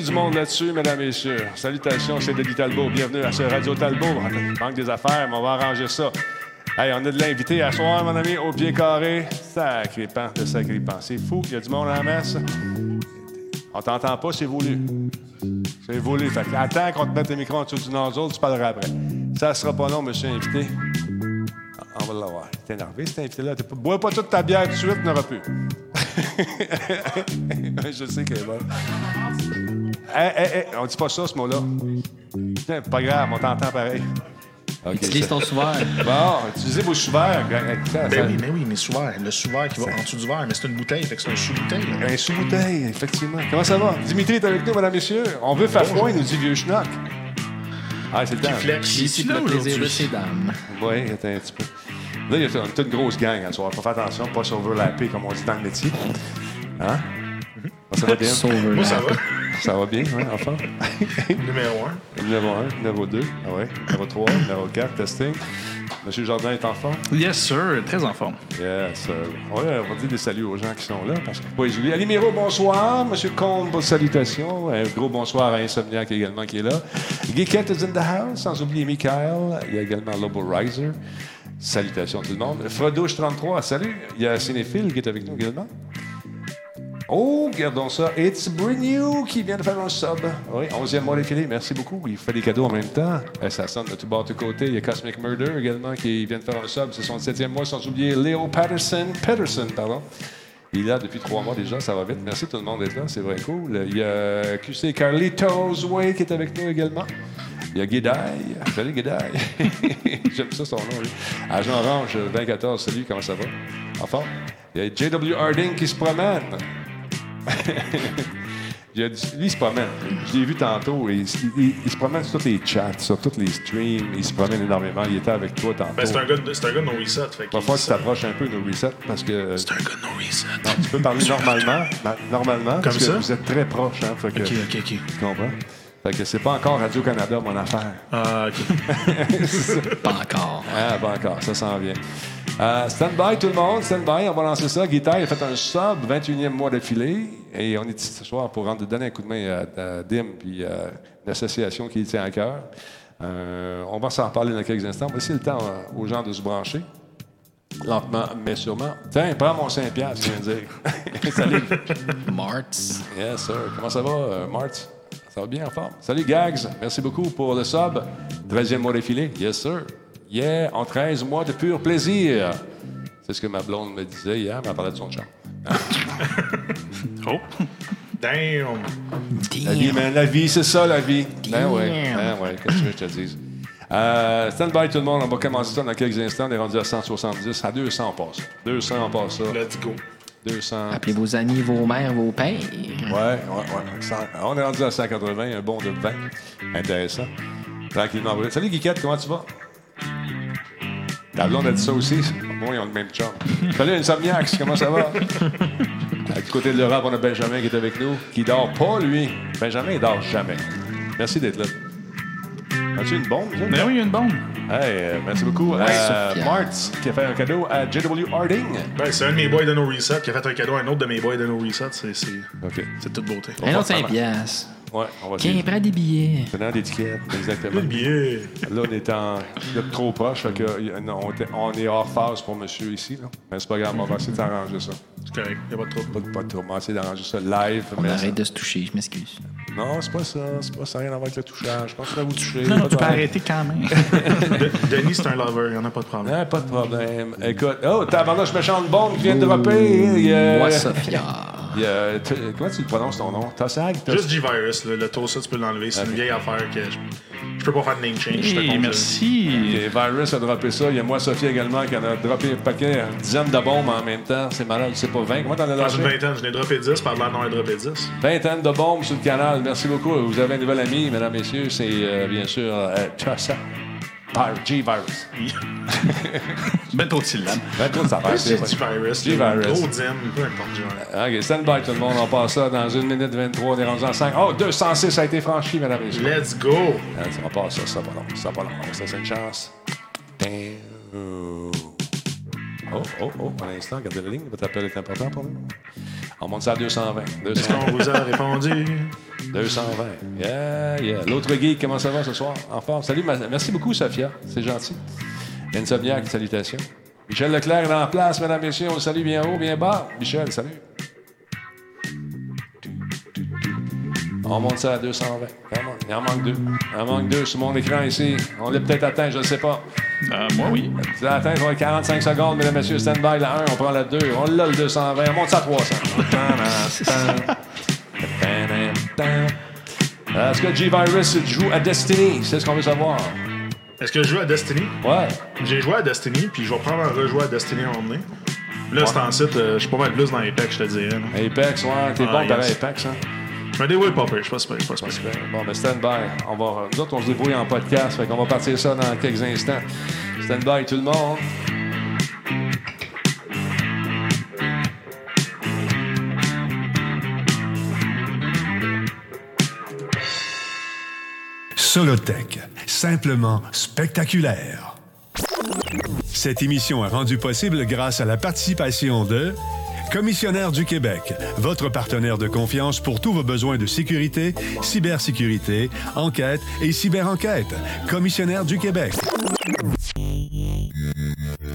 Du monde là-dessus, mesdames et messieurs? Salutations, c'est Denis Talbot. Bienvenue à ce Radio Talbot. Manque des affaires, mais on va arranger ça. Hey, on a de l'invité à soir, mon ami, au pied carré. Sacré pan de. C'est fou, il y a du monde à la messe. On t'entend pas, c'est voulu. C'est voulu. Fait que attends qu'on te mette le micro en dessous du nozzle, tu parleras après. Ça sera pas long, monsieur invité. On va l'avoir. T'es énervé, cet invité-là. Bois pas toute ta bière tout de suite, n'aura plus. Je sais qu'elle est bonne. Hé, hé, hé, on dit pas ça, ce mot-là. Putain, pas grave, on t'entend pareil. OK. Utilise ton souverain. Bon, utilisez vos ça- Ben oui, mais oui, mais sous-verre. Le sous-verre qui va en dessous du verre, mais c'est une bouteille, fait que c'est un sous-bouteille. Un sous-bouteille, effectivement. Comment ça va? Dimitri est avec nous, mesdames, messieurs. On veut faire froid, il nous dit vieux schnock. Ah, c'est le temps. Flex, Ici, tu pour là le plaisir de ces dames. Oui, attends un petit peu. Là, il y a toute une grosse gang à soir. Faut faire attention, pas s'overlapper, comme on dit dans le métier. Hein? Ça va bien? Sauver Moi, ça va. Ça va bien, oui, enfin. Numéro un. Numéro 1, numéro 2, ah ouais. numéro 3, numéro 4, testing. Monsieur Jardin est en forme? Yes, sir. Très en forme. Yes. euh, ouais, on va dire des saluts aux gens qui sont là, parce faut pas oublier. Ali Miro, bonsoir. Monsieur Combe, bonne salutation. Un gros bonsoir à Insomniac également qui est là. Geekette is in the house, sans oublier Michael. Il y a également Lobo Riser. Salutations tout le monde. Fredouche 33, salut. Il y a Cinéphile qui est avec nous également. Oh, regardons ça. It's Brignew qui vient de faire un sub. Oui, 11e mois défilé. Merci beaucoup. Il fait des cadeaux en même temps. Eh, ça sonne de tout bord, de tout côté. Il y a Cosmic Murder également qui vient de faire un sub. C'est son 7e mois, sans oublier Léo Patterson. Patterson, pardon. Il est là depuis trois mois déjà, ça va vite. Merci tout le monde d'être là, c'est vrai cool. Il y a QC Carlitos Way qui est avec nous également. Il y a Guédaille. Salut Guédaille. J'aime ça son nom. Agent Orange 2014, salut, comment ça va? En? Il y a J.W. Harding qui se promène. Il a dit- lui, il se promène. Je l'ai vu tantôt. Il, il- il se promène sur tous les chats, sur tous les streams. Il se promène énormément. Il était avec toi tantôt. Ben, c'est un gars de, c'est un gars de no reset. Fait Il va falloir que tu t'approches un peu de nos resets parce que C'est un gars de no reset. non, tu peux parler normalement, ma- normalement parce que ça? vous êtes très proches. Hein, fait que, Ok, ok, ok. Tu comprends? Fait que c'est pas encore Radio-Canada, mon affaire. Ah, ok. Pas encore. Ah, pas encore, ça s'en vient. Euh, stand by tout le monde, stand by, on va lancer ça. Guitare a fait un sub, 21e mois d'affilée. Et on est ici ce soir pour rendre, donner un coup de main à, à DIM puis euh, l'association qui tient à cœur. Euh, on va s'en parler dans quelques instants. On va laisser le temps euh, aux gens de se brancher. Lentement, mais sûrement. Tiens, prends mon 5 piastres, je viens de dire. Salut. Martz. Yes, sir. Comment ça va, euh, Mart? Ça va bien en forme? Salut, Gags. Merci beaucoup pour le sub. 13e mois défilé. Yes, sir. Yeah, en 13 mois de pur plaisir. C'est ce que ma blonde me disait hier, mais elle parlait de son chum. Oh. Damn. La vie, man, la vie, c'est ça, la vie. Ben Damn. ouais, ben ouais, qu'est-ce que tu veux que je te dise? Euh, stand by tout le monde, on va commencer ça dans quelques instants. On est rendu à 170, à 200 on passe. 200 on passe ça. Let's go. 200. Appelez vos amis, vos mères, vos pères. Ouais, ouais, ouais. On est rendu à 180, un bond de 20. Intéressant. Tranquillement. Salut, Guiquette, comment tu vas? Ta blonde a dit ça aussi. Au moins, ils ont le même chum. Salut, Insomniacs, comment ça va? Euh, Du côté de l'Europe, on a Benjamin qui est avec nous, qui dort pas, lui. Benjamin, il dort jamais. Merci d'être là. As-tu une bombe, ça? Ben oui, il y a une bombe. Hey, euh, merci beaucoup. Euh, Sophia. Mart, qui a fait un cadeau à J.W. Harding. Ben, c'est un de mes boys de no reset qui a fait un cadeau à un autre de mes boys de no reset. C'est, c'est, OK. c'est toute beauté. Un autre 5 piastres. Ouais, on va Tiens, prends des billets. Tenant d'étiquette, exactement. Bien. Là, on est en trop proche, fait que, non, on, était- on est hors phase pour monsieur ici. Là. Mais c'est pas grave, on va essayer d'arranger ça. C'est correct. Y a pas de trouble. Pas de, pas de trouble, on va essayer d'arranger ça live. On mais arrête de se toucher, je m'excuse. Non, c'est pas ça. C'est pas ça, rien à voir avec le touchage. Je pense que vous toucher. Non, non, tu peux arrêter quand même. De- Denis, c'est un lover. Y en a pas de problème. Non, pas de problème. Écoute, oh, tabarnouche méchante bombe qui vient de dropper. Il Moi, Sophia. il comment tu le prononces ton nom? Tossag? Tos- Juste G-Virus, le, le Tosa, tu peux l'enlever. C'est une vieille affaire que je, je peux pas faire de name change. je te Hey, merci. Et Virus a droppé ça. Il y a moi, Sophie également, qui en a droppé un paquet, une dizaine de bombes en même temps. C'est malade, c'est pas 20. Comment t'en as Dans une lâché? vingtaine, je n'ai droppé 10, par là, non, ai droppé 10. Vingtaine de bombes sur le canal. Merci beaucoup. Vous avez un nouvel ami, mesdames, messieurs. C'est euh, bien sûr euh, G-Virus. Ben trop de syllabes. Ben, trop de affaires, pas- G-Virus. G-Virus. Gros dim, peu importe. OK, stand by tout le monde. On passe ça dans 1 minute 23. On est rendu en 5. Oh, 206 a été franchi, mesdames, messieurs. Let's go! Ah, On passe ça, ça va long. Ça va long. Ça, c'est une chance. Damn. Oh, oh, oh, un instant, gardez la ligne. Votre appel est important pour nous. On monte ça à 220. Est-ce 220. qu'on vous a répondu? 220. Yeah, yeah. L'autre geek, comment ça va ce soir? En forme. Salut, ma- merci beaucoup, Sophia. C'est gentil. Insomniac, salutations. Michel Leclerc est en place, mesdames, messieurs. On le salue bien haut, bien bas. Michel, salut. On monte ça à 220. Come on. Il en manque deux. Il en manque deux sur mon écran ici. On l'a peut-être atteint, je ne sais pas. Euh, moi, oui. Tu l'as atteint, ça va être 45 secondes, mesdames, messieurs. Stand by, la 1, on prend la 2. On l'a, le 220. On monte ça à 300. Est-ce que G-Virus joue à Destiny? C'est ce qu'on veut savoir. Est-ce que je joue à Destiny? Ouais. J'ai joué à Destiny, puis je vais prendre un rejouer à Destiny à un moment donné. Là, c'est en site, euh, je suis pas mal plus dans Apex, je te dirais. là. Apex, ouais. T'es Ah, bon, yes. pareil, Apex, hein? Je me débrouille pas pire, je suis pas je suis pas. Bon, ben stand by. On va, nous autres, on se débrouille en podcast, fait qu'on va partir ça dans quelques instants. Stand by, tout le monde. Solotech, simplement spectaculaire. Cette émission est rendue possible grâce à la participation de Commissionnaire du Québec, votre partenaire de confiance pour tous vos besoins de sécurité, cybersécurité, enquête et cyberenquête. Commissionnaire du Québec.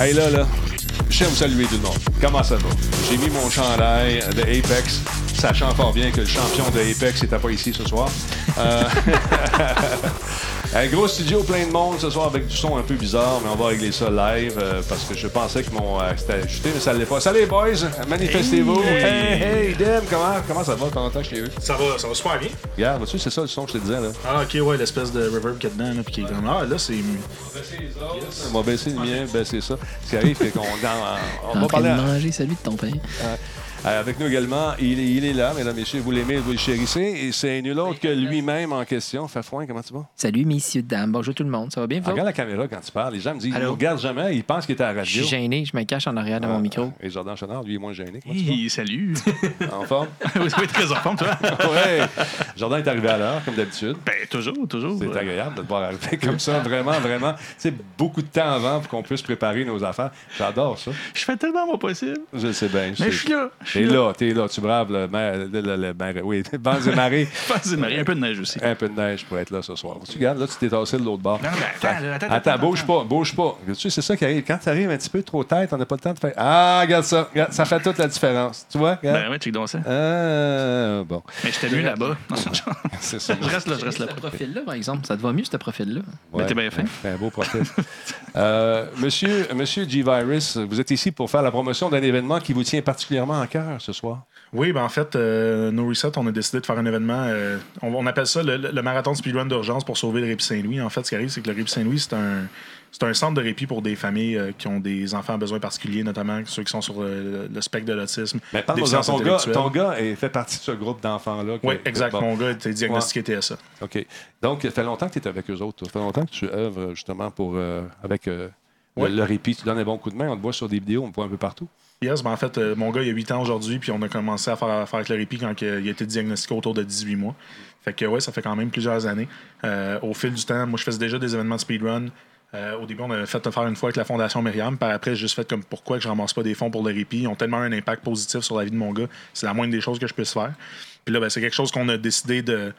Hey là, là, je tiens vous saluer tout le monde. Comment ça va? J'ai mis mon chandail de Apex, sachant fort bien que le champion de Apex n'était pas ici ce soir. Euh, un gros studio, plein de monde ce soir avec du son un peu bizarre, mais on va régler ça live euh, parce que je pensais que mon euh, c'était ajusté, mais ça ne l'est pas. Salut boys, manifestez-vous. Hey, hey, Dem, comment, comment ça va? Comment que je t'ai vu? Ça va, ça va super bien. Regarde, vois-tu, c'est ça le son que je te disais là. Ah, ok, ouais, l'espèce de reverb qu'il y a dedans, là, puis qui est comme. Ah, là, c'est. On va baisser le mien, baisser ça. Ce qui arrive, c'est qu'on on va parler de manger celui de ton père. Euh, avec nous également. Il est, il est là, mesdames, messieurs. Vous l'aimez, vous le chérissez. Et c'est nul autre que lui-même en question. Fafouin, comment tu vas? Salut, messieurs, dames. Bonjour tout le monde. Ça va bien, vous? Regarde la caméra quand tu parles. Les gens me disent, ils ne regardent jamais. Ils pensent qu'il est à la Je suis radio. gêné, je me cache en arrière de mon micro. Et Jordan Chenard, lui, est moins gêné. Hey, salut. En forme? oui, très en forme, toi. ouais. Jordan est arrivé à l'heure, comme d'habitude. Ben, toujours, toujours. C'est agréable de te voir arriver comme ça, vraiment, vraiment. Tu sais, beaucoup de temps avant pour qu'on puisse préparer nos affaires. J'adore ça. Je fais tellement mon possible. Je le sais bien. Mais je suis là. Je T'es là. là, t'es là, tu braves le maire, le, le, le maire- oui, vents et un peu de neige aussi. Un peu de neige pour être là ce soir. Tu regardes, là, tu t'es tassé de l'autre bord. Non, mais attends, attends, Attends, attends, bouge attends. pas, bouge pas. Tu sais, c'est ça qui arrive. Quand tu arrives un petit peu trop tête, on n'a pas le temps de faire. Ah, regarde ça. Regarde, ça fait toute la différence. Tu vois? Regarde. Ben ouais, check donc ça. Ah, bon. Mais j'étais mieux là-bas. C'est ça. Je reste là, je reste là. Ce profil-là, par exemple, ça te va mieux, ce profil-là? Ouais, t'es bien fait. Un beau profil. Euh, monsieur, monsieur G-Virus, vous êtes ici pour faire la promotion d'un événement qui vous tient particulièrement à cœur ce soir? Oui, ben en fait, euh, No Reset, on a décidé de faire un événement. euh, on, on appelle ça le, le marathon de speedrun d'urgence pour sauver le Répit Saint-Louis. En fait, ce qui arrive, c'est que le Répit Saint-Louis, c'est un, c'est un centre de répit pour des familles euh, qui ont des enfants à besoins particuliers, notamment ceux qui sont sur euh, le spectre de l'autisme. Mais déficience ton gars, ton gars fait partie de ce groupe d'enfants-là. Oui, exact. Bon. Mon gars était diagnostiqué TSA. OK. Donc, ça fait longtemps que tu es avec eux autres. Ça fait longtemps que tu œuvres justement pour, euh, avec euh, le- le, répit. Tu donnes un bon coup de main. On te voit sur des vidéos, on te voit un peu partout. Yes, ben en fait, euh, mon gars, il a 8 ans aujourd'hui, puis on a commencé à faire, à faire répit quand il a été diagnostiqué autour de 18 mois. Fait que, ouais, ça fait quand même plusieurs années. Euh, au fil du temps, moi, je faisais déjà des événements de speedrun. Euh, au début, on avait fait faire une fois avec la Fondation Myriam. Par après, j'ai juste fait comme pourquoi que je ramasse pas des fonds pour le répit? Ils ont tellement un impact positif sur la vie de mon gars. C'est la moindre des choses que je puisse faire. Puis là, ben, c'est quelque chose qu'on a décidé de,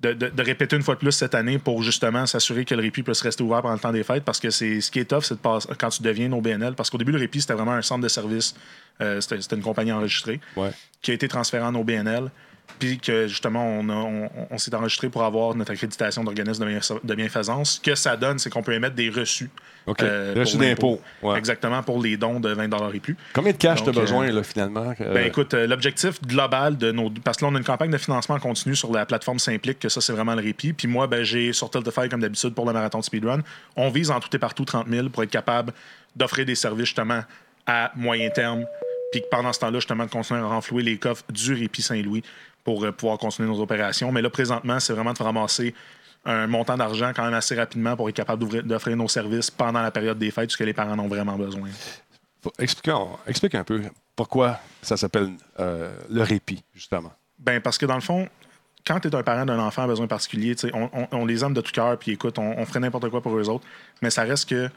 de, de- de répéter une fois de plus cette année pour justement s'assurer que le répit puisse rester ouvert pendant le temps des fêtes parce que c'est ce qui est tough, c'est de passer, quand tu deviens nos BNL. Parce qu'au début, le répit, c'était vraiment un centre de service. Euh, c'était c'était une compagnie enregistrée Ouais. qui a été transféré en OBNL. Puis que justement, on, a- on- on s'est enregistré pour avoir notre accréditation d'organisme de, bien- de bienfaisance. Ce que ça donne, c'est qu'on peut émettre des reçus. OK. euh, Reçu pour l'impôt. d'impôt. Ouais. Exactement, pour les dons de 20 et plus. Combien de cash tu as Donc, besoin, euh, là, finalement? euh, Ben écoute, euh, l'objectif global de nos. Parce que là, on a une campagne de financement continu sur la plateforme Simplique, que ça, c'est vraiment le répit. Puis moi, ben, j'ai sur Tiltify, comme d'habitude, pour le marathon de speedrun, on vise en tout et partout 30 000 pour être capable d'offrir des services justement à moyen terme. Puis que pendant ce temps-là, justement, de continuer à renflouer les coffres du répit Saint-Louis pour euh, pouvoir continuer nos opérations. Mais là, présentement, c'est vraiment de ramasser un montant d'argent quand même assez rapidement pour être capable d'offrir nos services pendant la période des fêtes, puisque les parents en ont vraiment besoin. expliquons- explique un peu pourquoi ça s'appelle euh, le répit, justement. Ben parce que dans le fond, quand tu es un parent d'un enfant à besoin particulier, on, on- on les aime de tout cœur, puis écoute, on, on ferait n'importe quoi pour eux autres, mais ça reste que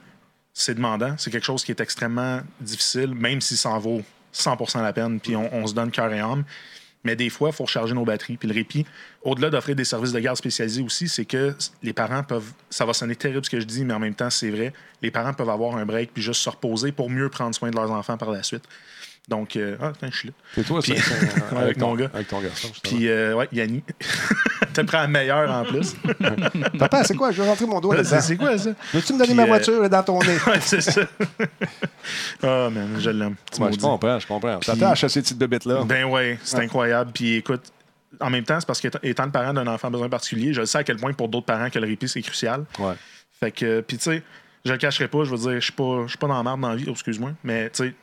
c'est demandant, c'est quelque chose qui est extrêmement difficile, même si ça en vaut 100% la peine, puis on, on se donne cœur et âme. Mais des fois, il faut recharger nos batteries. Puis le répit, au-delà d'offrir des services de garde spécialisés aussi, c'est que les parents peuvent. Ça va sonner terrible ce que je dis, mais en même temps, c'est vrai. Les parents peuvent avoir un break puis juste se reposer pour mieux prendre soin de leurs enfants par la suite. Donc, euh, ah, attends, je suis là. C'est toi, Puis- ça, avec ton, mon gars. Avec ton garçon. Puis, euh, ouais, Yanni. T'as pris la meilleure en plus. Papa, c'est quoi? Je vais rentrer mon doigt c'est c'est quoi ça? Veux-tu me donner Puis, ma euh, voiture dans ton nez? Ouais, c'est ça. Ah, man, je l'aime. Ouais, je comprends, je comprends. T'attaches à ces petites bébêtes-là. Ben ouais, c'est incroyable. Puis écoute, en même temps, c'est parce qu'étant étant le parent d'un enfant à besoin particulier, je sais à quel point pour d'autres parents que le répit, c'est crucial. Ouais. Fait que, puis tu sais, je le cacherai pas, je veux dire, je suis pas, je suis pas dans la merde dans la vie, oh, excuse-moi, mais tu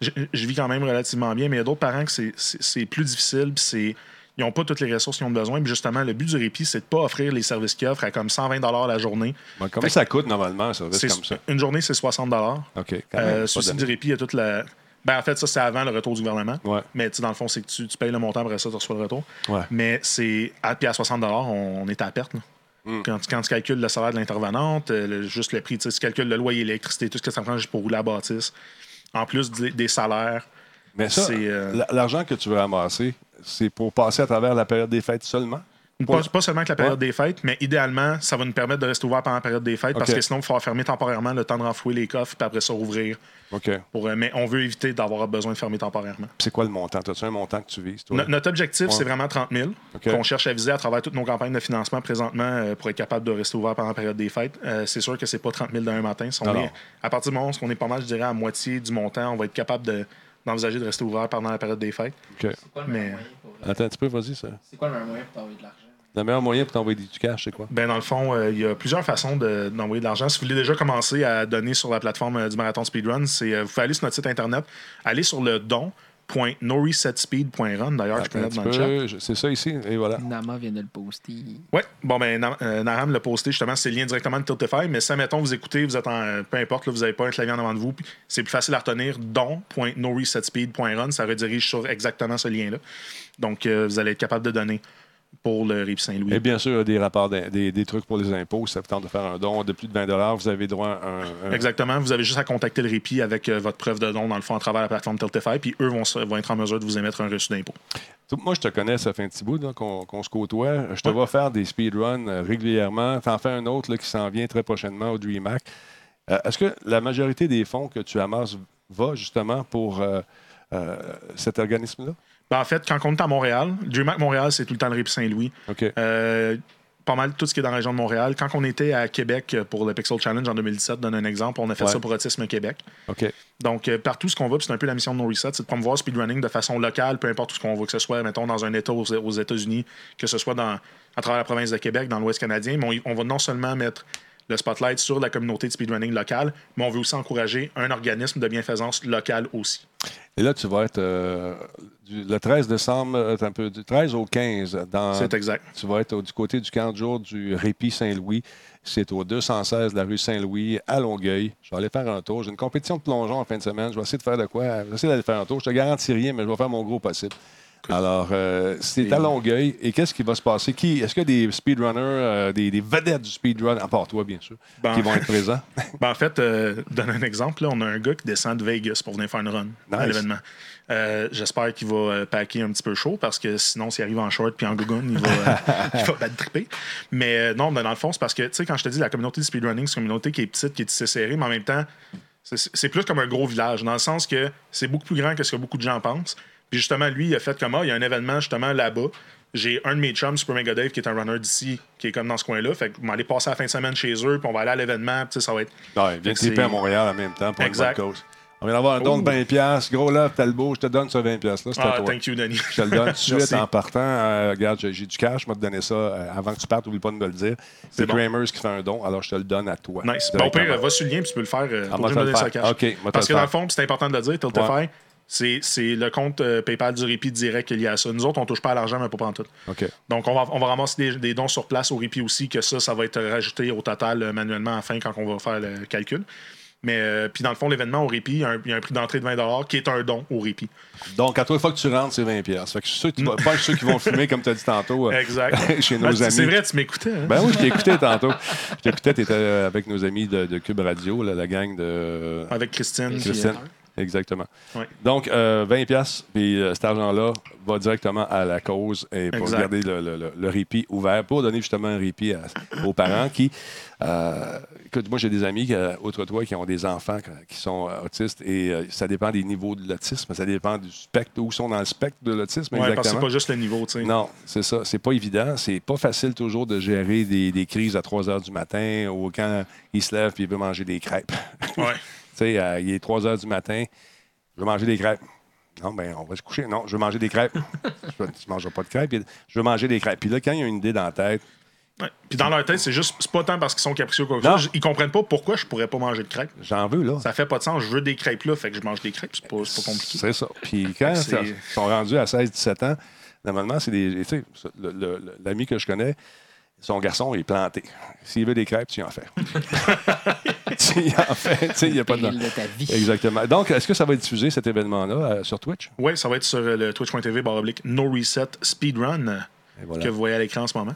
sais, je, vis quand même relativement bien, mais il y a d'autres parents que c'est- plus difficile, puis c'est. Ils n'ont pas toutes les ressources qu'ils ont besoin. Puis justement, le but du répit, c'est de pas offrir les services qu'ils offrent à comme 120 la journée. Ouais, Combien ça coûte normalement, un service comme ça? Une journée, c'est 60 OK. Quand même, euh, du répit, il y a toute la. Ben, en fait, ça, c'est avant le retour du gouvernement. Ouais. Mais dans le fond, c'est que tu, tu payes le montant, après ça, tu reçois le retour. Ouais. Mais c'est. À, puis à 60 on, on est à perte. là. Mm. Quand, tu- quand tu calcules le salaire de l'intervenante, euh, le- juste le prix, tu calcules le loyer, l'électricité, tout ce que ça prend juste pour rouler la bâtisse. En plus des, des salaires. Mais ça, c'est, euh, l'argent que tu veux ramasser, c'est pour passer à travers la période des fêtes seulement? Pas, pas seulement que la période Ouais. des fêtes, mais idéalement, ça va nous permettre de rester ouvert pendant la période des fêtes parce que sinon, il va falloir fermer temporairement le temps de renflouer les coffres, puis après ça, rouvrir. OK. Pour, euh, mais on veut éviter d'avoir besoin de fermer temporairement. C'est quoi le montant? As-tu un montant que tu vises, toi? No- notre objectif, Ouais. c'est vraiment 30 000 OK. qu'on cherche à viser à travers toutes nos campagnes de financement présentement euh, pour être capable de rester ouvert pendant la période des fêtes. Euh, c'est sûr que c'est pas 30 000 d'un matin. Si on Non, est- non. à partir du moment où on est pas mal, je dirais, à moitié du montant, on va être capable de- d'envisager de rester ouvert pendant la période des fêtes. OK. Mais Attends un petit peu, vas-y. Ça. C'est quoi le meilleur moyen pour t'envoyer de l'argent? Le meilleur moyen pour t'envoyer du cash, c'est quoi? ben, dans le fond, euh, il y a plusieurs façons de- d'envoyer de, l'argent. Si vous voulez déjà commencer à donner sur la plateforme euh, du Marathon Speedrun, c'est, euh, vous pouvez aller sur notre site internet, aller sur le don.noresetspeed.run. D'ailleurs, je peux mettre dans le chat. C'est ça ici, et voilà. Nama vient de le poster. Oui, bon, ben, Na- euh, Naram l'a posté justement, c'est le lien directement de Tiltify, mais si, mettons, vous écoutez, vous êtes en. peu importe, là, vous n'avez pas un clavier en avant de vous, c'est plus facile à retenir, don.noresetspeed.run, ça redirige sur exactement ce lien-là. Donc, euh, vous allez être capable de donner pour le RIP Saint-Louis. Et bien sûr, des rapports, des, des trucs pour les impôts. Ça vous tente de faire un don de plus de 20 vous avez droit à un. un- Exactement, vous avez juste à contacter le répit avec euh, votre preuve de don, dans le fond, à travers la plateforme Tiltify, puis eux vont, être en mesure de vous émettre un reçu d'impôt. Moi, je te connais, ça fait un petit bout qu'on qu'on se côtoie. Je te Ouais. vois faire des speedruns euh, régulièrement. Tu en fais un autre là, qui s'en vient très prochainement au DreamHack. Euh, Est-ce que la majorité des fonds que tu amasses va justement pour euh, cet organisme-là? Ben, en fait, quand on est à Montréal, DreamHack Montréal, c'est tout le temps le répit Saint-Louis. OK. Euh, pas mal tout ce qui est dans la région de Montréal. Quand on était à Québec euh, pour le Pixel Challenge en 2017, donne un exemple, on a fait Ouais. ça pour Autisme Québec. OK. Donc, euh, partout ce qu'on va, puis c'est un peu la mission de No Reset, c'est de promouvoir le speedrunning de façon locale, peu importe où ce qu'on va, que ce soit, mettons, dans un État aux, aux États-Unis, que ce soit dans, à travers la province de Québec, dans l'Ouest canadien, mais on, on va non seulement mettre le spotlight sur la communauté de speedrunning locale, mais on veut aussi encourager un organisme de bienfaisance local aussi. Et là, tu vas être euh, du- le 13 décembre, euh, un peu, du 13 au 15. Dans, C'est exact. tu vas être du côté du camp de jour du Répit Saint-Louis. C'est au 216 de la rue Saint-Louis, à Longueuil. Je vais aller faire un tour. J'ai une compétition de plongeon en fin de semaine. Je vais essayer de faire de quoi? Je vais essayer d'aller faire un tour. Je te garantis rien, mais je vais faire mon gros possible. Alors, euh, c'est à Longueuil. Et qu'est-ce qui va se passer? Qui, est-ce qu'il y a des speedrunners, euh, des, des vedettes du speedrun, à part toi, bien sûr, Ben- qui vont être présents? Ben, en fait, euh, donne un exemple. Là, on a un gars qui descend de Vegas pour venir faire une run à l'événement. Euh, J'espère qu'il va packer un petit peu chaud parce que sinon, s'il arrive en short puis en gougoune, il va, il va bad tripper. Mais euh, non, ben, dans le fond, c'est parce que, tu sais, quand je te dis la communauté de speedrunning, c'est une communauté qui est petite, qui est tissée serrée, mais en même temps, c'est c'est plus comme un gros village, dans le sens que c'est beaucoup plus grand que ce que beaucoup de gens pensent. Puis justement, lui, il a fait comme, ah, il y a un événement justement là-bas. j'ai un de mes chums, Super Mega Dave, qui est un runner d'ici, qui est comme dans ce coin-là. Fait qu'on va aller passer la fin de semaine chez eux, puis on va aller à l'événement, puis tu ça va être. Ouais, viens de C'est- triper à Montréal en même temps pour Exact. une bonne cause. On vient d'avoir un don de Ouh. 20$. piastres. Gros là, Talbot, je te donne ce 20$. là. C'est à Ah, toi. thank you, Denis. Je te le donne tout de suite en partant. Euh, regarde, j'ai du cash. Je vais te donner ça euh, avant que tu partes. Oublie pas de me le dire. C'est bon. Kramers qui fait un don, alors je te le donne à toi. Nice. Bon, pire, directement. va sur le lien, puis tu peux le faire. Euh, Ah, moi, je de vais me le donner faire. ça cash. OK, Parce que le dans le fond, c'est important de le dire, Tiltify, c'est c'est le compte euh, PayPal du Repeat direct lié à ça. Nous autres, on touche pas à l'argent, mais pas en tout. Donc, on va, on va ramasser des, des dons sur place au Repeat aussi, que ça, ça va être rajouté au total euh, manuellement à la fin quand on va faire le calcul. Mais euh, puis dans le fond, l'événement au Repeat, il y a un, il y a un prix d'entrée de 20 qui est un don au Repeat. Donc, à toi, fois que tu rentres, c'est 20$. piastres. Fait que ceux, tu vas, pas ceux qui vont fumer, comme tu as dit tantôt, Exact. chez Ah, nos c'est- amis. C'est vrai, tu m'écoutais. hein? Ben oui, je t'ai écouté tantôt. Je t'écoutais, tu étais avec nos amis de, de Cube Radio, là, la gang de Avec Christine. Christine. Exactement. Donc, euh, 20$, piastres, puis euh, cet argent-là va directement à la cause et pour Exact. garder le, le- le- le répit ouvert, pour donner justement un répit à- aux parents qui. euh, écoute, moi, j'ai des amis, euh, outre toi, qui ont des enfants qui- sont euh, autistes et euh, ça dépend des niveaux de l'autisme, ça dépend du spectre, où ils sont dans le spectre de l'autisme Ouais, parce que c'est pas juste le niveau, tu sais. Non, c'est ça. C'est pas évident. C'est pas facile toujours de gérer des, des crises à 3 heures du matin ou quand il se lève et il veut manger des crêpes. Ouais. Sais, euh, il est 3 heures du matin, je veux manger des crêpes. Non, ben, on va se coucher. Non, je veux manger des crêpes. je ne mangerai pas de crêpes. Je veux manger des crêpes. Puis là, quand il y a une idée dans la tête, Ouais. Puis dans leur tête, c'est juste, c'est pas tant parce qu'ils sont capricieux ce soit. Ils comprennent pas pourquoi je pourrais pas manger de crêpes. j'en veux, là. Ça fait pas de sens. Je veux des crêpes là, fait que je mange des crêpes. C'est pas, c'est pas compliqué. C'est ça. Puis quand ils sont rendus à 16-17 ans, normalement, c'est des. Tu sais, l'ami que je connais, son garçon est planté. S'il veut des crêpes, tu en fais. tu en fais. Tu sais, il n'y a pas de. De ta vie. Exactement. Donc, est-ce que ça va être diffusé, cet événement-là, euh, sur Twitch? Oui, ça va être sur euh, le twitch.tv barre oblique No Reset Speedrun voilà. que vous voyez à l'écran en ce moment.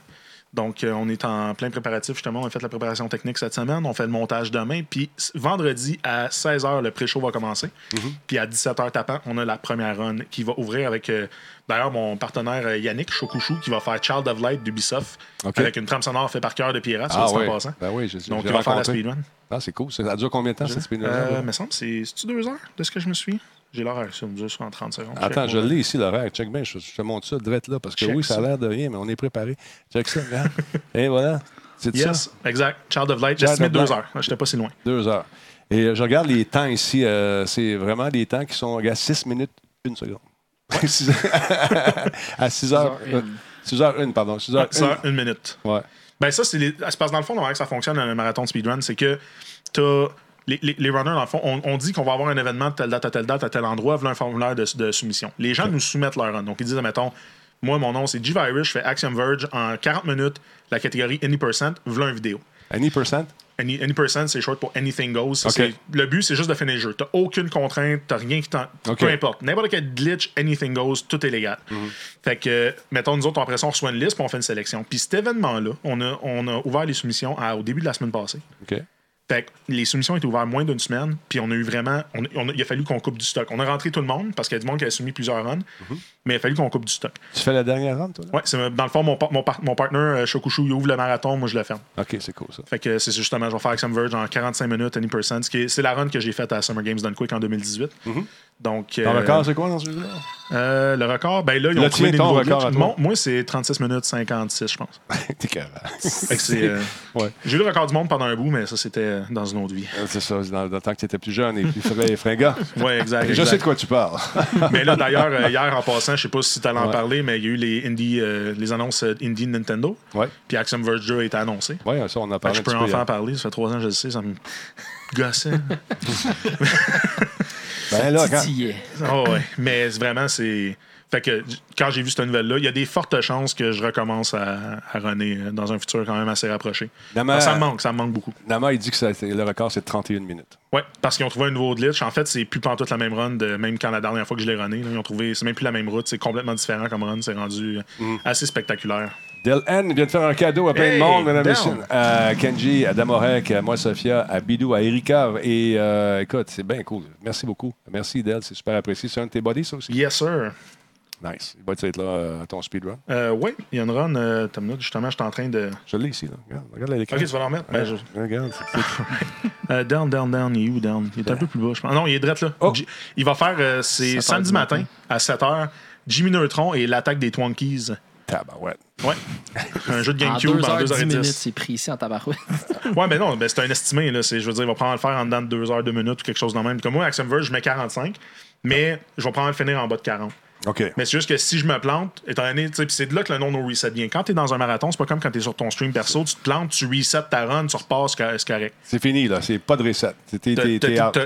Donc, euh, on est en plein préparatif, justement. On a fait la préparation technique cette semaine. On fait le montage demain. Puis, vendredi à 16h, le pré-show va commencer. Mm-hmm. Puis, à 17h tapant, on a la première run qui va ouvrir avec, euh, d'ailleurs, mon partenaire euh, Yannick Chokuchou qui va faire Child of Light d'Ubisoft avec une trame sonore faite par cœur de Pirate, Ah en passant. Ben oui, Donc, il va faire la speedrun. Ah, c'est cool. Ça dure combien de temps, cette speedrun? Euh, me semble, c'est c'est-tu deux heures de ce que je me suis? J'ai l'horaire, ça me dure en 30 secondes. Attends, je l'ai ici, l'horaire. Check bien, je, je te montre ça direct là, parce que Check oui, ça a l'air de rien, mais on est préparé. Check ça, regarde. Et voilà. C'est ça? Yes, exact. Child of Light, j'estimais deux heures. J'étais pas si loin. Deux heures. Et euh, je regarde les temps ici. euh, c'est vraiment des temps qui sont, regarde, 6 minutes, une seconde. À 6 heures. Six heures une. 6 heures, une, pardon. 6 heures, Ça, une minute. une. Ouais. Ben ça, c'est les... parce que dans le fond, manière que ça fonctionne un marathon de speedrun, c'est que t'as. Les, les, les runners, dans le fond, on, on dit qu'on va avoir un événement de telle date à telle date à tel endroit, voilà un formulaire de, de soumission. Les gens nous soumettent leur run. Donc, ils disent, mettons, moi, mon nom, c'est G-Virus, je fais Axiom Verge en 40 minutes, la catégorie Any Percent, voilà une vidéo. Any percent? Any, any percent, c'est short pour anything goes. Le but, c'est juste de finir le jeu. T'as aucune contrainte, t'as rien qui t'en. Ok. Peu importe. N'importe quel glitch, anything goes, tout est légal. Mhm. Fait que, mettons, nous autres, après ça, on reçoit une liste puis on fait une sélection. Puis cet événement-là, on a, on a ouvert les soumissions à- au début de la semaine passée. OK. Les soumissions étaient ouvertes moins d'une semaine, puis on a eu vraiment. il a fallu qu'on coupe du stock. On a rentré tout le monde parce qu'il y a du monde qui a soumis plusieurs runs, Mhm. Mais il a fallu qu'on coupe du stock. Tu fais la dernière ronde, toi? C'est dans le fond, mon, mon, mon partner, euh, Shokushu, il ouvre le marathon, moi je le ferme. OK, c'est cool, ça. Fait que c'est justement, je vais faire Axiom Verge en 45 minutes, any percent. C'est la run que j'ai faite à Summer Games Done Quick en 2018. Donc, Ton euh, record, c'est quoi dans ce jeu-là? euh, le record, ben là, ils ont trouvé des ton record glitches. à toi? Mon- moi, c'est 36 minutes 56, je pense. T'es c'est, euh, Ouais. J'ai eu le record du monde pendant un bout, mais ça, c'était dans une autre vie. C'est ça, c'est dans, dans le temps que tu étais plus jeune et plus frais, fringant. Ouais, exact. Je exact. sais de quoi tu parles. Mais là, d'ailleurs, hier, en passant, je sais pas si tu allais en parler, mais il y a eu les, indie, euh, les annonces euh, Indie Nintendo. Oui, Puis Axiom Verge 2 a été annoncé. ouais, ça, on en a parlé je peux hier. parler. Ça fait trois ans que je le sais. Ça me gossait. Ben là, quand... Titillait. Oh ouais, mais vraiment, c'est. Fait que quand j'ai vu cette nouvelle-là, il y a des fortes chances que je recommence à, à runner euh, dans un futur quand même assez rapproché. Ça me manque, ça me manque beaucoup. Nama, il dit que ça- le record, c'est 31 minutes. Ouais, parce qu'ils ont trouvé un nouveau glitch. En fait, c'est plus pantoute la même run, de, même quand la dernière fois que je l'ai runné. là, ils ont trouvé, c'est même plus la même route, c'est complètement différent comme run. C'est rendu euh, assez spectaculaire. Del N vient de faire un cadeau à plein Hey, de monde, mesdames et down. messieurs. À Kenji, à Damorek, à moi, Sophia, à Bidou, à Erika. Et euh, écoute, c'est bien cool. Merci beaucoup. Merci, Del. C'est super apprécié. C'est un de tes bodies, ça aussi? Yes, sir. Nice. Il va être là euh, à ton speedrun? Euh, ouais, il y a une run. Euh, t'as une minute, justement, je suis en train de. Je l'ai ici. Là. Regarde, regarde l'écran. Ok, tu vas l'en remettre? Ben, je- Regarde. c'est- c'est- Euh, down, down, down. Il est où, down? Il est un peu plus bas, je pense. Ah Non, il est direct là. Oh. Il va faire, euh, c'est 7 samedi matin, matin. à 7h, Jimmy Neutron et l'attaque des Twonkies. Tabarouette. Ouais. un jeu de GameCube 2 en heures, 10 minutes, 2h10. c'est précis en tabarouette. Ouais, mais non, ben, c'est un estimé. Là. C'est- Je veux dire, il va probablement le faire en dedans de 2 heures, 2 minutes ou quelque chose de même. Comme moi, Axiom Verge, je mets 45, mais je vais probablement le finir en bas de 40. Mais c'est juste que si je me plante, étant donné, tu c'est de là que le nom no reset vient. Quand t'es dans un marathon, c'est pas comme quand t'es sur ton stream perso, tu te plantes, tu resets ta run, tu repasses, c'est correct. C'est fini, là. C'est pas de reset. T'as-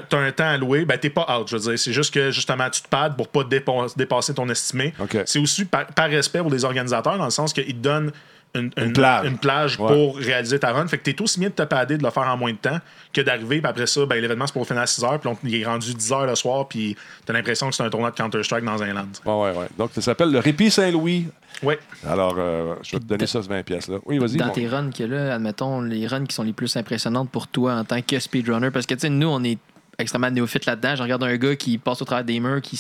t'as un temps alloué, ben t'es pas out, je veux dire. C'est juste que justement, tu te pads pour pas dépa- dépasser ton estimé. C'est aussi par, par respect pour les organisateurs, dans le sens qu'ils te donnent une, une- plage. une plage Ouais. pour réaliser ta run. Fait que t'es aussi bien de te padder, de le faire en moins de temps, que d'arriver, puis après ça, ben, l'événement c'est pour finir à 6 h, puis on- il est rendu 10 h le soir, puis t'as l'impression que c'est un tournoi de Counter-Strike dans un land. Ouais, ouais, ouais. Donc, ça s'appelle le Répit Saint-Louis. Ouais. Alors, euh, je vais te donner ça, ce 20 pièces là. Oui, vas-y. Dans mon- tes runs que là, admettons, les runs qui sont les plus impressionnantes pour toi en tant que speedrunner, parce que tu sais, nous, on est extrêmement néophyte là-dedans. Je regarde un gars qui passe au travers des murs, qui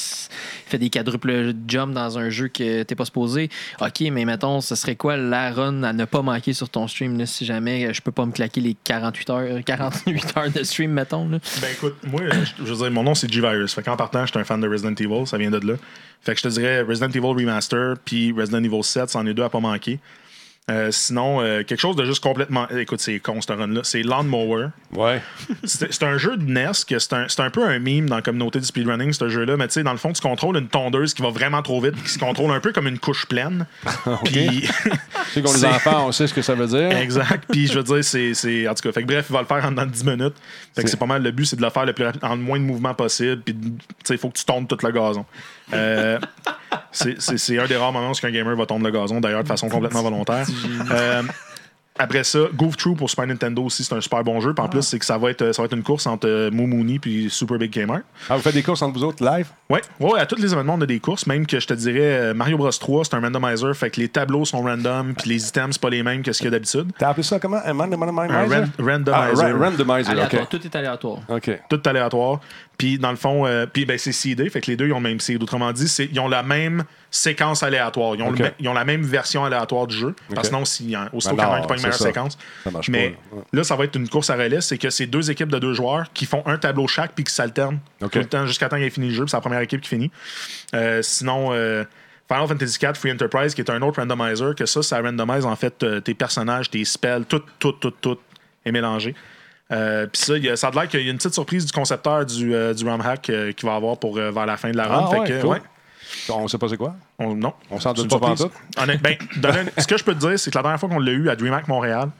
fait des quadruples jumps dans un jeu que t'es pas supposé. OK, mais mettons, ce serait quoi la run à ne pas manquer sur ton stream si jamais je peux pas me claquer les 48 heures, 48 heures de stream, mettons? Ben écoute, moi, euh, je je veux dire, mon nom c'est G-Virus. Fait qu'en partant, je suis un fan de Resident Evil, ça vient de là. Fait que je te dirais Resident Evil Remaster puis Resident Evil 7, c'en est deux à pas manquer. Euh, sinon, euh, quelque chose de juste complètement. Écoute, c'est con ce run-là. C'est Lawnmower. Ouais. C'est c'est un jeu de NES que c'est un, c'est un peu un meme dans la communauté du speedrunning, ce jeu-là. Mais tu sais, dans le fond, tu contrôles une tondeuse qui va vraiment trop vite, qui se contrôle un peu comme une couche pleine. Puis. Tu sais qu'on les C'est- enfants, on sait ce que ça veut dire. Exact. Puis je veux dire, c'est. c'est- En tout cas, fait que bref, il va le faire en dans 10 minutes. Fait que C'est- c'est pas mal. Le but, c'est de le faire le plus rapide, en le moins de mouvements possible. Puis, tu sais, il faut que tu tournes tout le gazon. Euh, c'est- c'est c'est un des rares moments où un gamer va tourner le gazon, d'ailleurs, de façon complètement volontaire. Euh, après ça, Goof Troop pour Super Nintendo aussi, c'est un super bon jeu. Puis en plus, c'est que ça va être, ça va être une course entre euh, Momooni puis Super Big Gamer. Ah, vous faites des courses entre vous autres live? Ouais, ouais, à tous les événements, on a des courses. Même que je te dirais, euh, Mario Bros 3, c'est un randomizer. Fait que les tableaux sont random, puis les items, c'est pas les mêmes que ce qu'il y a d'habitude. T'as appelé ça comment? Un man- Un randomizer? ran- Ah, randomizer. ra- randomizer, Aléatoire, OK. Tout est aléatoire. OK. tout aléatoire. Puis dans le fond, euh, puis ben, c'est seedé, fait que les deux ils ont le même seed. Autrement dit, c'est- ils ont la même séquence aléatoire. Ils ont, le ils ont la même version aléatoire du jeu. Parce que sinon, a aussitôt Ben qu'il y en a un qui pas une meilleure ça. séquence. Ça Mais pas, là. Là, ça va être une course à relais, c'est que c'est deux équipes de deux joueurs qui font un tableau chaque puis qui s'alternent tout le temps jusqu'à temps qu'il ait fini le jeu. puis C'est la première équipe qui finit. Euh, sinon. euh, Final Fantasy IV Free Enterprise, qui est un autre randomizer, que ça, ça randomise en fait euh, tes personnages, tes spells, tout, tout, tout, tout est mélangé. Euh, Puis ça, y a- ça a l'air qu'il y a une petite surprise du concepteur du, euh, du RAM hack euh, qu'il va avoir pour euh, vers la fin de la run. Ah, Fait ouais, que, cool. ouais, On sait pas c'est quoi? on- non. On s'en doute pas. Honnête- ben, ce que je peux te dire, c'est que la dernière fois qu'on l'a eu à DreamHack Montréal,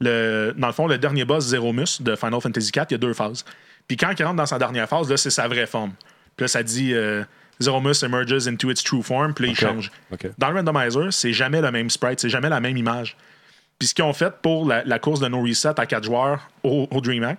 le, dans le fond, le dernier boss Zeromus de Final Fantasy IV, il y a deux phases. Puis quand il rentre dans sa dernière phase, là, c'est sa vraie forme. Puis là, ça dit euh, Zeromus emerges into its true form, puis là, il change. Dans le randomizer, c'est jamais le même sprite, c'est jamais la même image. Puis ce qu'ils ont fait pour la, la course de No Reset à 4 joueurs au, au DreamHack,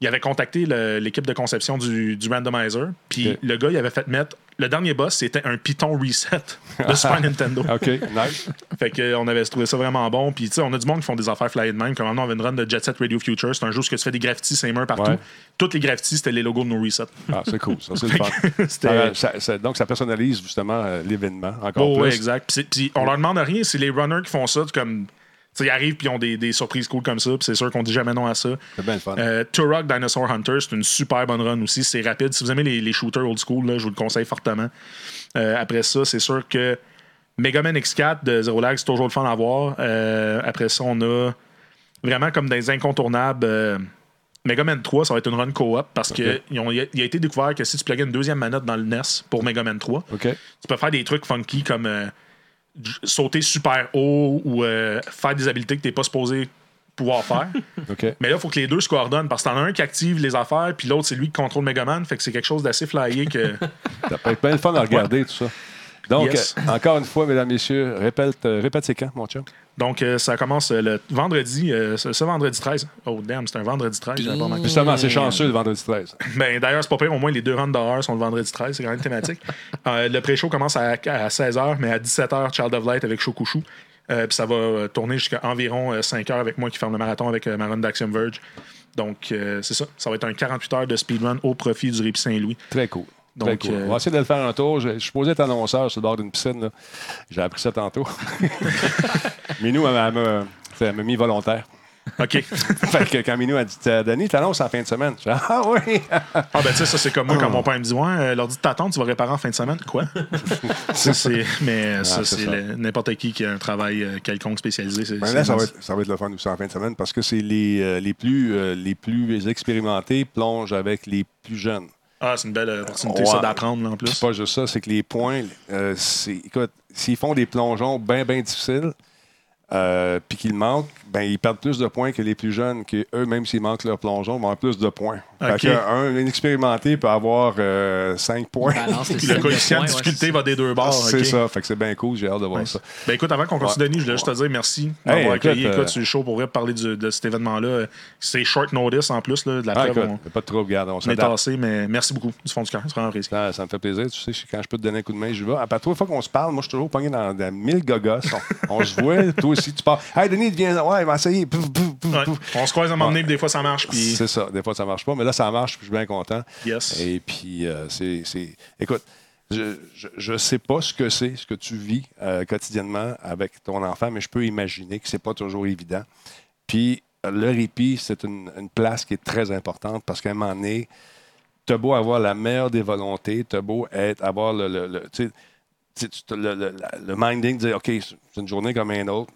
ils avaient contacté l'équipe de conception du, du randomizer. Puis le gars, il avait fait mettre. Le dernier boss, c'était un Python Reset de Super Nintendo. OK, nice. Fait que, euh, on avait trouvé ça vraiment bon. Puis, tu sais, on a du monde qui font des affaires flyées de même. Comme on avait une run de Jet Set Radio Future. C'est un jeu où tu fais des graffitis, c'est murs partout. Ouais. Toutes les graffitis, c'était les logos de No Reset. Ah, c'est cool, ça, c'est le fun. C'était- ça- ça- donc, ça personnalise justement euh, l'événement encore Oh, plus. ouais, exact. Puis, on leur demande rien. C'est les runners qui font ça. Comme, ils arrivent puis ils ont des, des surprises cool comme ça. Puis c'est sûr qu'on dit jamais non à ça. C'est bien le fun. Euh, Turok Dinosaur Hunter, c'est une super bonne run aussi. C'est rapide. Si vous aimez les, les shooters old school, là, je vous le conseille fortement. Euh, après ça, c'est sûr que Mega Man X4 de Zero Lag, c'est toujours le fun à voir. Euh, après ça, on a vraiment comme des incontournables. Mega Man 3, ça va être une run co-op parce Ok. que ils ont- il a, été découvert que si tu pluguais une deuxième manette dans le NES pour Mega Man 3, OK. tu peux faire des trucs funky comme euh, sauter super haut ou euh, faire des habiletés que tu n'es pas supposé pouvoir faire. Mais là, il faut que les deux se coordonnent parce que t'en as un qui active les affaires, puis l'autre, c'est lui qui contrôle Megaman. Fait que c'est quelque chose d'assez flyé que. Ça peut être bien le fun à regarder, tout ça. Donc, Yes. euh, encore une fois, mesdames, messieurs, répète, euh, répète c'est quand, mon chum? Donc, euh, ça commence le vendredi, euh, ce, ce vendredi 13. Oh, damn, c'est un vendredi 13, j'avais pas remarqué. Justement, c'est chanceux le vendredi 13. Ben, D'ailleurs, c'est pas pire, au moins les deux runs d'horreur sont le vendredi 13, c'est quand même thématique. Euh, le pré-show commence à, à 16h, mais à 17h, Child of Light avec Shokushu. Euh, puis ça va euh, tourner jusqu'à environ 5 heures avec moi qui ferme le marathon avec euh, ma run d'Axiom Verge. Donc, euh, c'est ça. Ça va être un 48 heures de speedrun au profit du Répit Saint-Louis. Très cool. Donc, cool. euh, On va essayer de le faire un tour. Je, je suis supposé être annonceur sur le bord d'une piscine. J'ai appris ça tantôt. Mais nous, elle m'a- mis volontaire. OK. fait que quand Minou a dit euh, Denis, t'annonces en fin de semaine. Je fais, ah oui! Ah, ben, tu sais, ça, c'est comme moi quand mon père me dit Ouais, euh, l'ordi de ta tante, tu vas réparer en fin de semaine? Quoi? Ça, c'est. Mais ça, Ah, c'est c'est ça. le- n'importe qui qui a un travail euh, quelconque spécialisé. c'est- Ben c'est là, ça va, être, ça va être le fun aussi en fin de semaine parce que c'est les, euh, les, plus, euh, les plus expérimentés plongent avec les plus jeunes. Ah, c'est une belle opportunité, Ouais. ça, d'apprendre, en plus. pas juste ça, c'est que les points, euh, c'est, écoute, s'ils font des plongeons bien, bien difficiles, euh, puis qu'ils manquent, ben ils perdent plus de points que les plus jeunes, qui eux, même s'ils manquent leur plongeon, vont avoir plus de points. Fait que un inexpérimenté peut avoir 5 points. Balance le Puis le coefficient de points, ouais, difficulté va des deux bords. c'est ça, fait que c'est bien cool, j'ai hâte de voir ça. Ben écoute, avant qu'on continue, Ouais. Denis, je voulais juste te dire merci Hey, d'avoir accueilli. écoute, Écoute, euh, sur le show pour vrai, parler du- de cet événement-là. C'est short notice en plus, là, de la Ah, preuve. écoute, on, pas de trouble, regarde, on on est tassé, mais merci beaucoup du fond du cœur. C'est vraiment apprécié. Ça, ça me fait plaisir. Tu sais, quand je peux te donner un coup de main, je vais. À part toi, fois qu'on se parle, moi, je suis toujours pogné dans, dans mille gogos. On, on se voit, toi aussi, tu pars. Hey, Denis, viens. Ouais, il va essayer. Pouf, pouf, pouf, Ouais. On se croise à un moment donné, puis des fois ça marche. Puis C'est ça. Des fois, ça marche pas, mais là, ça marche, puis je suis bien content. yes. Et puis, euh, c'est, c'est- Écoute, je, je sais pas ce que c'est, ce que tu vis euh, quotidiennement avec ton enfant, mais je peux imaginer que c'est pas toujours évident. Puis, le répit, c'est une, une place qui est très importante parce qu'à un moment donné, t'as beau avoir la meilleure des volontés, t'as beau être, avoir le, le, le- le minding de dire, OK, c'est une journée comme une autre,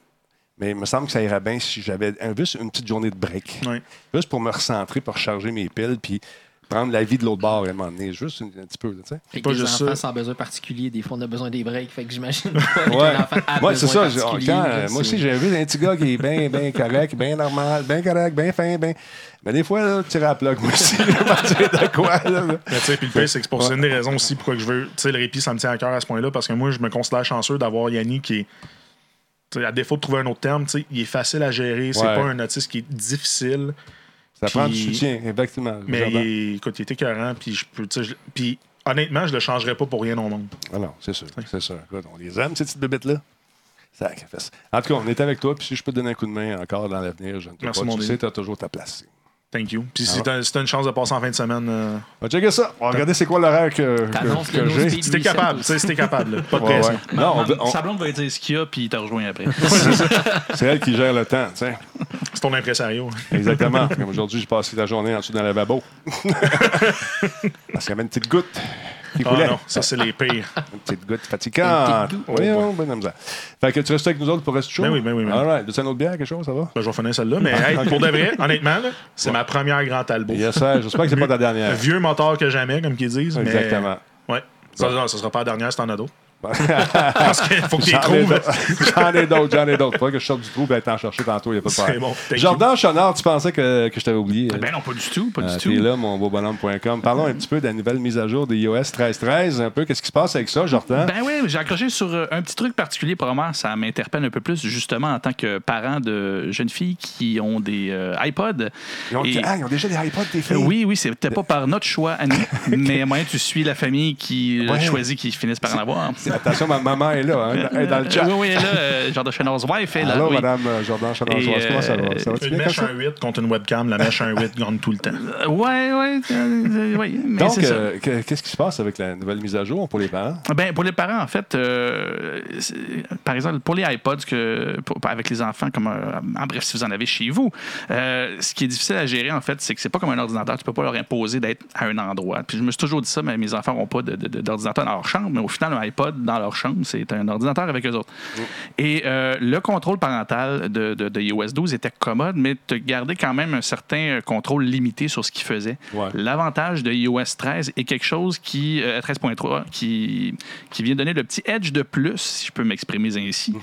mais il me semble que ça irait bien si j'avais un- juste une petite journée de break. Ouais. Juste pour me recentrer, pour recharger mes piles, puis prendre la vie de l'autre bord à un moment donné. Juste un, un petit peu, tu sais. Fait que Pas des juste enfants ça. sans besoin particulier, des fois, on a besoin des breaks. Fait que j'imagine Ouais, Ouais, c'est ça. quand, là, euh, moi aussi, j'ai vu un petit gars qui est bien bien correct, bien normal, bien correct, bien fin, bien. Mais des fois, là, tu plug, moi aussi. de quoi, là, là. Mais tu sais, puis le pire, c'est que c'est pour c'est une des raisons aussi pourquoi que je veux. Tu sais, le répit, ça me tient à cœur à ce point-là, parce que moi, je me considère chanceux d'avoir Yannick qui est. à défaut de trouver un autre terme, il est facile à gérer. C'est Ouais. pas un autiste qui est difficile. Ça prend du soutien, effectivement. Mais il est, écoute, il est écœurant. Puis, je peux, tu sais, je- puis honnêtement, je le changerais pas pour rien au monde. Ah non, c'est sûr. C'est sûr. Écoute, on les aime, ces petites bébêtes-là. En tout cas, on est avec toi, puis si je peux te donner un coup de main encore dans l'avenir, je ne te Merci, pas. Tu sais, tu as toujours ta place. Thank you. Puis Ah si t'as si t'as une chance de passer en fin de semaine, euh, On va checker ça. On va regarder c'est quoi l'horaire que, T'annonces que, le que j'ai. si t'es capable, si t'es capable, pas de Ouais, pression. ouais. Non, on, veut- on- Sa blonde va dire ce qu'il y a, puis il te rejoint après. c'est elle qui gère le temps, tu sais. C'est ton impresario. Exactement. Comme aujourd'hui, j'ai passé la journée en dessous d'un lavabo. Parce qu'il y avait une petite goutte qui Ah non, ça, c'est les pires. Une petite goutte fatigante. Oui, oui, comme ça. Fait que tu restes avec nous autres pour rester chaud? Ben oui, ben oui, ben oui. All right. Veux-tu une autre bière, quelque chose, ça va? Ben, je vais finir celle-là, mais hey, pour de vrai, honnêtement, c'est ma première Grand Talbot. Yes, sir. J'espère que c'est pas ta dernière. vieux moteur que jamais, comme qu'ils disent. mais- Exactement. Ouais. Ça, non, ça sera pas la dernière si t'en as d'autres. Parce qu'il faut que tu les J'en ai trouves. d'autres, j'en ai d'autres, j'en ai d'autres. Faudrait que je sorte du trou et aller t'en chercher tantôt, il n'y a pas de C'est problème. bon. Thank Jordan Chenard, tu pensais que, que je t'avais oublié? Ben non, pas du tout, pas Euh, du T'es tout. là, mon beau bonhomme.com. Parlons un petit peu de la nouvelle mise à jour de iOS 13.13. Un peu, qu'est-ce qui se passe avec ça, Jordan? Ben oui, j'ai accroché sur euh, un petit truc particulier. Probablement, ça m'interpelle un peu plus, justement, en tant que parent de jeunes filles qui ont des euh, iPods. ils, ont, et- ah, ils ont déjà des iPods, tes filles? Oui, oui, c'était pas par notre choix à nous, mais moyen tu suis la famille qui euh, Ouais. choisit qui finissent par en avoir. Attention, ma maman est là, hein, elle est dans le chat. Oui, oui, elle est là, euh, de Chenard's wife est là. Allô, oui. madame euh, Jordan Chenard. Et, Comment ça va? euh, Ça va-tu Une bien comme mèche ça? 1.8 contre une webcam, la mèche 1.8 gagne tout le temps. Ouais, ouais, euh, oui, mais Donc, euh, qu'est-ce qui se passe avec la nouvelle mise à jour pour les parents? Ben, pour les parents, en fait, euh, par exemple, pour les iPods, que, pour- avec les enfants, comme, euh, en bref, si vous en avez chez vous, euh, ce qui est difficile à gérer, en fait, c'est que c'est pas comme un ordinateur. Tu peux pas leur imposer d'être à un endroit. Puis je me suis toujours dit ça, mais mes enfants n'ont pas de- de- d'ordinateur dans leur chambre, mais au final, un iPod dans leur chambre, c'est un ordinateur avec eux autres. Et euh, le contrôle parental de, de, de iOS 12 était commode, mais te gardais quand même un certain euh, contrôle limité sur ce qu'il faisait. Ouais. L'avantage de iOS 13 est quelque chose qui, euh, 13.3, qui, qui vient donner le petit edge de plus, si je peux m'exprimer ainsi,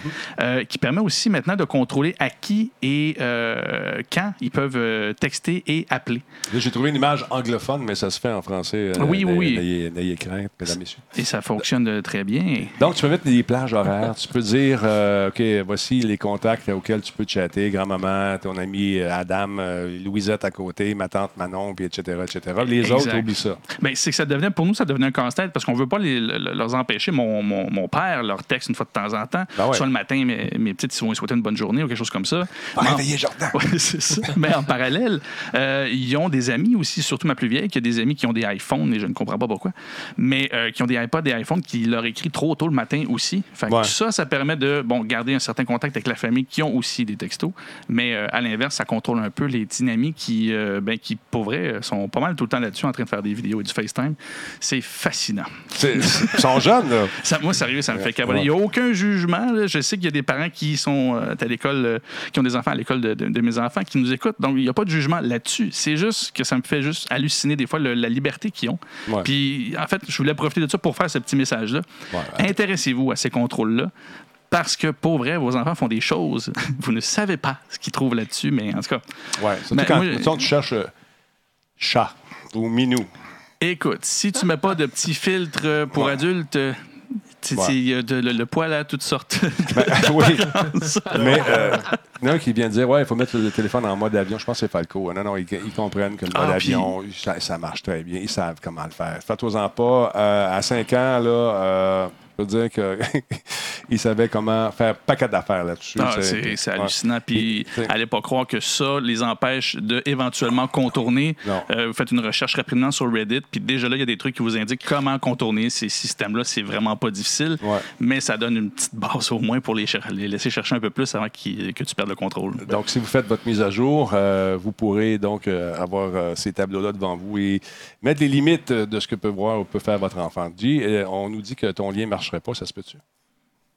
euh, qui permet aussi maintenant de contrôler à qui et euh, quand ils peuvent euh, texter et appeler. J'ai trouvé une image anglophone, mais ça se fait en français. euh, Oui, oui, oui. N'ayez crainte, mesdames, messieurs. Et ça fonctionne euh, très bien. Donc, tu peux mettre des plages horaires. Tu peux dire, euh, OK, voici les contacts auxquels tu peux chatter. Grand-maman, ton ami euh, Adam, euh, Louisette à côté, ma tante Manon, puis etc., etc. Les Exact. autres, oublie ça. Ben, c'est que ça devenait, pour nous, ça devenait un casse-tête parce qu'on veut pas les, le- leur empêcher. Mon, mon, mon père leur texte une fois de temps en temps. Ben ouais. Soit le matin, mes, mes petites, ils vont souhaiter une bonne journée ou quelque chose comme ça. Mais en- réveiller Jordan. Ouais, c'est ça. Mais en parallèle, euh, ils ont des amis aussi, surtout ma plus vieille, qui a des amis qui ont des iPhones, et je ne comprends pas pourquoi, mais qui ont des iPods, des iPhones, qui leur écrit trop tôt le matin aussi. Fait que Ouais. ça, ça permet de bon, garder un certain contact avec la famille qui ont aussi des textos. Mais euh, à l'inverse, ça contrôle un peu les dynamiques qui, euh, ben, qui, pour vrai, euh, sont pas mal tout le temps là-dessus en train de faire des vidéos et du FaceTime. C'est fascinant. Ils sont jeunes, là. Ça, moi, sérieux, ça me fait caboter. Il n'y a aucun jugement. là. Je sais qu'il y a des parents qui sont à l'école, qui ont des enfants à l'école de, de- de mes enfants, qui nous écoutent. Donc, il n'y a pas de jugement là-dessus. C'est juste que ça me fait juste halluciner des fois le- la liberté qu'ils ont. Ouais. Puis, en fait, je voulais profiter de ça pour faire ce petit message-là. Ouais. Intéressez-vous à ces contrôles-là. Parce que, pour vrai, vos enfants font des choses. Vous ne savez pas ce qu'ils trouvent là-dessus, mais en tout cas, Ouais. Surtout quand moi, tu cherches euh, chat ou minou. Écoute, si tu mets pas de petits filtres pour Ouais. adultes, il y a le, le poil à toutes sortes. Ben, oui. Mais euh, il y en a un qui vient de dire Ouais, il faut mettre le téléphone en mode avion. Je pense que c'est Falco. Non, non, ils, ils comprennent que le Ah, mode avion, ça, ça marche très bien. Ils savent comment le faire. Faites-en pas. euh, à 5 ans, là, euh, je peux dire qu'ils savaient comment faire paquet d'affaires là-dessus. Ah, C'est- ouais. hallucinant. Puis, Puis, c'est- allez pas croire que ça les empêche de éventuellement contourner. Euh, vous faites une recherche rapidement sur Reddit, puis déjà là, il y a des trucs qui vous indiquent comment contourner ces systèmes-là. C'est vraiment pas difficile, Ouais. mais ça donne une petite base au moins pour les, cher- les laisser chercher un peu plus avant que tu perdes le contrôle. Donc, si vous faites votre mise à jour, euh, vous pourrez donc euh, avoir ces tableaux-là devant vous et mettre les limites de ce que peut voir ou peut faire votre enfant. Dis, on nous dit que ton lien ne marcherait pas, ça se peut-tu?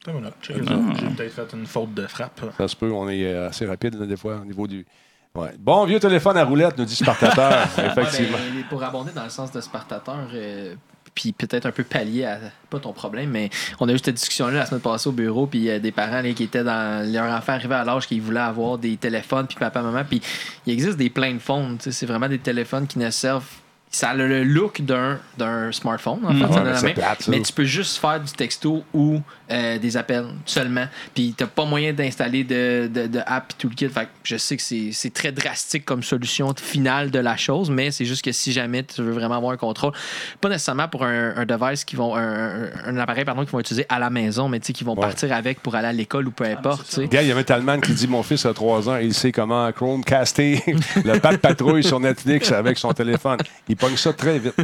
J'ai peut-être fait une faute de frappe. Ça se peut, on est euh, assez rapide là, des fois au niveau du. Ouais. Bon vieux téléphone à roulette, nous dit Spartateur. Effectivement. Ouais, ben, pour abonder dans le sens de Spartateur, euh, puis peut-être un peu pallier à pas ton problème, mais on a eu cette discussion-là la semaine passée au bureau, puis il y a des parents là, qui étaient dans leur enfant arrivé à l'âge qu'ils voulaient avoir des téléphones, puis papa, maman, puis il existe des plein de sais, c'est vraiment des téléphones qui ne servent. Ça a le look d'un, d'un smartphone, en fait, Ouais, ça, mais plate, ça. mais tu peux juste faire du texto ou euh, des appels seulement. Puis t'as pas moyen d'installer de, de, de app et tout le kit. Fait que je sais que c'est, c'est très drastique comme solution finale de la chose, mais c'est juste que si jamais tu veux vraiment avoir un contrôle, pas nécessairement pour un, un device qui vont un, un- un appareil pardon qu'ils vont utiliser à la maison, mais tu sais qui vont Ouais. partir avec pour aller à l'école ou peu importe. sais. Gars, il y a un Talman qui dit Mon fils a 3 ans, il sait comment Chromecaster le pas de patrouille sur Netflix avec son téléphone. Il pogne ça très vite.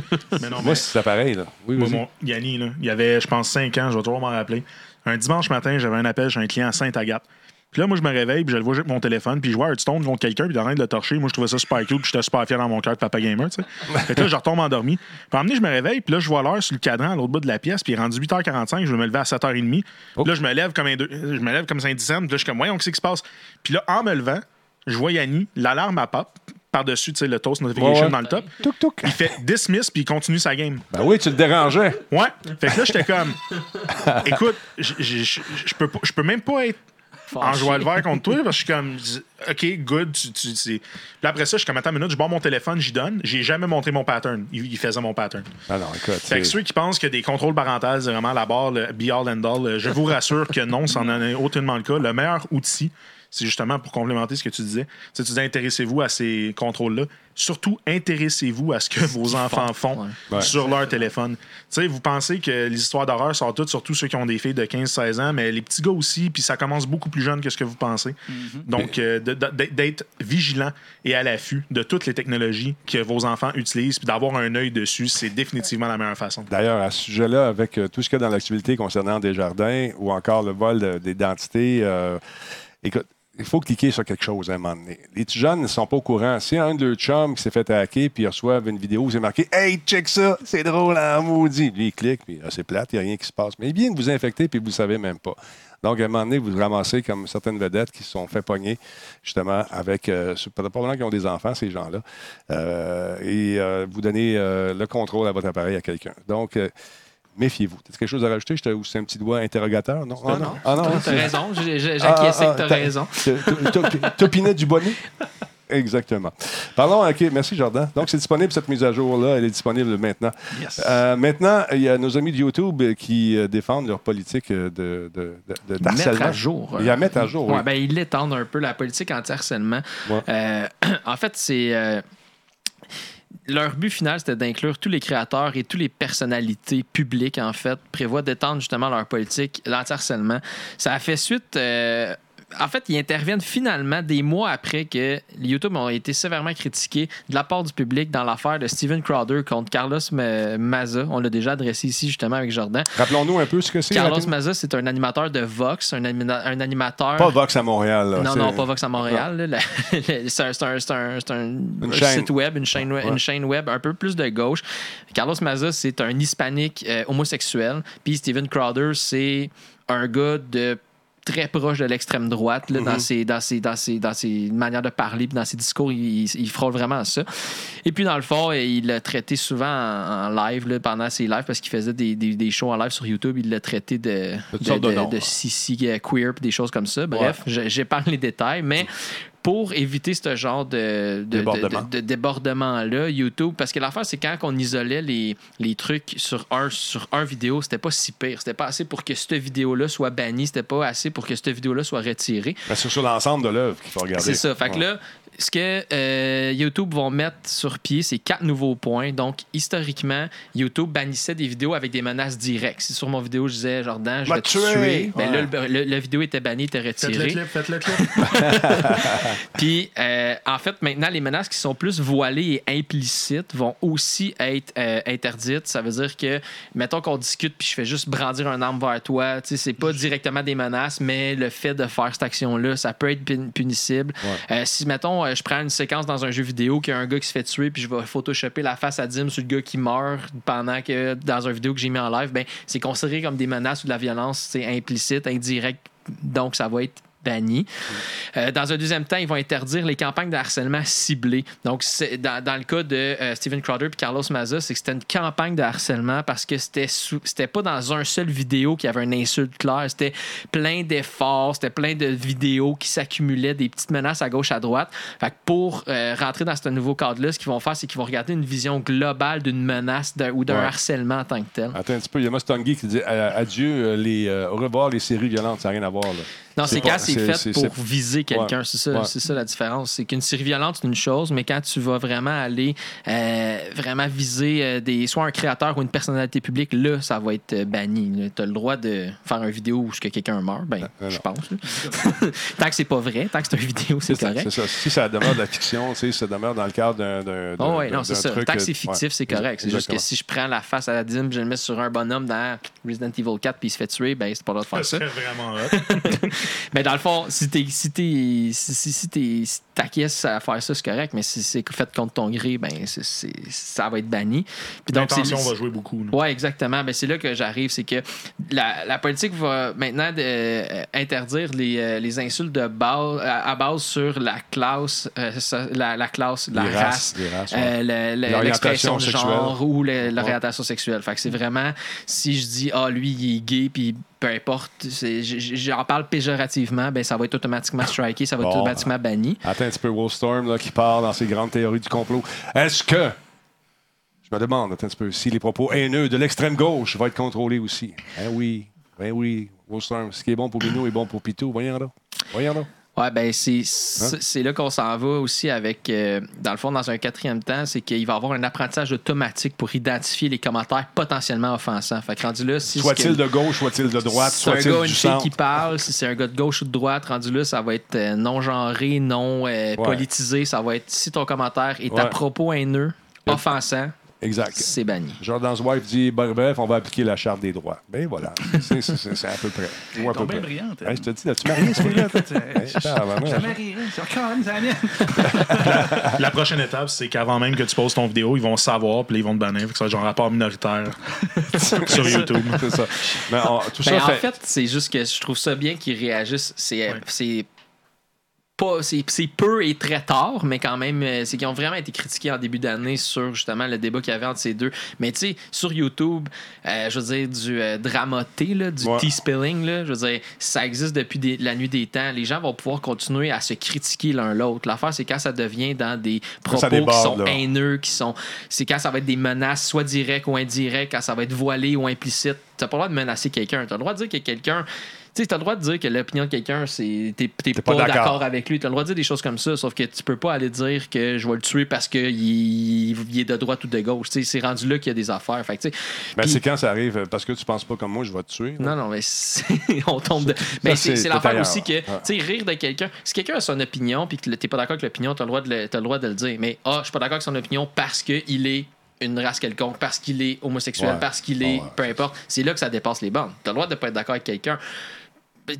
Mais non, Moi, mais- c'est pareil. Là. Oui, Moi, mon Yanni, là, il y avait, je pense, 5 ans, je vais toujours m'en rappeler. Un dimanche matin, j'avais un appel chez un client à Sainte-Agathe. Puis là, moi, je me réveille, puis je le vois avec mon téléphone, puis je vois Hearthstone contre quelqu'un, puis il de le torcher. Moi, je trouvais ça super cute, puis j'étais super fier dans mon cœur de papa gamer, tu sais. Fait que là, je retombe endormi. Puis un donné, je me réveille, puis là, je vois l'heure sur le cadran à l'autre bout de la pièce, puis il est rendu 8h45, je vais me lever à 7h30. Oh. Puis là, je me lève comme un je me lève comme Saint-Dixon, puis là, je suis comme, voyons, qu'est-ce qui se passe? Puis là, en me levant, je vois Yanni, l'alarme à pop, par-dessus, tu sais, le toast notification Ouais, ouais. dans le top. Il fait dismiss, puis il continue sa game. Ben oui, tu le dérangeais. Ouais. Fait que là, j'étais comme. Écoute, je- peux, peux même pas être en joie le vert contre toi parce que je suis comme. OK, good. Tu, tu, Puis après ça, je suis comme, attends une minute, je barre mon téléphone, j'y donne. J'ai jamais montré mon pattern. Il, il faisait mon pattern. Ah non, écoute. Fait que ceux qui pensent que des contrôles parentaux, c'est vraiment la barre, le be all and all, je vous rassure que non, ça n'en est aucunement le cas. Le meilleur outil, c'est justement pour complémenter ce que tu disais. Tu sais, tu dis intéressez-vous à ces contrôles-là. Surtout, intéressez-vous à ce que vos enfants font Ouais. sur leur téléphone. Tu sais, vous pensez que les histoires d'horreur sortent toutes, surtout ceux qui ont des filles de 15-16 ans, mais les petits gars aussi, puis ça commence beaucoup plus jeune que ce que vous pensez. Donc, euh, d'être vigilant et à l'affût de toutes les technologies que vos enfants utilisent, puis d'avoir un œil dessus, c'est définitivement la meilleure façon. D'ailleurs, à ce sujet-là, avec euh, tout ce qu'il y a dans l'activité concernant des jardins ou encore le vol de- d'identité, euh, écoute, il faut cliquer sur quelque chose à un moment donné. Les petits jeunes ne sont pas au courant. Si un de leurs chums qui s'est fait hacker puis ils reçoivent une vidéo où c'est marqué Hey, check ça, c'est drôle en maudit. Lui, il clique, puis ah, c'est plate, il n'y a rien qui se passe. Mais il vient de vous infecter puis vous ne savez même pas. Donc, à un moment donné, vous ramassez comme certaines vedettes qui se sont fait pogner, justement, avec. Euh, probablement qu'ils ont des enfants, ces gens-là. Euh, et euh, vous donnez euh, le contrôle à votre appareil à quelqu'un. Donc, méfiez-vous. As quelque chose à rajouter? Je te- ou c'est un petit doigt interrogateur? Non? Ah, non. Ah, non, T'as c'est- raison, ah, j'acquiesçais ah, que t'as t'as- raison. t'as- t'as- T'opinais du bonnet? Exactement. Parlons, OK, merci Jordan. Donc, c'est disponible, cette mise à jour-là. Elle est disponible maintenant. Yes. Euh, maintenant, il y a nos amis de YouTube qui euh, défendent leur politique euh, de, de, de, de Mettre à jour. Ils la mettent à jour, Ouais, oui. ben, ils l'étendent un peu, la politique anti-harcèlement. Ouais. Euh, en fait, c'est. Leur but final, c'était d'inclure tous les créateurs et toutes les personnalités publiques, en fait, prévoient d'étendre justement leur politique, l'anti-harcèlement. Ça a fait suite. euh, en fait, ils interviennent finalement des mois après que YouTube ont été sévèrement critiqués de la part du public dans l'affaire de Steven Crowder contre Carlos Ma- Maza. On l'a déjà adressé ici justement avec Jordan. Rappelons-nous un peu ce que c'est. Carlos. Maza, c'est un animateur de Vox, un, anima- un animateur. Pas Vox à Montréal. là. non, non, pas Vox à Montréal. c'est un, site web, une chaîne, web- Ouais. une chaîne web un peu plus de gauche. Carlos Maza, c'est un hispanique euh, homosexuel. Puis Steven Crowder, c'est un gars de très proche de l'extrême droite là, dans, ses, dans, ses, dans, ses, dans ses manières de parler puis dans ses discours il, il, il frôle vraiment à ça. Et puis dans le fond il l'a traité souvent en, en live là, pendant ses lives parce qu'il faisait des, des, des shows en live sur YouTube. Il l'a traité de de, de euh, queer puis des choses comme ça. Bref je- j'épargne les détails mais pour éviter ce genre de, de, Débordement. de- de- de débordement-là, YouTube, parce que l'affaire, c'est quand on isolait les, les trucs sur un, sur un vidéo, c'était pas si pire. C'était pas assez pour que cette vidéo-là soit bannie, c'était pas assez pour que cette vidéo-là soit retirée. Ben, c'est sur l'ensemble de l'œuvre qu'il faut regarder. C'est ça. Fait que là, ce que euh, YouTube vont mettre sur pied, c'est quatre nouveaux points. Donc, historiquement, YouTube bannissait des vidéos avec des menaces directes. Si sur mon vidéo, je disais, Jordan, je Va vais te tuer! ben Ouais. là, le, le- la vidéo était bannie, était Faites le retirée. clip, faites le clip. Puis, euh, en fait, maintenant, les menaces qui sont plus voilées et implicites vont aussi être euh, interdites. Ça veut dire que, mettons qu'on discute puis je fais juste brandir un arme vers toi, tu sais, c'est pas directement des menaces, mais le fait de faire cette action-là, ça peut être pun- punissable. Si, mettons, euh, je prends une séquence dans un jeu vidéo qu'il y a un gars qui se fait tuer puis je vais photoshopper la face à Dim sur le gars qui meurt pendant que, dans un vidéo que j'ai mis en live, ben, c'est considéré comme des menaces ou de la violence, implicite, indirect, donc ça va être banni. Euh, dans un deuxième temps, ils vont interdire les campagnes de harcèlement ciblées. Donc, dans, dans le cas de euh, Steven Crowder et Carlos Maza, c'est que c'était une campagne de harcèlement parce que c'était c'était pas dans un seul vidéo qu'il y avait une insulte claire. C'était plein d'efforts, c'était plein de vidéos qui s'accumulaient, des petites menaces à gauche, à droite. Fait que pour euh, rentrer dans ce nouveau cadre-là, ce qu'ils vont faire, c'est qu'ils vont regarder une vision globale d'une menace ou d'un Ouais. harcèlement en tant que tel. Attends un petit peu, il y a Mustangi qui dit euh, adieu, les, au revoir les séries violentes, ça n'a rien à voir. Là. Non, C'est c'est quand c'est c'est- fait c'est- pour c'est- viser quelqu'un. Ouais. C'est ça, Ouais. c'est ça la différence. C'est qu'une série violente, c'est une chose, mais quand tu vas vraiment aller euh, vraiment viser euh, des, soit un créateur ou une personnalité publique, là, ça va être euh, banni. Tu as le droit de faire une vidéo où que quelqu'un meurt, ben, non, je non. pense. tant que c'est pas vrai, tant que c'est une vidéo, c'est correct. c'est ça. Si ça demeure de la fiction, ça demeure dans le cadre d'un. Oh ouais, d'un- non, c'est ça. truc, Tant que c'est fictif, ouais. c'est correct. C'est juste que si je prends la face à la dîme, je le mets sur un bonhomme dans Resident Evil 4 puis il se fait tuer, ben c'est pas le droit de Ça faire ça. serait vraiment hot. Mais dans le fond, si t'es si t'es si, si, si t'es si t'acquiesces à faire ça, c'est correct. Mais si c'est fait contre ton gré, ben c'est, c'est- ça va être banni. Puis donc c'est L'intention va jouer beaucoup. nous. Ouais, exactement. Ben, c'est là que j'arrive. C'est que la, la politique va maintenant euh, interdire les, euh, les insultes de base, à, à base sur la classe, euh, la, la classe, la Les race, races, les races, ouais. euh, le- le- L'orientation l'expression de genre ou le- l'orientation sexuelle. Fait que c'est vraiment, si je dis, ah, lui, il est gay, puis peu importe, j'en parle péjorativement, ben, ça va être automatiquement striké, ça va être automatiquement banni. Attends un petit peu, Wolfstorm là, qui part dans ses grandes théories du complot. Est-ce que, je me demande, attends un petit peu, si les propos haineux de l'extrême gauche vont être contrôlés aussi? Ben oui, ben oui, Wolfstorm, ce qui est bon pour Minou est bon pour Pitou. Voyons là. Voyons là. Ouais, ben Hein? c'est c'est là qu'on s'en va aussi avec, euh, dans le fond, dans un quatrième temps, c'est qu'il va y avoir un apprentissage automatique pour identifier les commentaires potentiellement offensants. Fait que rendu là, si Soit-il de gauche, soit-il de droite, c'est un soit-il du une fille centre. qui parle, si c'est un gars de gauche ou de droite, rendu là, ça va être euh, non genré, non euh, politisé. Ça va être si ton commentaire est à propos haineux, offensant, Exact. c'est banni. Jordan's wife dit ben, bref, on va appliquer la charte des droits. Ben voilà. C'est- C'est c'est- c'est à peu près. Ou à peu près. brillante. Hey, je te dis, as-tu marié, ce tabarnak. jamais rire. C'est encore une, c'est la prochaine étape, c'est qu'avant même que tu poses ton vidéo, ils vont savoir, puis là, ils vont te bannir. Que ça va être genre rapport minoritaire sur YouTube. C'est ça. Mais on- tout Ben, ça en fait. fait, c'est juste que je trouve ça bien qu'ils réagissent. C'est c'est pas c'est peu et très tard, mais quand même, euh, c'est qu'ils ont vraiment été critiqués en début d'année sur justement le débat qu'il y avait entre ces deux. Mais tu sais, sur YouTube, euh, je veux dire, du euh, dramaté, là, du Ouais. T-spilling, là, je veux dire, ça existe depuis des- la nuit des temps. Les gens vont pouvoir continuer à se critiquer l'un l'autre. L'affaire, c'est quand ça devient dans des propos qui sont là. haineux, qui sont. C'est quand ça va être des menaces, soit directes ou indirectes, quand ça va être voilé ou implicite. T'as pas le droit de menacer quelqu'un. T'as le droit de dire que quelqu'un. Tu sais, t'as le droit de dire que l'opinion de quelqu'un, c'est. T'es t'es pas pas, d'accord. avec lui. T'as le droit de dire des choses comme ça, sauf que tu peux pas aller dire que je vais le tuer parce qu'il il est de droite ou de gauche. Tu sais, c'est rendu là qu'il y a des affaires. Fait que, tu Ben, c'est quand ça arrive, parce que tu penses pas comme moi, je vais te tuer. là. Non, non, mais c'est- on tombe de. Mais c'est c'est c'est l'affaire aussi que, Ouais. tu sais, rire de quelqu'un. Si quelqu'un a son opinion puis que t'es pas d'accord avec l'opinion, t'as le, droit de le- t'as le droit de le dire. Mais, ah, je suis pas d'accord avec son opinion parce qu'il est une race quelconque, parce qu'il est homosexuel, Ouais. parce qu'il est. Ouais. peu importe. C'est là que ça dépasse les bornes. T'as le droit de pas être d'accord avec quelqu'un.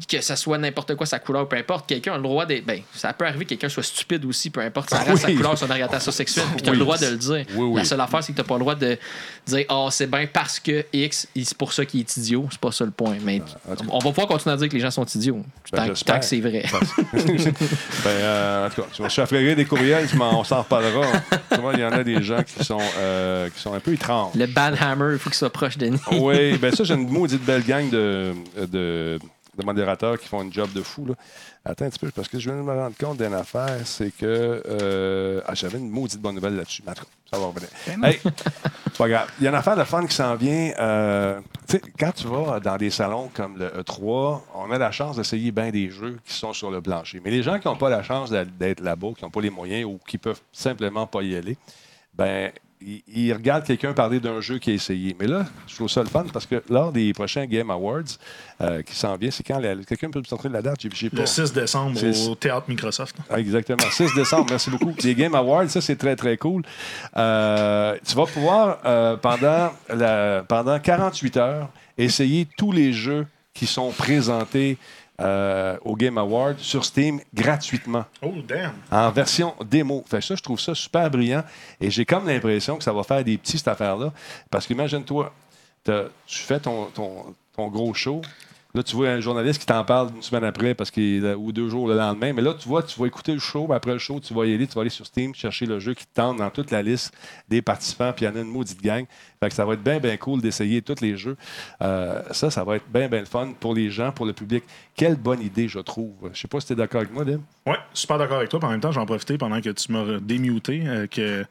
Que ça soit n'importe quoi, sa couleur, peu importe, quelqu'un a le droit de. Ben, ça peut arriver que quelqu'un soit stupide aussi, peu importe sa race, sa couleur, son orientation sexuelle, puis t'as Oui. le droit de le dire. Oui. La seule affaire, c'est que t'as pas le droit de dire, ah, c'est bien parce que X, c'est pour ça qu'il est idiot. C'est pas ça le point. Mais cas. on va pouvoir continuer à dire que les gens sont idiots. Ben, tant, que c'est vrai. ben, euh, en tout cas, tu vas des courriels, tu m'en- on s'en reparlera. tu il y en a des gens qui sont, euh, qui sont un peu étranges. Le banhammer, il faut qu'il soit proche de nous. Oui, ben ça, j'ai une maudite belle gang de, de, de modérateurs qui font une job de fou. Là. Attends un petit peu, parce que je viens de me rendre compte d'une affaire, c'est que euh, ah, j'avais une maudite bonne nouvelle là-dessus. Mais en tout cas, ça va revenir. Hey, c'est pas grave. Il y a une affaire de fun qui s'en vient. euh, tu sais, quand tu vas dans des salons comme le E3, on a la chance d'essayer bien des jeux qui sont sur le plancher. Mais les gens qui n'ont pas la chance d'être là-bas, qui n'ont pas les moyens ou qui peuvent simplement pas y aller, ben ils regardent quelqu'un parler d'un jeu qui a essayé. Mais là, je trouve ça le fun parce que lors des prochains Game Awards euh, qui s'en vient, c'est quand la- quelqu'un peut me sortir la date, j'ai j'ai pas. Le 6 décembre au théâtre Microsoft. Ah, Exactement. 6 décembre, merci beaucoup. Les Game Awards, ça, c'est très, très cool. Euh, tu vas pouvoir, euh, pendant, la, pendant 48 heures, essayer tous les jeux qui sont présentés euh, au Game Awards sur Steam gratuitement Oh, damn! en version démo. Fait ça, je trouve ça super brillant. Et j'ai comme l'impression que ça va faire des petits, cette affaire-là. Parce qu'imagine-toi, tu fais ton, ton, ton gros show. Là, tu vois un journaliste qui t'en parle une semaine après parce ou deux jours le lendemain. Mais là, tu vois, tu vas écouter le show. Après le show, tu vas y aller, tu vas aller sur Steam, chercher le jeu qui te tente dans toute la liste des participants. Puis il y en a une maudite gang. Fait que ça va être bien, bien cool d'essayer tous les jeux. Euh, ça, ça va être bien, bien le fun pour les gens, pour le public. Quelle bonne idée, je trouve. Je sais pas si tu es d'accord avec moi, Dim. Ouais, super d'accord avec toi. En même temps, j'en profiter pendant que tu m'as démuté. euh, que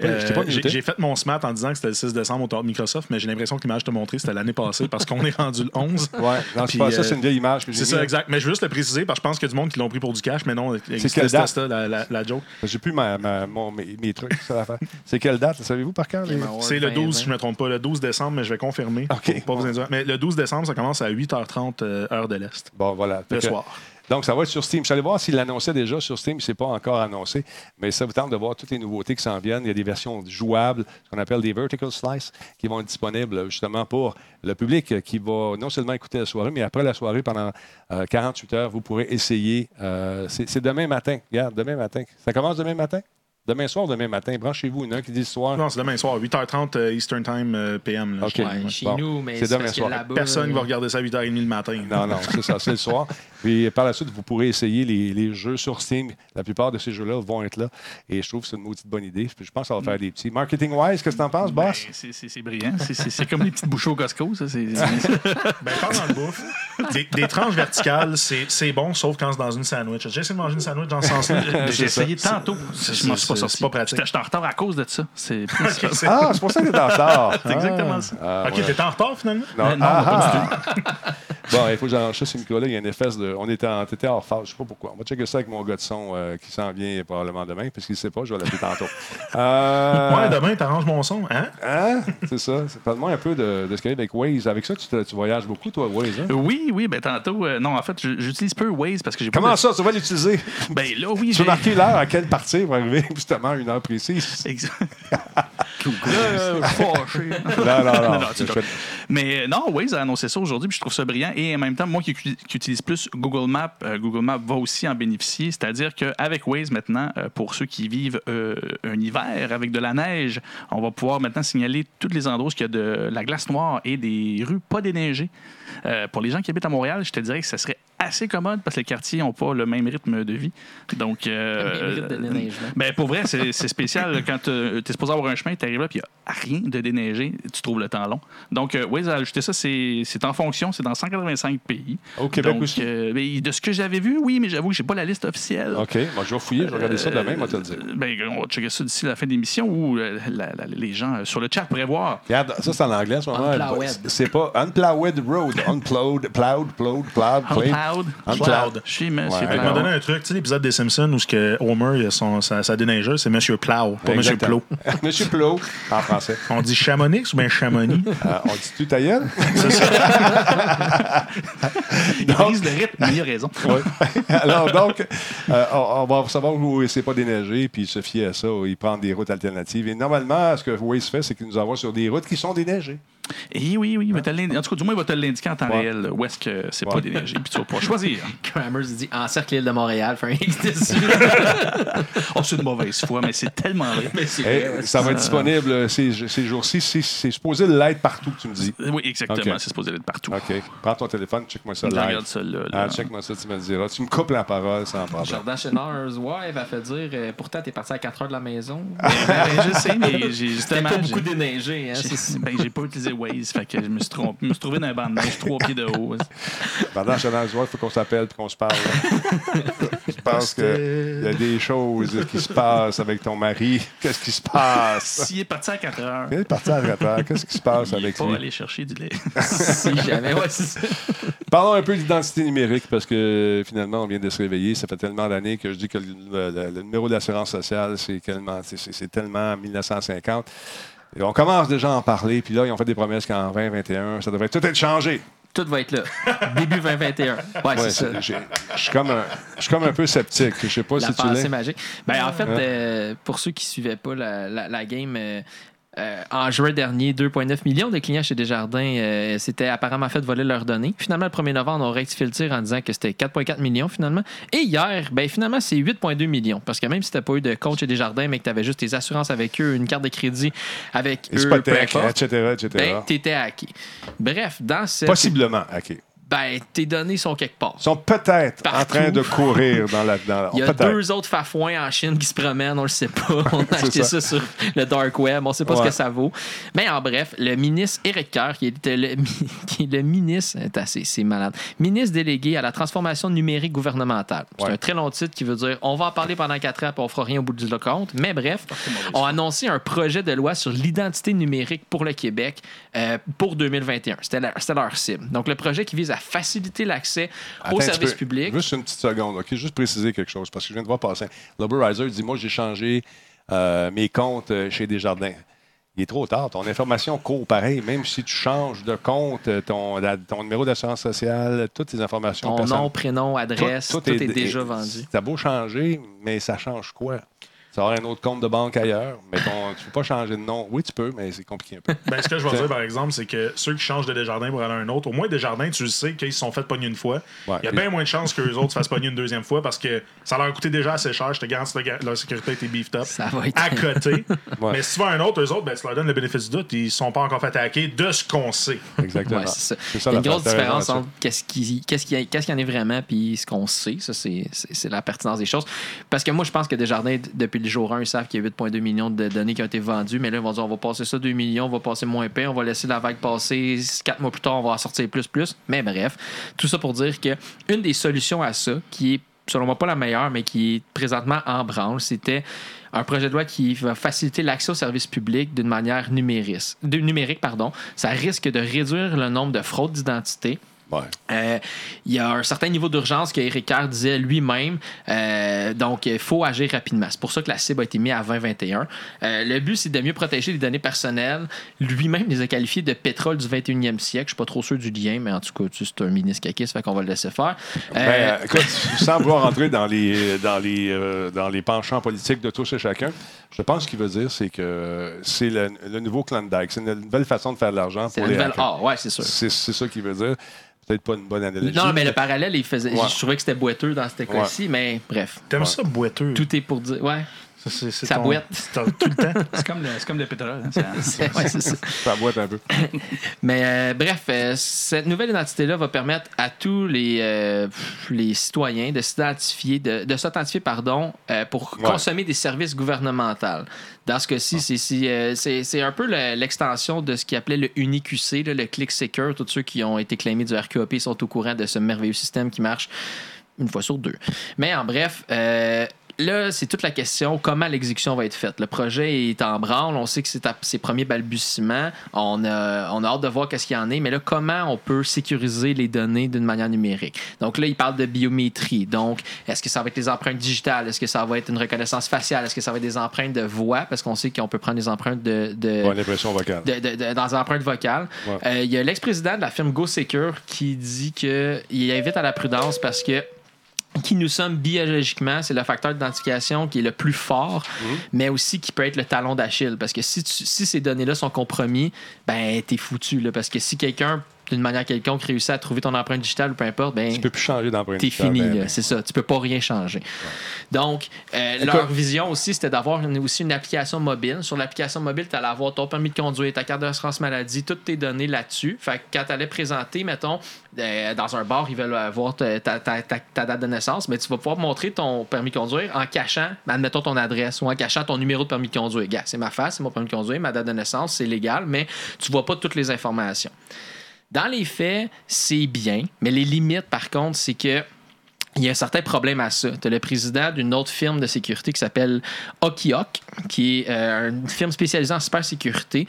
je euh, j'ai fait mon SMAT en disant que c'était le 6 décembre au théâtre Microsoft, mais j'ai l'impression que l'image que tu as montrée, c'était l'année passée parce qu'on est rendu le 11. Ouais, non, c'est Puis, pas ça, euh, c'est une vieille image C'est ça, mis. exact. Mais je veux juste le préciser parce que je pense qu'il y a du monde qui l'ont pris pour du cash, mais non, date? ça, la, la, la joke. J'ai plus ma, ma- mon- mes, mes trucs, c'est l'affaire. C'est quelle date, savez-vous par cœur? les- C'est le 12, si je 2020. ne me trompe pas, le 12 décembre, mais je vais confirmer. OK. Pas vous induire. Mais le 12 décembre, ça commence à 8h30 euh, heure de l'Est. Bon, voilà. Le que- soir. Donc, ça va être sur Steam. Je suis allé voir s'il l'annonçait déjà sur Steam. C'est pas encore annoncé. Mais ça vous tente de voir toutes les nouveautés qui s'en viennent. Il y a des versions jouables, ce qu'on appelle des vertical slice, qui vont être disponibles justement pour le public euh, qui va non seulement écouter la soirée, mais après la soirée, pendant euh, 48 heures, vous pourrez essayer. Euh, c'est demain matin. Regarde, demain matin. Ça commence demain matin? Demain soir ou demain matin? Branchez-vous. Il y en a un qui dit ce soir. Non, c'est demain soir, 8h30 euh, Eastern Time euh, PM. là, Ouais, chez Bon, nous, mais c'est demain soir. Personne ne va regarder ça à 8h30 le matin. Non, non, c'est ça, c'est le soir. Puis par la suite, vous pourrez essayer les, les jeux sur Steam. La plupart de ces jeux-là vont être là. Et je trouve que c'est une maudite bonne idée. Puis je pense que ça va faire des petits. Marketing-wise, qu'est-ce que tu en penses, Ben, boss? c'est- brillant. C'est- comme les petites bouchées au Costco. Ça, c'est- Ben, parlant de bouffe, des, des tranches verticales, c'est bon, sauf quand c'est dans une sandwich. J'ai essayé de manger une sandwich dans ce sens-là. J'ai essayé tantôt. Je m'en suis pas sorti. c'est pas pratique. J'étais en retard à cause de ça. C'est Ok, c'est- Ah, c'est pour ça que t'es en retard. C'est exactement ça. Ah, Ok, ouais. t'es en retard finalement? Non, non, ah, pas ah. Bon, il faut que j'arrange ça, ce micro-là. Il y a une espèce de. On était en, t'étais en phase, je sais pas pourquoi. On va checker ça avec mon gars de son euh, qui s'en vient probablement demain, parce qu'il ne sait pas, je vais l'appeler tantôt. Euh, Ouais, demain, t'arranges mon son. Hein? hein? C'est ça. Parle-moi un peu de, de ce qu'il y a avec Waze. Avec ça, tu, te- tu voyages beaucoup, toi, Waze. Hein? Oui, oui, ben tantôt. euh, non, en fait, j'utilise peu Waze parce que j'ai pas. Comment de- ça, tu vas l'utiliser? Ben là, oui, Tu as marqué l'heure à quelle partie pour arriver? Justement une heure précise? Exact. Là, fâché. Non, non, non. Non, non, tu Je- vois. Mais euh, non, Waze a annoncé ça aujourd'hui, puis je trouve ça brillant. Et en même temps, moi qui, qui utilise plus Google Maps, euh, Google Maps va aussi en bénéficier. C'est-à-dire qu'avec Waze, maintenant, euh, pour ceux qui vivent euh, un hiver avec de la neige, on va pouvoir maintenant signaler tous les endroits où il y a de la glace noire et des rues pas déneigées. Euh, pour les gens qui habitent à Montréal, je te dirais que ce serait assez commode parce que les quartiers n'ont pas le même rythme de vie. Donc, euh, Le même rythme de déneigement. ben, pour vrai, c'est spécial. Quand tu es supposé avoir un chemin, tu arrives là, puis il n'y a rien de déneigé, tu trouves le temps long. Donc, euh, oui, ajouter ça, c'est en fonction, c'est dans 185 pays. Au Québec Donc, aussi? euh, ben, de ce que j'avais vu, oui, mais j'avoue que j'ai pas la liste officielle. OK. Moi, je vais fouiller, je vais regarder ça demain, moi, te le dire. Euh, ben, on va checker ça d'ici la fin de l'émission où euh, la- la- les gens euh, sur le chat pourraient voir. Regarde, ça, c'est en anglais en ce moment. Unplowed. C'est pas Unplowed Road. Unplowed, plowed, plowed, plowed, plowed. Unplowed. Je suis Monsieur Ouais. Cloud. m'a donné un truc, tu sais, l'épisode des Simpsons où ce que Homer, il a son, sa, sa déneigeuse, c'est Monsieur Plow, pas Monsieur. Plot. Monsieur Plot, en français. On dit Chamonix ou bien Chamonix? Euh, on dit tout ta gueule? Il brise le rythme, mais il a raison. Oui. Alors, donc, euh, on, on va savoir où c'est pas déneigé, puis se fier à ça, il prend des routes alternatives. Et normalement, ce que Waze fait, c'est qu'il nous envoie sur des routes qui sont déneigées. Et oui, oui, il va te l'indi- en tout cas, du moins, il va te l'indiquer en temps Ouais. réel où est-ce que c'est pas déneigé, puis tu vas pouvoir choisir. Crammers il dit encercle l'île de Montréal, fait un X dessus. Oh, c'est une mauvaise foi, mais c'est tellement vrai. Mais c'est Hey, vrai, ouais, ça va être disponible euh, ces, ces jours-ci. C'est supposé l'être partout, tu me dis. Oui, exactement, c'est supposé être partout. OK. Prends ton téléphone, check-moi ça Je live. regarde ça là. là. Ah, check-moi ça, tu me le diras. Tu me coupes la parole sans problème. Jordan Chenard, ouais, va fait dire euh, pourtant, t'es parti à 4 heures de la maison. Ben, je sais, mais j'ai justement. pas beaucoup déneigé, hein. j'ai- ben, j'ai pas utilisé Waze, fait que je me suis, trompé, je me suis trouvé dans un banc de neige trois pieds de haut. Pendant que je suis dans le soir, il faut qu'on s'appelle et qu'on se parle. je pense qu'il y a des choses qui se passent avec ton mari. Qu'est-ce qui se passe? S'il est parti à 4 heures, Il est parti à rapport. Qu'est-ce qui se passe il avec pas lui? aller chercher du lait. si jamais, ouais, c'est ça. Parlons un peu d'identité numérique parce que finalement, on vient de se réveiller. Ça fait tellement d'années que je dis que le, le- le numéro d'assurance sociale, c'est tellement, c'est tellement 1950. Et on commence déjà à en parler. Puis là, ils ont fait des promesses qu'en 2021, ça devrait tout être changé. Tout va être là. Début 2021. Ouais, Ouais, c'est ça. Je suis comme, un- comme peu sceptique. Je sais pas La si tu l'es. magique. Ben, en fait, euh, pour ceux qui ne suivaient pas la, la- la game, euh, euh, en juin dernier, 2,9 millions de clients chez Desjardins euh, s'étaient apparemment fait voler leurs données. Finalement, le 1er novembre, on rectifié le tir en disant que c'était 4,4 millions finalement. Et hier, ben, finalement, c'est 8,2 millions. Parce que même si tu n'as pas eu de compte chez Desjardins, mais que tu avais juste tes assurances avec eux, une carte de crédit avec eux, peu Hypothèque, importe, etc., etc. ben, tu étais hacké. Bref, dans cette. Possiblement, OK. Ben, tes données sont quelque part. Ils sont peut-être en train de courir dans la. Dans, Il y a peut-être. deux autres fafouins en Chine qui se promènent, on le sait pas. On a acheté ça. ça. sur le dark web, on sait pas ce que ça vaut. Mais en bref, le ministre Éric Kerr, qui était le, qui est le ministre, c'est malade, ministre délégué à la transformation numérique gouvernementale. C'est Ouais. un très long titre qui veut dire on va en parler pendant quatre ans puis on fera rien au bout du compte. Mais bref, ont annoncé un projet de loi sur l'identité numérique pour le Québec euh, pour 2021. C'était leur, c'était leur cible. Donc le projet qui vise à faciliter l'accès aux services publics. Juste une petite seconde, OK? Juste préciser quelque chose, parce que je viens de voir passer. L'Oberriser dit Moi, j'ai changé euh, mes comptes euh, chez Desjardins. Il est trop tard. Ton information court pareil. Même si tu changes de compte, euh, ton, la- ton numéro d'assurance sociale, toutes tes informations Ton nom, prénom, adresse, tout, est, déjà vendu. Ça beau changer, mais ça change quoi? Tu vas avoir un autre compte de banque ailleurs, mais ton- tu ne peux pas changer de nom. Oui, tu peux, mais c'est compliqué un peu. Ben, ce que je vais dire, par exemple, c'est que ceux qui changent de Desjardins pour aller à un autre, au moins Desjardins, tu le sais qu'ils se sont fait pogner une fois. Ouais, Il y a bien moins de chances que les autres se fassent pogner une deuxième fois parce que ça leur a coûté déjà assez cher. Je te garantis que leur sécurité était beefed up. Ça va être. À côté. Ouais. Mais si tu vas à un autre, eux autres, ben, tu leur donnes le bénéfice du doute. Ils ne sont pas encore fait hacker de ce qu'on sait. Exactement. Ouais, c'est ça. Ça Il y a une grosse différence entre qu'est-ce qui, qu'est-ce qui, qu'est-ce qu'il y en est vraiment puis ce qu'on sait. Ça, c'est, la pertinence des choses. Parce que moi, je pense que Desjardins, depuis le jour 1, ils savent qu'il y a 8,2 millions de données qui ont été vendues. Mais là, ils vont dire on va passer ça 2 millions, on va passer moins pire, on va laisser la vague passer. 4 mois plus tard, on va en sortir plus, plus. Mais bref, tout ça pour dire que une des solutions à ça, qui est selon moi pas la meilleure, mais qui est présentement en branle, c'était un projet de loi qui va faciliter l'accès aux services publics d'une manière numérique. Numérique pardon. Ça risque de réduire le nombre de fraudes d'identité. Ouais. Euh, il y a un certain niveau d'urgence que Eric Kerr disait lui-même. Euh, donc, il faut agir rapidement. C'est pour ça que la cible a été mise à 2021. Euh, le but, c'est de mieux protéger les données personnelles. Lui-même les a qualifiées de pétrole du 21e siècle. Je suis pas trop sûr du lien, mais en tout cas, c'est un ministre caquiste, fait qu'on va le laisser faire. Ben, écoute, sans vouloir rentrer dans les, dans, les, dans les penchants politiques de tous et chacun, je pense qu'il veut dire, c'est que c'est le, le nouveau Klondike. C'est une nouvelle façon de faire de l'argent c'est pour les nouvelle hackers. Ah, ouais, c'est sûr. C'est c'est ça qu'il veut dire. Peut-être pas une bonne analogie. Non, mais le parallèle, il faisait, Ouais. je trouvais que c'était boiteux dans ce cas-ci, mais bref. T'aimes Ouais. ça boiteux? Tout est pour dire. Ouais. Ça, Ça ton- boite. ton- tout le temps? C'est comme, comme le pétrole. hein, c'est- ouais, ça. Ça boite un peu. Mais euh, bref, euh, cette nouvelle identité-là va permettre à tous les, euh, les citoyens de s'identifier, de, de s'authentifier, pardon, euh, pour Ouais. consommer des services gouvernementaux. Dans ce cas-ci, c'est- c'est, un peu le- l'extension de ce qu'ils appelait le UniQC, là, le Click Secure. Tous ceux qui ont été claimés du RQAP sont au courant de ce merveilleux système qui marche une fois sur deux. Mais en bref, euh, là, c'est toute la question comment l'exécution va être faite. Le projet est en branle. On sait que c'est à ses premiers balbutiements. On a, on a hâte de voir qu'est-ce qu'il y en est. Mais là, comment on peut sécuriser les données d'une manière numérique? Donc là, il parle de biométrie. Donc, est-ce que ça va être des empreintes digitales? Est-ce que ça va être une reconnaissance faciale? Est-ce que ça va être des empreintes de voix? Parce qu'on sait qu'on peut prendre des empreintes de, de, Bonne impression vocale. de- de- de- dans les empreintes vocales. Ouais. Euh, Il y a l'ex-président de la firme GoSecure qui dit qu'il invite à la prudence parce que qui nous sommes biologiquement, c'est le facteur d'identification qui est le plus fort, Mhm. mais aussi qui peut être le talon d'Achille. Parce que si, tu- si ces données-là sont compromis, ben t'es foutu. Là, parce que si quelqu'un, d'une manière quelconque, réussit à trouver ton empreinte digitale ou peu importe, ben Tu peux plus changer d'empreinte. T'es fini, ben, ben. c'est ça. Tu peux pas rien changer. Donc, euh, leur vision aussi, c'était d'avoir une- aussi une application mobile. Sur l'application mobile, tu allais avoir ton permis de conduire, ta carte d'assurance maladie, toutes tes données là-dessus. Fait que quand tu allais présenter, mettons, euh, dans un bar, ils veulent avoir ta, ta- ta- ta- ta date de naissance, mais tu vas pouvoir montrer ton permis de conduire en cachant, admettons, ton adresse ou en cachant ton numéro de permis de conduire. Gars, c'est ma face, c'est mon permis de conduire, ma date de naissance, c'est légal, mais tu vois pas toutes les informations. Dans les faits, c'est bien, mais les limites, par contre, c'est que il y a un certain problème à ça. Tu as le président d'une autre firme de sécurité qui s'appelle Okiok, qui est euh, une firme spécialisée en cybersécurité.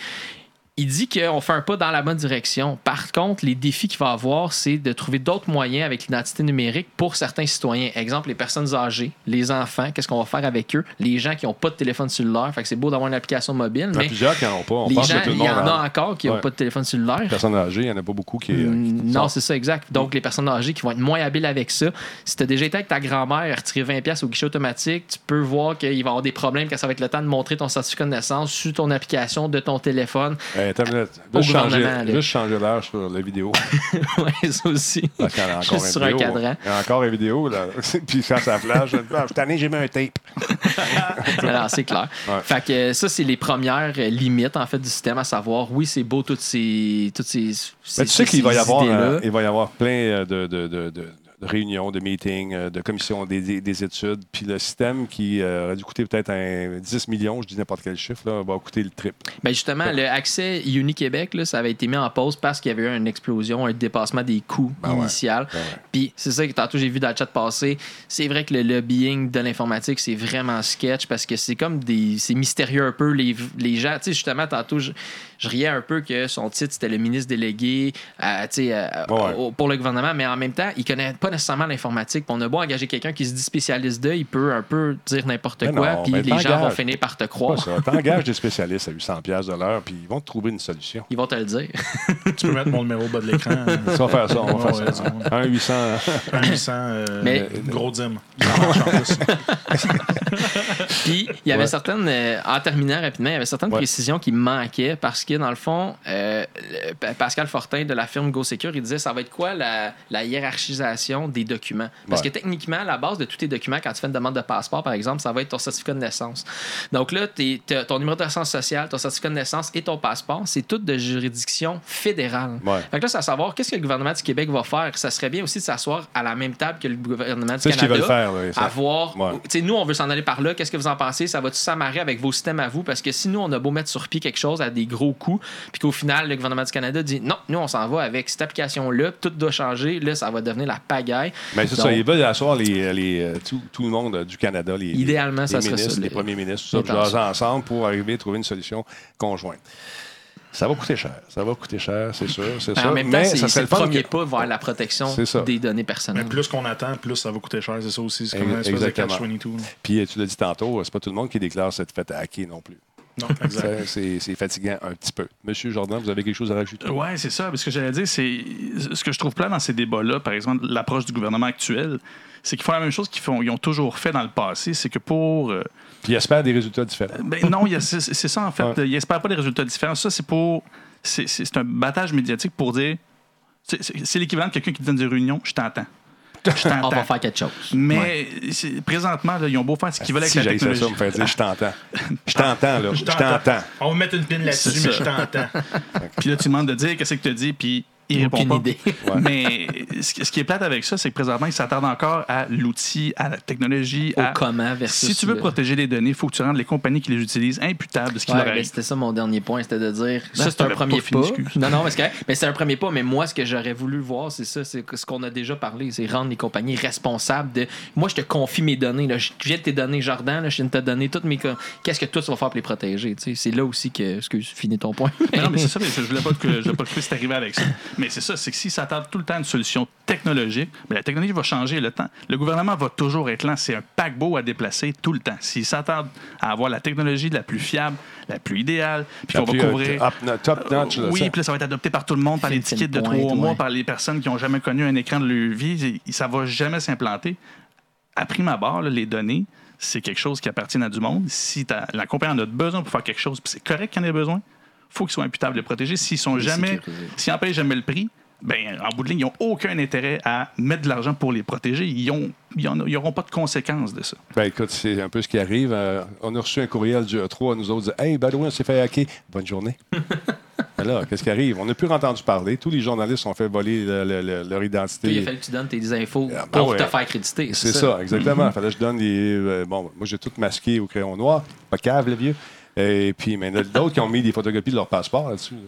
Il dit qu'on fait un pas dans la bonne direction. Par contre, les défis qu'il va avoir, c'est de trouver d'autres moyens avec l'identité numérique pour certains citoyens. Exemple, les personnes âgées, les enfants, qu'est-ce qu'on va faire avec eux? Les gens qui n'ont pas de téléphone cellulaire. Fait que c'est beau d'avoir une application mobile, Il y en a mais plusieurs qui n'en ont pas. On les pense gens, que tout le il y en a a. encore qui n'ont Ouais. pas de téléphone cellulaire. Personnes âgées, il n'y en a pas beaucoup qui. Qui Non, c'est ça, exact. Donc, les personnes âgées qui vont être moins habiles avec ça. Si tu as déjà été avec ta grand-mère retirer 20$ pièces au guichet automatique, tu peux voir qu'il va y avoir des problèmes quand ça va être le temps de montrer ton certificat de naissance sur ton application de ton téléphone. Hey, attends une minute. Changer, juste changer l'heure sur la vidéo. ouais, ça aussi. Parce qu'il y a encore Juste une sur un vidéo. cadran. Il y a encore une vidéo. Là. Puis quand ça flash, je dis, Ah, cette année, j'ai mis un tape. Alors, c'est clair. Ouais. Fait que euh, ça, c'est les premières euh, limites, en fait, du système, à savoir, oui, c'est beau, toutes ces. Toutes ces, ces- Mais tu sais qu'il va y avoir, euh, il va y avoir plein euh, de, de, de, de- réunions, de meetings, euh, de commissions des, des- des études. Puis le système qui euh, aurait dû coûter peut-être un 10 millions, je dis n'importe quel chiffre, là, va coûter le triple. Ben justement, le accès Uni-Québec, là, ça avait été mis en pause parce qu'il y avait eu une explosion, un dépassement des coûts Ben ouais. Ben ouais. Puis c'est ça que tantôt j'ai vu dans le chat passer. C'est vrai que le lobbying de l'informatique, c'est vraiment sketch parce que c'est comme des. C'est mystérieux un peu. Les, les gens, tu sais, justement, tantôt, je, je riais un peu que son titre, c'était le ministre délégué euh, euh, Ouais. pour le gouvernement, mais en même temps, il connaît pas nécessairement l'informatique. Puis On a beau engager quelqu'un qui se dit spécialiste d'eux, il peut un peu dire n'importe Mais quoi, non, puis mais les gens vont finir par te croire. T'engages des spécialistes à 800 pièces de l'heure, puis ils vont te trouver une solution. Ils vont te le dire. Tu peux mettre mon numéro au bas de l'écran. Ça va faire ça, on va Ouais, faire ouais, ça. ouais. Un 800. Un 800, euh, Mais- gros dim. Puis, il y avait Ouais. certaines, euh, en terminant rapidement, il y avait certaines Ouais. précisions qui manquaient parce que, dans le fond, euh, Pascal Fortin de la firme GoSecure, il disait ça va être quoi la, la des documents. Parce Ouais. que techniquement, la base de tous tes documents, quand tu fais une demande de passeport, par exemple, ça va être ton certificat de naissance. Donc là, t'es- ton numéro de naissance sociale, ton certificat de naissance et ton passeport, c'est tout de juridiction fédérale. Ouais. Fait que là, c'est à savoir qu'est-ce que le gouvernement du Québec va faire. Ça serait bien aussi de s'asseoir à la même table que le gouvernement du C'est ce qu'ils Canada veulent faire. Ça. à voir. Ouais. tu sais, nous, on veut s'en aller par là. Qu'est-ce que vous en pensez? Ça va-tu s'amarrer avec vos systèmes à vous? Parce que si nous, on a beau mettre sur pied quelque chose à des gros coûts, puis qu'au final, le gouvernement du Canada dit non, nous, on s'en va avec cette application-là, tout doit changer, là, ça va devenir la pagaille. Mais c'est Donc- ça, ils veulent asseoir les, les, euh, tout, tout le monde euh, du Canada, les, Idéalement, les ça serait ministres, ça, les les- premiers ministres, tout ça, jaser ensemble pour arriver à trouver une solution conjointe. Ça va coûter cher. Ça va coûter cher, c'est sûr. C'est ça. en même temps, Mais c'est ça c'est serait le premier que- pas vers la protection C'est ça. des données Mais personnelles. plus qu'on attend, plus ça va coûter cher. C'est ça aussi. C'est comme espèce de catch-22. là. Puis euh, tu l'as dit tantôt, c'est pas tout le monde qui déclare cette fête hacker non plus. Non, C'est fatigant un petit peu. Monsieur Jordan, vous avez quelque chose à rajouter? Oui, c'est ça. Ce que j'allais dire, c'est ce que je trouve plein dans ces débats-là, par exemple, l'approche du gouvernement actuel, c'est qu'ils font la même chose qu'ils ils ont toujours fait dans le passé. C'est que pour. euh, Puis il espère des résultats différents. ben non, c'est ça en fait. Ouais. Ils n'espèrent pas des résultats différents. Ça, c'est pour. C'est un battage médiatique pour dire. c'est- l'équivalent de quelqu'un qui dit dans une réunion Je t'entends. Je On va faire quelque chose. Mais présentement, là, ils ont beau faire ce qu'ils veulent avec Si la j'ai ça, technologie. me faire dire, je t'entends. Je t'entends, là. Je t'entends. On va mettre une pin là-dessus, mais je t'entends. Puis là, tu demandes de dire qu'est-ce que tu as dit, puis il répond Aucune pas. idée. Mais ce qui est plate avec ça, c'est que présentement, ils s'attardent encore à l'outil, à la technologie, Au à... comment versus Si tu veux le- protéger les données, il faut que tu rendes les compagnies qui les utilisent imputables de ce qui Ouais, leur arrive. c'était ça mon dernier point, c'était de dire ça c'est un premier pas. Non non, mais c'est correct. Mais c'est un premier pas, mais moi ce que j'aurais voulu voir, c'est ça, c'est ce qu'on a déjà parlé, c'est rendre les compagnies responsables de moi je te confie mes données là, je viens de tes données Jordan, là, je viens de te donner toutes mes qu'est-ce que toi tu vas faire pour les protéger, tu sais, c'est là aussi que excuse, finis ton point. Mais non, mais c'est ça, mais je voulais pas que je voulais pas que c'est arrivé avec ça. Mais c'est ça, c'est que si ça tarde tout le temps une solution technologique, mais la technologie va changer le temps. Le gouvernement va toujours être lent. C'est un paquebot à déplacer tout le temps. S'il s'attarde à avoir la technologie la plus fiable, la plus idéale, puis qu'on va euh, couvrir. up- no- top notch, là, oui, puis là, ça va être adopté par tout le monde, par les tickets de trois mois, par les personnes qui n'ont jamais connu un écran de leur vie. Ça va jamais s'implanter. À prime abord, là, les données, c'est quelque chose qui appartient à du monde. Si la compagnie en a besoin pour faire quelque chose, puis c'est correct qu'il en ait besoin, faut qu'ils soient imputables et protégés. S'ils sont jamais, s'ils n'en payent jamais le prix, ben, en bout de ligne, ils n'ont aucun intérêt à mettre de l'argent pour les protéger. Ils n'auront pas de conséquences de ça. Ben écoute, c'est un peu ce qui arrive. Euh, on a reçu un courriel du E3 à nous autres. Hey, by the way, on s'est fait hacker. Bonne journée. Ben là, qu'est-ce qui arrive? On n'a plus entendu parler. Tous les journalistes ont fait voler le- le- le- leur Puis, il a identité. fallu que tu donnes tes infos Ah, ben pour ouais. te faire créditer. C'est ça, exactement. Fallait que je donne des. euh, bon, moi, j'ai tout masqué au crayon noir. Pas cave, le vieux. Et puis, mais il y en a d'autres qui ont mis des photographies de leur passeport là-dessus. là.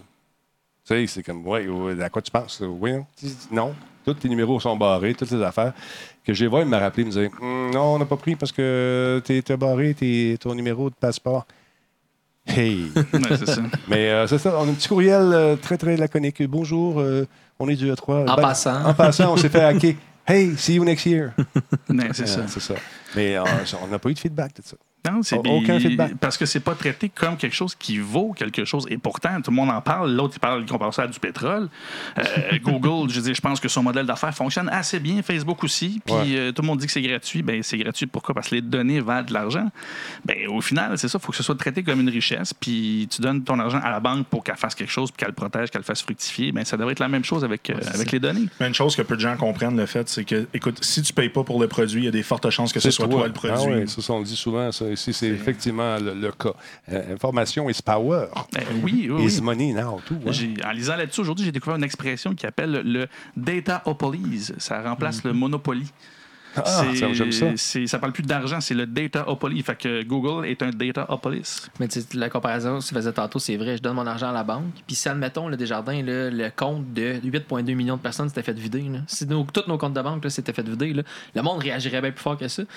Tu sais, c'est comme, ouais, ouais, à quoi tu penses? là? Oui, non. non. Tous tes numéros sont barrés, toutes les affaires. Que j'ai vu, il m'a rappelé, il me disait, Hum, non, on n'a pas pris parce que t'es t'as barré tes- ton numéro de passeport. Hey! Ouais, c'est ça. Mais euh, c'est ça, on a un petit courriel euh, très, très laconique. Bonjour, euh, on est du E3. En passant. En passant, on s'est fait hacker. Hey, see you next year. Ouais, c'est ça. Euh, C'est ça. Mais euh, on n'a pas eu de feedback de ça. Non, c'est Aucun feedback. Parce que c'est pas traité comme quelque chose qui vaut quelque chose. Et pourtant, tout le monde en parle. L'autre, il parle, il compare ça à du pétrole. Euh, Google, je dire, je pense que son modèle d'affaires fonctionne assez bien. Facebook aussi. Puis Ouais. euh, tout le monde dit que c'est gratuit. Ben, c'est gratuit. Pourquoi? Parce que les données valent de l'argent. Ben, au final, c'est ça. Il faut que ce soit traité comme une richesse. Puis tu donnes ton argent à la banque pour qu'elle fasse quelque chose, puis qu'elle le protège, qu'elle le fasse fructifier. Ben, ça devrait être la même chose avec, euh, avec les données. Mais une chose que peu de gens comprennent, le fait, c'est que, écoute, si tu payes pas pour le produit, il y a des fortes chances que ce soit toi le produit. Ah oui, ça, ça, on le dit souvent. Ça, ici, c'est effectivement le, le cas. Euh, information is power. Ben, oui, oui, Is oui. money now, tout. hein. En lisant là-dessus aujourd'hui, j'ai découvert une expression qui appelle le dataopolis. Ça remplace le monopoly. Ah, ça, j'aime ça. c'est- ça parle plus d'argent, c'est le dataopoly. Fait que Google est un dataopolis. Mais la comparaison que tu faisais tantôt, c'est vrai. Je donne mon argent à la banque. Puis si, admettons, le Desjardins, là, le compte de 8,2 millions de personnes s'était fait vider. Là. Si nos- tous nos comptes de banque s'étaient fait vider, là, le monde réagirait bien plus fort que ça. Tu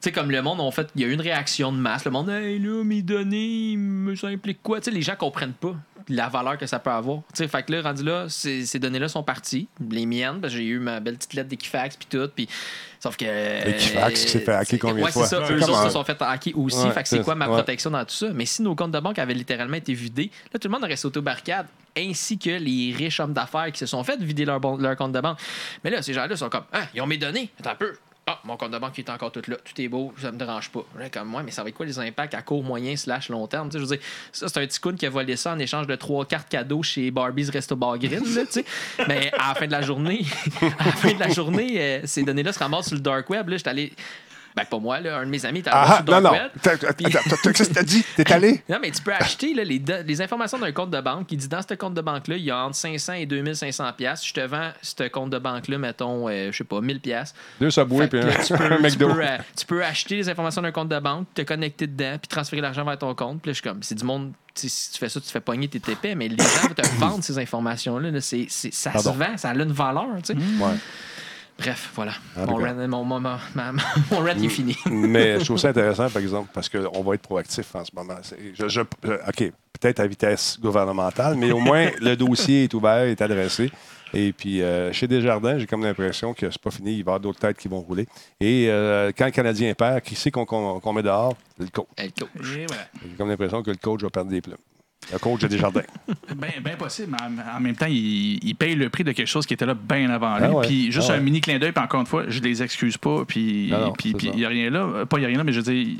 sais, comme le monde, en fait, il y a eu une réaction de masse. Le monde, hey, là, mes données, me- ça implique quoi? Tu sais, les gens comprennent pas la valeur que ça peut avoir. Tu sais, fait que là, rendu là, ces, ces données-là sont parties. Les miennes, parce que j'ai eu ma belle petite lettre d'Equifax, puis tout. Puis, sauf que. Equifax qui s'est fait hacker combien de ouais, fois? c'est ça. Ouais, Eux autres se sont fait hacker aussi. Ouais, fait que c'est quoi ma protection dans tout ça? Mais si nos comptes de banque avaient littéralement été vidés, là, tout le monde aurait sauté aux barricades, ainsi que les riches hommes d'affaires qui se sont fait vider leur, bon- leur compte de banque. Mais là, ces gens-là sont comme, ah, ils ont mes données. Attends un peu. Ah, mon compte de banque est encore tout là. Tout est beau, ça me dérange pas. Comme moi, mais ça va être quoi les impacts à court, moyen, slash long terme? Tu sais, je veux dire, ça, c'est un petit coon qui a volé ça en échange de trois cartes cadeaux chez Barbie's Resto Bar Grill. Mais à la fin de la journée, à la fin de la journée, euh, ces données-là se ramassent sur le dark web. Là, j'étais allé. Ben, pas moi, là, un de mes amis était Ah, sur non, non. T'as- dit? T'es allé? Non, mais tu peux acheter là, les, les informations d'un compte de banque qui dit dans ce compte de banque-là, il y a entre 500 et 2500 pièces. Je te vends ce compte de banque-là, mettons, euh, je sais pas, 1000 pièces. Deux Subway puis tu, un, peux, un tu, McDo. peux, euh, tu peux acheter les informations d'un compte de banque, te connecter dedans, puis transférer l'argent vers ton compte. Puis là, je suis comme, c'est du monde. Si tu fais ça, tu te fais pogner tes épais, mais les gens vont te vendre ces informations-là. là, c'est, c'est- ça Pardon. se vend, ça a une valeur. tu sais. Ouais. Bref, voilà. Mon rant, mon, mon, mon, ma- mon rant est fini. Mais je trouve ça intéressant, par exemple, parce qu'on va être proactif en ce moment. C'est- je- je- je- OK, peut-être à vitesse gouvernementale, mais au moins le dossier est ouvert, est adressé. Et puis, euh, chez Desjardins, j'ai comme l'impression que c'est pas fini. Il va y avoir d'autres têtes qui vont rouler. Et euh, quand le Canadien perd, qui c'est qu'on qu'on- qu'on met dehors? Le coach. Hey, coach. J'ai comme l'impression que le coach va perdre des plumes. Le coach de Desjardins. Bien ben possible, mais en, même temps, il, il paye le prix de quelque chose qui était là bien avant lui. Ah ouais. Puis juste Ah ouais. un mini clin d'œil, puis encore une fois, je les excuse pas. Puis il n'y a rien là. Euh, Pas il n'y a rien là, mais je veux dire,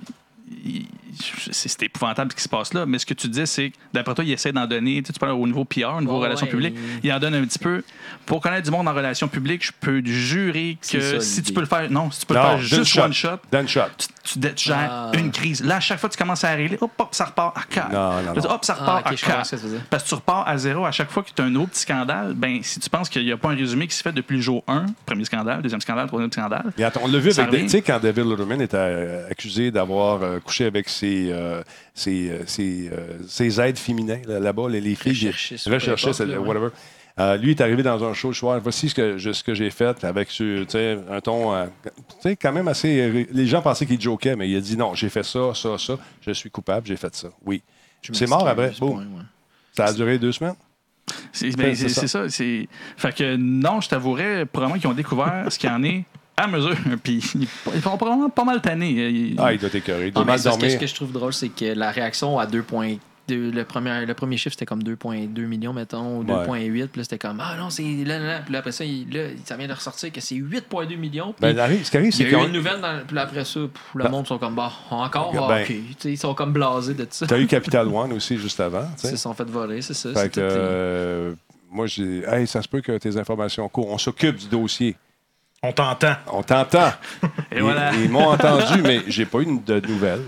c'est épouvantable ce qui se passe là. Mais ce que tu dis, c'est que d'après toi, il essaie d'en donner. Tu, sais, tu parles au niveau PR, au niveau relations ouais, publiques. il- Il en donne un petit peu. Pour connaître du monde en relations publiques, je peux jurer que ça, si tu peux le faire, non, si tu peux Non, le faire juste shot. one shot, shot. tu, tu, tu gères Ah. une crise. Là, à chaque fois que tu commences à régler, hop, hop, ça repart à 4. Non, non. Hop, ça Ah, repart ok, à je comprends 4. ce que tu veux dire. Parce que tu repars à zéro à chaque fois que tu as un autre petit scandale. Ben, si tu penses qu'il n'y a pas un résumé qui se fait depuis le jour 1, premier scandale, deuxième scandale, troisième scandale, Et attends, on l'a vu avec. Tu sais, quand David Letterman était euh, accusé d'avoir euh, couché avec ses, euh, ses, euh, euh, aides féminins, là- là-bas, les, les filles. Là, ouais. whatever. Euh, lui est arrivé dans un show le soir. Voici ce que, je- ce que j'ai fait avec un ton euh, tu sais, quand même assez. Les gens pensaient qu'il jokait, mais il a dit non, j'ai fait ça, ça, ça. Je suis coupable, j'ai fait ça. Oui. C'est mort après. Boum. point, ouais. Ça a duré deux semaines. C'est ben, C'est c'est- ça. c'est ça. c'est- Fait que non, je t'avouerais, probablement qu'ils ont découvert ce qu'il y en est à mesure. Puis ils sont probablement pas mal tannés. Ils- Ah, il doit t'écœurer. Il doit mal dormir. ce que je trouve drôle, c'est que la réaction à 2.2, le premier, le premier chiffre, c'était comme 2.2 millions, mettons, ou 2.8. Puis là, c'était comme, ah non, c'est là, là, là. Puis là, après ça, il- là, ça vient de ressortir que c'est 8.2 millions. Puis Ben, ce qui arrive, il y c'est a eu qu'on une nouvelle, dans, puis là, après ça, pff, le Ben- monde sont comme, bah, encore, ah, Ben- ok. Ils sont comme blasés de ça. Tu as eu Capital One aussi juste avant. tu Ils se sont fait voler, c'est ça. Fait que, euh, moi, j'ai hey, ça se peut que tes informations courent. On s'occupe du dossier. On t'entend. On t'entend. Et Ils, voilà. ils m'ont entendu, mais j'ai pas eu de nouvelles.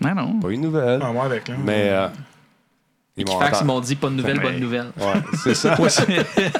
Non, non. Pas eu de nouvelles. Ah, moi avec, là. Mais euh, ils m'ont Equifax, ils entendu. m'ont dit pas de nouvelles, Mais- bonne nouvelle. Ouais, c'est ça.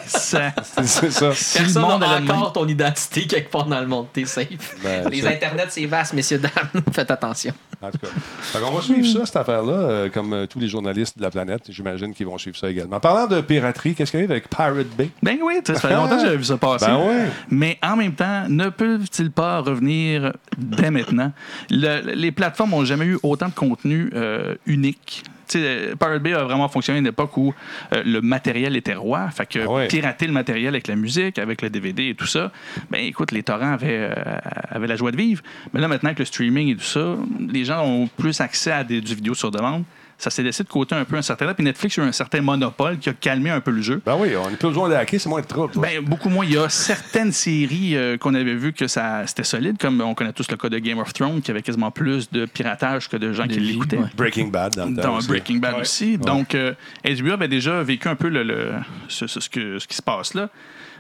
Ça- c'est ça. si le Personne monde n'a encore ton identité quelque part dans le monde. T'es safe. Ben, Les internets, c'est vaste, messieurs, dames. Faites attention. En tout cas. Qu'on va suivre ça, cette affaire-là, euh, comme euh, tous les journalistes de la planète. J'imagine qu'ils vont suivre ça également. En parlant de piraterie, qu'est-ce qui arrive avec Pirate Bay? Ben oui, ça fait longtemps que j'avais vu ça passer. Ben ouais. Mais en même temps, ne peuvent-ils pas revenir dès maintenant? Le- les plateformes n'ont jamais eu autant de contenu euh, unique. Euh, Pirate Bay a vraiment fonctionné à une époque où euh, le matériel était roi. Fait que Ah ouais. pirater le matériel avec la musique, avec le DVD et tout ça, ben écoute, les torrents avaient, euh, avaient la joie de vivre. Mais là, maintenant que le streaming et tout ça, les gens ont plus accès à des, du vidéo sur demande. Ça s'est laissé de côté un peu un certain temps. Puis Netflix a eu un certain monopole qui a calmé un peu le jeu. Ben oui, on n'a plus besoin de hacker, c'est moins de trouble. Ben, beaucoup moins. Il y a certaines séries euh, qu'on avait vues que ça c'était solide, comme on connaît tous le cas de Game of Thrones, qui avait quasiment plus de piratage que de gens qui l'écoutaient. ouais. Breaking Bad dans le temps Dans aussi. Breaking Bad Ouais. aussi. Donc, euh, HBO avait déjà vécu un peu le, le- ce, ce- ce que- ce qui se passe là.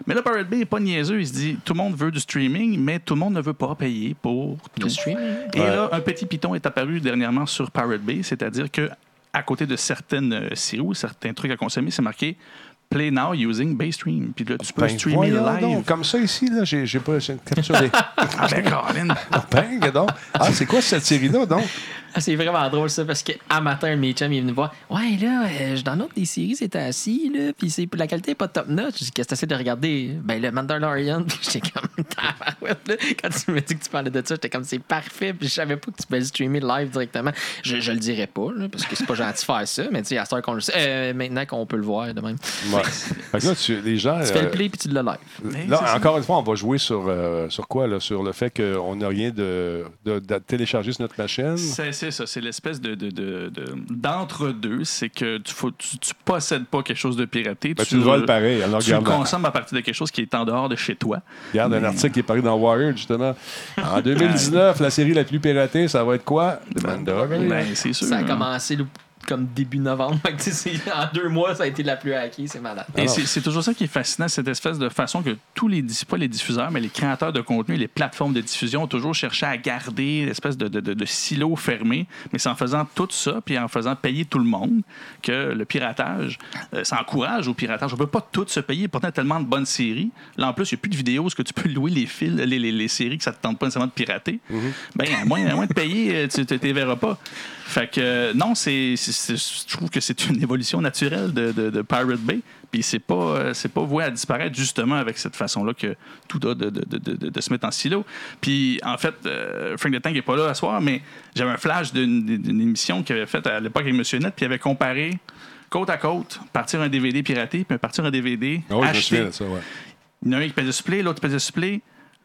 Mais là, Pirate Bay n'est pas niaiseux. Il se dit tout le monde veut du streaming, mais tout le monde ne veut pas payer pour tout. Le streaming. Et Ouais. là, un petit piton est apparu dernièrement sur Pirate Bay, c'est-à-dire que à côté de certaines euh, séries ou certains trucs à consommer, c'est marqué Play now using Baystream. Puis là, tu peux Ben, streamer voyons live. donc, comme ça ici, là, j'ai j'ai pas j'ai des. Ah ben, Colin. Ben, donc. Ah, c'est quoi cette série-là, donc? Ah, c'est vraiment drôle ça parce que à matin, mes chums, il est venu me voir. Ouais, là, euh, je download des séries, c'était assis, là, puis c'est la qualité est pas top notch. Je dis, qu'est-ce que t'essaies de regarder? Ben, le Mandalorian. Puis j'étais comme, là. Quand tu me dis que tu parlais de ça, j'étais comme, c'est parfait. Puis je savais pas que tu pouvais le streamer live directement. Je, je le dirais pas, là, parce que c'est pas gentil de faire ça, mais tu sais, à ce qu'on le sait, euh, maintenant qu'on peut le voir de même. Ouais. Fait que là, tu- les gens. Tu fais euh, le play, puis tu l'as live. Mais Là, c'est ça. encore une fois, on va jouer sur, euh, sur quoi? Là? Sur le fait qu'on n'a rien de, de, de télécharger sur notre machine? C'est c'est ça, c'est l'espèce de, de- de- de- d'entre-deux. C'est que tu, faut, tu, tu possèdes pas quelque chose de piraté. Ben, tu le voles pareil. Alors, Tu le consommes à partir de quelque chose qui est en dehors de chez toi. regarde un article qui est paru dans Wired, justement. En 2019, la série la plus piratée, ça va être quoi? The Mandalorian. Ben, c'est sûr. Ça a hein. commencé comme début novembre. En deux mois, ça a été la plus hackée. C'est malade. Et c'est toujours ça qui est fascinant, cette espèce de façon que tous les, pas les diffuseurs, mais les créateurs de contenu, les plateformes de diffusion ont toujours cherché à garder l'espèce de, de, de- de silo fermé, mais c'est en faisant tout ça, puis en faisant payer tout le monde, que le piratage, euh, ça encourage au piratage. On peut pas tout se payer, pourtant il y a tellement de bonnes séries. Là, en plus, il n'y a plus de vidéos, est-ce que tu peux louer les fils, les, les- les séries que ça te tente pas nécessairement de pirater? Ben, à moins, à moins de payer, euh, tu ne les verras pas. Fait que non, c'est, je trouve que c'est une évolution naturelle de, de- de Pirate Bay. Puis c'est pas, euh, c'est pas voué à disparaître justement avec cette façon-là que tout a de, de- de- de- de se mettre en silo. Puis en fait, euh, Frank the Tank n'est pas là à soir, mais j'avais un flash d'une, d'une émission qu'il avait faite à l'époque avec Monsieur Net, puis il avait comparé côte à côte, partir un DVD piraté, puis partir un DVD Ah oui, je me acheté. souviens de ça, ouais. Il y en a un qui pesait supplé, l'autre pesait supplé.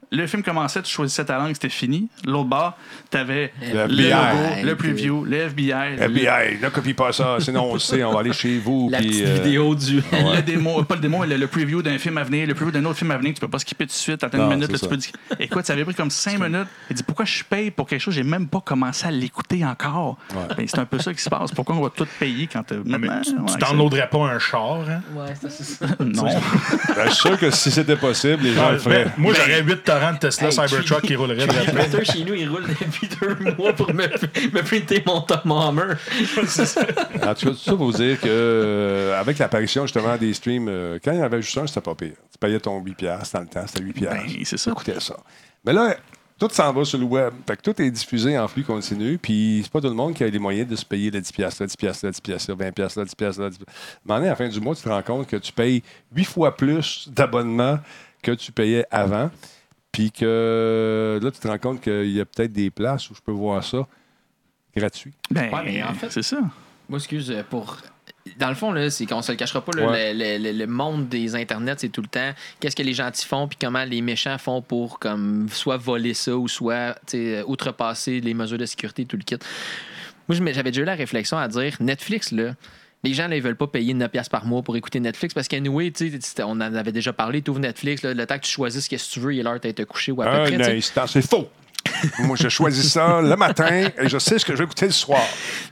Le film commençait, tu choisissais ta langue, c'était fini. L'autre bord, t'avais Le le logo, le preview, le FBI. le- FBI, ne copie pas ça, sinon on le sait, on va aller chez vous. La petite euh, vidéo du. le démo, pas le démo, mais le, le preview d'un film à venir, le preview d'un autre film à venir, tu peux pas skipper tout de suite, attends une minute, là, tu peux dire. Écoute, ça avait pris comme cinq minutes. Il dit pourquoi je paye pour quelque chose, j'ai même pas commencé à l'écouter encore. Ben, c'est un peu ça qui se passe. Pourquoi on va tout payer quand euh, Mais tu ouais, downloaderais pas un char, hein? Ouais, ça, c'est ça. Non. ben, je suis sûr que si c'était possible, les gens le Ben, feraient. moi, j'aurais 8 torrents de Tesla Hey, Cybertruck qui rouleraient de Le printer chez nous, il roule depuis deux mois pour me, me printer mon Tom Hammer. En tout cas, tout ça pour vous dire que euh, avec l'apparition justement des streams, euh, quand il y en avait juste un, c'était pas pire. Tu payais ton 8$ piastres dans le temps, c'était 8$. Ben, c'est ça. Écoutez ça. Mais là, tout s'en va sur le web. Fait que tout est diffusé en flux continu. Puis c'est pas tout le monde qui a les moyens de se payer le 10$, piastres, le 10$, piastres, le 10$, piastres, le 20$, piastres, le 10$. piastres, le 10$. Mais à la fin du mois, tu te rends compte que tu payes 8 fois plus d'abonnements que tu payais avant. Puis que là, tu te rends compte qu'il y a peut-être des places où je peux voir ça gratuit. Ben, Ouais, mais en fait- c'est ça. Moi, excuse, euh, pour. Dans le fond, là, c'est qu'on se le cachera pas, là, Ouais. le, le- le- monde des internets, c'est tout le temps qu'est-ce que les gentils font, puis comment les méchants font pour comme soit voler ça ou soit sais, outrepasser les mesures de sécurité, tout le kit. Moi, j'avais déjà eu la réflexion à dire Netflix, là. Les gens, là, ils veulent pas payer 9$ piastres par mois pour écouter Netflix parce qu'anyway, on en avait déjà parlé, tu ouvres Netflix, là, le temps que tu choisisses ce que tu veux, il est l'heure d'être couché ou à peu Un près. c'est faux. Moi, je choisis ça le matin et je sais ce que je vais écouter le soir.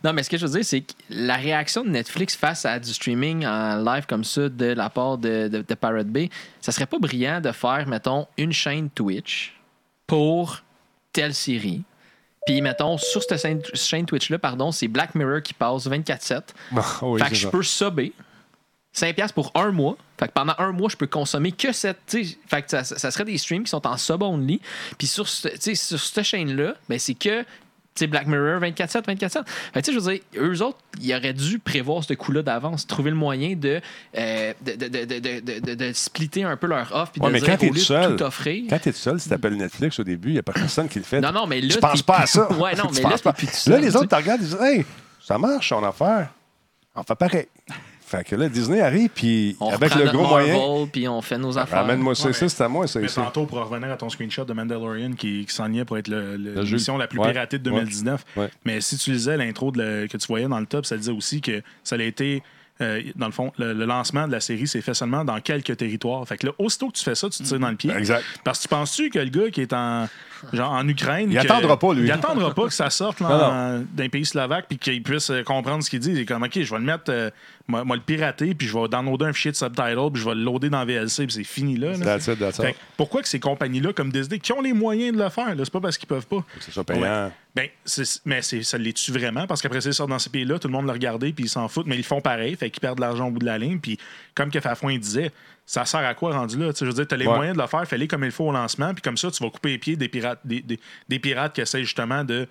Non, mais ce que je veux dire, c'est que la réaction de Netflix face à du streaming en live comme ça de la part de, de, de Pirate Bay, ça serait pas brillant de faire, mettons, une chaîne Twitch pour telle série. Puis, mettons, sur cette chaîne, Twitch-là, pardon, c'est Black Mirror qui passe 24-7. Bon, oui, fait que je peux subber 5$ piastres pour un mois. Fait que pendant un mois, je peux consommer que cette. Fait que ça, ça serait des streams qui sont en sub-only. Puis sur, ce- sur cette chaîne-là, ben c'est que. Sais, Black Mirror 24-7, 24-7. Fait que, tu sais, je veux dire, eux autres, ils auraient dû prévoir ce coup-là d'avance, trouver le moyen de, euh, de, de, de, de, de, de- de splitter un peu leur offre puis Ouais, de mais dire quand t'es de seul, tout offrir. Quand tu es seul, si tu appelles Netflix au début, il n'y a pas personne qui le fait. Non, non, mais là, tu penses t'es pas à ça. Ouais, non, mais là, pas. t'es plus Là, les autres te regardent et disent Hey, ça marche, son affaire. On fait pareil. Fait que là, Disney arrive, puis On avec le gros moyen. Puis on fait nos affaires. Ramène-moi ça, Ouais, ça, mais- c'est à moi, ça Mais ici. tantôt, pour revenir à ton screenshot de Mandalorian qui, qui s'enlignait pour être le- le- l'émission la plus Ouais. piratée de 2019. Ouais. Mais si tu lisais l'intro de le- que tu voyais dans le top, ça disait aussi que ça a été. euh, dans le fond, le, le lancement de la série s'est fait seulement dans quelques territoires. Fait que là, aussitôt que tu fais ça, tu te tires dans le pied. Exact. Parce que tu penses-tu que le gars qui est en, genre, en Ukraine. Il que- attendra pas, lui. Il attendra pas que ça sorte là, d'un pays slovaque puis qu'il puisse euh, comprendre ce qu'il dit. Il est comme, OK, je vais le mettre, euh, moi, moi, le pirater, puis je vais downloader un fichier de subtitle, puis je vais le loader dans VLC, puis c'est fini là. là. That's it, that's Fait all. que pourquoi que ces compagnies-là, comme Disney, qui ont les moyens de le faire, là, c'est pas parce qu'ils peuvent pas. C'est ça payant. Ben, c'est- mais c'est- ça les-tu vraiment? Parce qu'après ça, ils sortent dans ces pays-là, tout le monde le regardait, puis ils s'en foutent, mais ils font pareil, fait qu'ils perdent de l'argent au bout de la ligne. Puis, comme que Fafouin disait, ça sert à quoi rendu là? Je veux dire, tu as les Ouais. moyens de le faire, fais-les comme il faut au lancement, puis comme ça, tu vas couper les pieds des pirates, des, des- des pirates qui essaient justement de,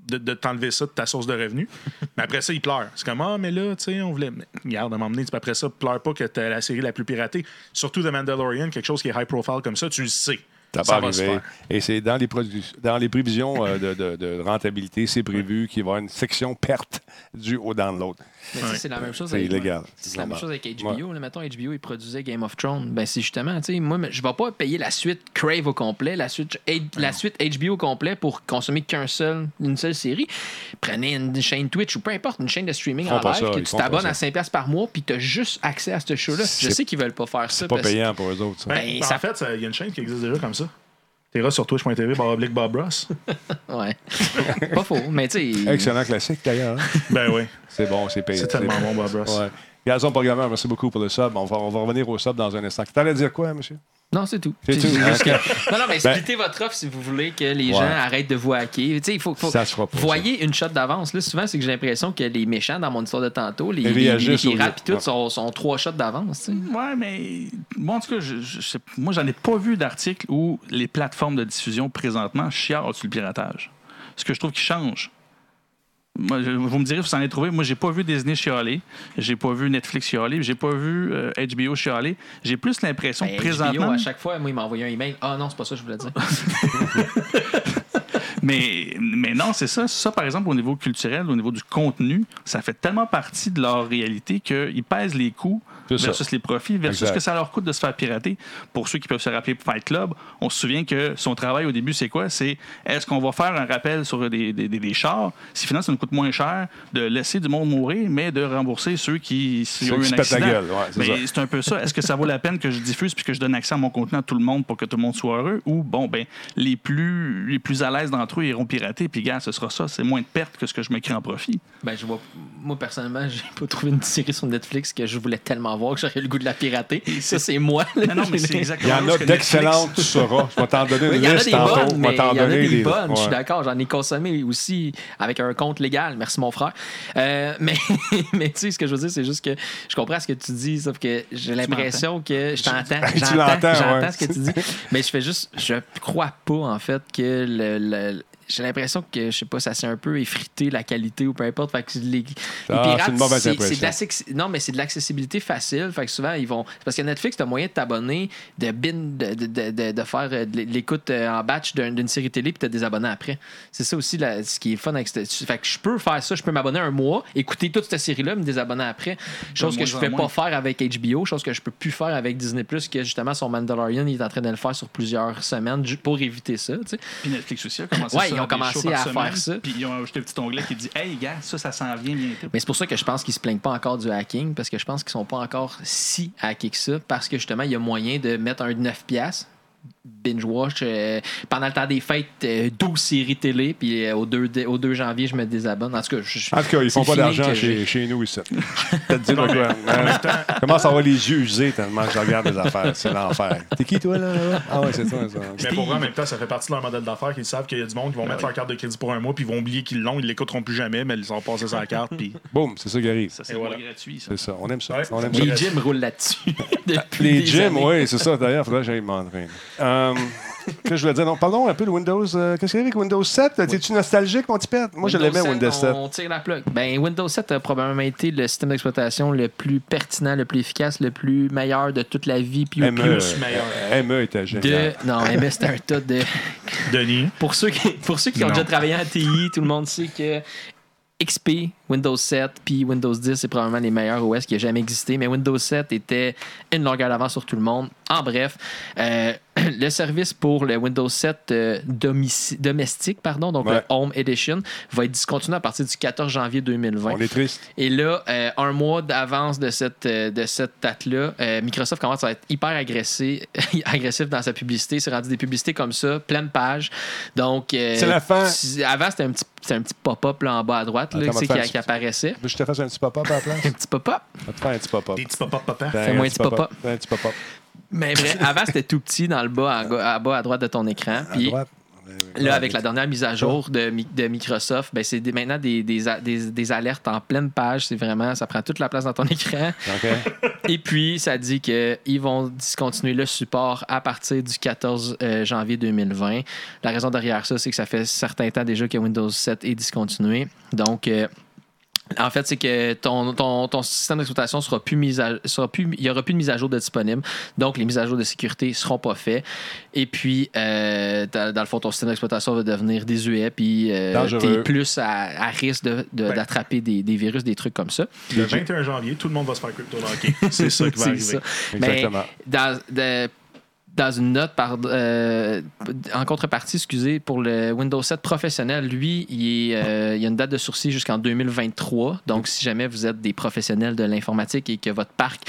de, de t'enlever ça de ta source de revenus. mais après ça, ils pleurent. C'est comme, ah, mais là, tu sais, on voulait. Mais regarde, à m'emmener, après ça, pleure pas que t'as la série la plus piratée. Surtout The Mandalorian, quelque chose qui est high profile comme ça, tu le sais. Ça va se faire. Et c'est dans les, dans les prévisions euh, de, de- de rentabilité, c'est prévu qu'il va y avoir une section perte due au download. Mais Ouais. c'est la même chose C'est avec, illégal. C'est la même chose avec HBO. Là, mettons, HBO, ils produisaient Game of Thrones. Ben, c'est justement, tu sais, moi, je vais pas payer la suite Crave au complet, la suite, H- la suite HBO au complet pour consommer qu'un seul, une seule série. Prenez une chaîne Twitch ou peu importe, une chaîne de streaming en live, ça, que tu t'abonnes à 5$ par mois, puis tu as juste accès à ce show-là. Je sais qu'ils veulent pas faire ça. C'est pas parce- payant pour eux autres. ça. Ben, Ben, en fait, ça- il y a une chaîne qui existe déjà comme ça. T'es sur twitch.tv, oblique Bob Ross. Ouais. pas faux, mais tu sais. Excellent classique d'ailleurs. ben oui. C'est bon, c'est payé. C'est tellement bon, Bob Ross. Ouais. Gazon Programmeur, merci beaucoup pour le sub. On va, on va revenir au sub dans un instant. Tu allais dire quoi, monsieur? Non, c'est tout. C'est tout. juste que- Ok. Non, non, mais Ben- splittez votre offre si vous voulez que les Ouais. gens arrêtent de vous hacker. Tu sais, il faut, faut Ça se fera pas, voyez une shot d'avance. Là, souvent, c'est que j'ai l'impression que les méchants dans mon histoire de tantôt, les, les, les pirates lieu. puis tout, sont, sont trois shots d'avance. Ouais, mais moi, en tout cas, je, je moi, j'en ai pas vu d'article où les plateformes de diffusion présentement chialent sur le piratage. Ce que je trouve qui change. Moi, je- vous me direz, vous en avez trouvé. Moi, j'ai pas vu Disney chialer. J'ai pas vu Netflix chialer. J'ai pas vu euh, HBO chialer. J'ai plus l'impression Ben, que présentement. HBO, à chaque fois, moi, il m'a envoyé un email. Ah non, c'est pas ça que je voulais dire. Mais, mais non, c'est ça. Ça, par exemple, au niveau culturel, au niveau du contenu, ça fait tellement partie de leur réalité qu'ils pèsent les coûts Ça. versus les profits, versus Exact. ce que ça leur coûte de se faire pirater. Pour ceux qui peuvent se rappeler Fight Club, on se souvient que son travail au début, c'est quoi? C'est est-ce qu'on va faire un rappel sur des, des, des- des chars? Si finalement, ça nous coûte moins cher de laisser du monde mourir, mais de rembourser ceux qui, Ceux ont eu se un accident. gueule, ouais, c'est mais ça. c'est un peu ça. Est-ce que ça vaut la peine que je diffuse puis que je donne accès à mon contenu à tout le monde pour que tout le monde soit heureux? Ou, bon, ben, les plus, les plus à l'aise d'entre eux iront pirater, puis, gars, ce sera ça. C'est moins de pertes que ce que je me crée en profit. Ben, je vois. Moi, personnellement, j'ai pas trouvé une série sur Netflix que je voulais tellement voir que j'aurais le goût de la pirater. Ça, c'est moi. là. Non, non, mais c'est Il y exactement en a d'excellentes, tu sauras. Je vais t'en donner une Il y en a liste des tantôt. bonnes, Je mais vais il y t'en en a donner des des- bonnes. Je suis d'accord. J'en ai consommé aussi avec un compte légal. Merci, mon frère. Euh, mais mais tu sais, ce que je veux dire, c'est juste que je comprends ce que tu dis, sauf que j'ai l'impression que je t'entends. Tu J'entends ouais. ce que tu dis. Mais je fais juste, je crois pas, en fait, que le. le- j'ai l'impression que, je sais pas, ça s'est un peu effrité la qualité ou peu importe. Fait que les, les Ah, pirates, c'est de non, mais c'est de l'accessibilité facile. Fait que souvent, ils vont. Parce que Netflix, tu as moyen de t'abonner, de, bin, de, de, de, de- de faire euh, de l'écoute euh, en batch d'un- d'une série télé, puis te désabonner après. C'est ça aussi la- ce qui est fun avec cette. Fait que je peux faire ça. Je peux m'abonner un mois, écouter toute cette série-là, me désabonner après. Chose que je ne fais moins. pas faire avec HBO, chose que je peux plus faire avec Disney, que justement, son Mandalorian, il est en train de le faire sur plusieurs semaines pour éviter ça. tu sais. Puis Netflix aussi a commencé Ouais, ça, ont commencé à semaine, faire ça. Puis ils ont ajouté un petit onglet qui dit Hey, gars, ça, ça s'en vient bientôt. Mais c'est pour ça que je pense qu'ils se plaignent pas encore du hacking, parce que je pense qu'ils sont pas encore si hackés que ça, parce que justement, il y a moyen de mettre un 9 piastres binge-watch euh, pendant le temps des fêtes euh, 12 séries télé puis euh, au, 2, dé- au 2 janvier je me désabonne en tout cas je- En tout cas, ils font pas d'argent chez, chez nous ici. T'as dit quoi? Euh, Commence à avoir les yeux usés tellement que je regarde des affaires? C'est l'enfer. T'es qui, toi, là? là? Ah ouais, c'est toi, ça. Mais pour eux, en même temps, ça fait partie de leur modèle d'affaires qu'ils savent qu'il y a du monde qui vont mettre leur carte de crédit pour un mois, puis ils vont oublier qu'ils l'ont, ils l'écouteront plus jamais, mais ils ont passé sa carte, puis Boum, c'est ça qui arrive. Ça, c'est voilà. gratuit, ça. C'est ça. On aime ça. Ouais. On aime ça. les gyms roulent là-dessus Les gyms, oui, c'est ça. D'ailleurs, il faudrait que j'aille m'entraîner. Euh, que je voulais dire? Non, parlons un peu de Windows. euh, Qu'est-ce qu'il y a avec Windows 7? T'es-tu nostalgique, mon petit pète? Moi, je l'aimais, Windows 7. On tire la plug. Ben, Windows 7 a probablement été le système d'exploitation le plus pertinent, le plus efficace, le plus meilleur de toute la vie. Puis ME, plus meilleur. ME était de. génial. Non, MS, c'était un tas de. Denis? Pour ceux qui, pour ceux qui ont déjà travaillé en TI, tout le monde sait que XP, Windows 7 puis Windows 10, c'est probablement les meilleurs OS qui a jamais existé. Mais Windows 7 était une longueur d'avance sur tout le monde. En bref, euh, le service pour le Windows 7 euh, domestique, pardon, donc Ouais. le Home Edition, va être discontinué à partir du 14 janvier 2020. On est triste. Et là, euh, un mois d'avance de cette, euh, de cette date-là, euh, Microsoft commence à être hyper agressif, agressif dans sa publicité. C'est rendu des publicités comme ça, pleine page. Donc, euh, C'est la fin. tu- Avant, c'était un petit, un petit pop-up là, en bas à droite là, qui, qui apparaissait. Je te fasse un petit pop-up à la place? Un petit pop-up? On va te faire un petit pop-up. Des petits papa papa. Ben, Fais-moi un petit petit pop-up. Un petit pop-up. Mais bref, avant, c'était tout petit dans le bas, à, à bas à droite de ton écran. À Puis droite. Là, avec la dernière mise à jour de, Mi- de Microsoft, ben, c'est maintenant des, des, des- des alertes en pleine page. C'est vraiment, ça prend toute la place dans ton écran. OK. Et puis, ça dit qu'ils vont discontinuer le support à partir du 14 euh, janvier 2020. La raison derrière ça, c'est que ça fait certain temps déjà que Windows 7 est discontinué. Donc, euh, en fait, c'est que ton, ton, ton système d'exploitation sera plus mis à, sera plus, il n'y aura plus de mise à jour de disponible. Donc, les mises à jour de sécurité ne seront pas faites. Et puis, euh, dans, dans le fond, ton système d'exploitation va devenir désuet. Puis, euh, tu es plus à, à risque de- de- d'attraper des, des virus, des trucs comme ça. Le 21 janvier, tout le monde va se faire crypto-locker. C'est ça qui va C'est arriver. ça. Exactement. Mais dans, de- dans une note par, euh, en contrepartie, excusez, pour le Windows 7 professionnel, lui, il, est, euh, il y a une date de sourcil jusqu'en 2023. Donc, si jamais vous êtes des professionnels de l'informatique et que votre parc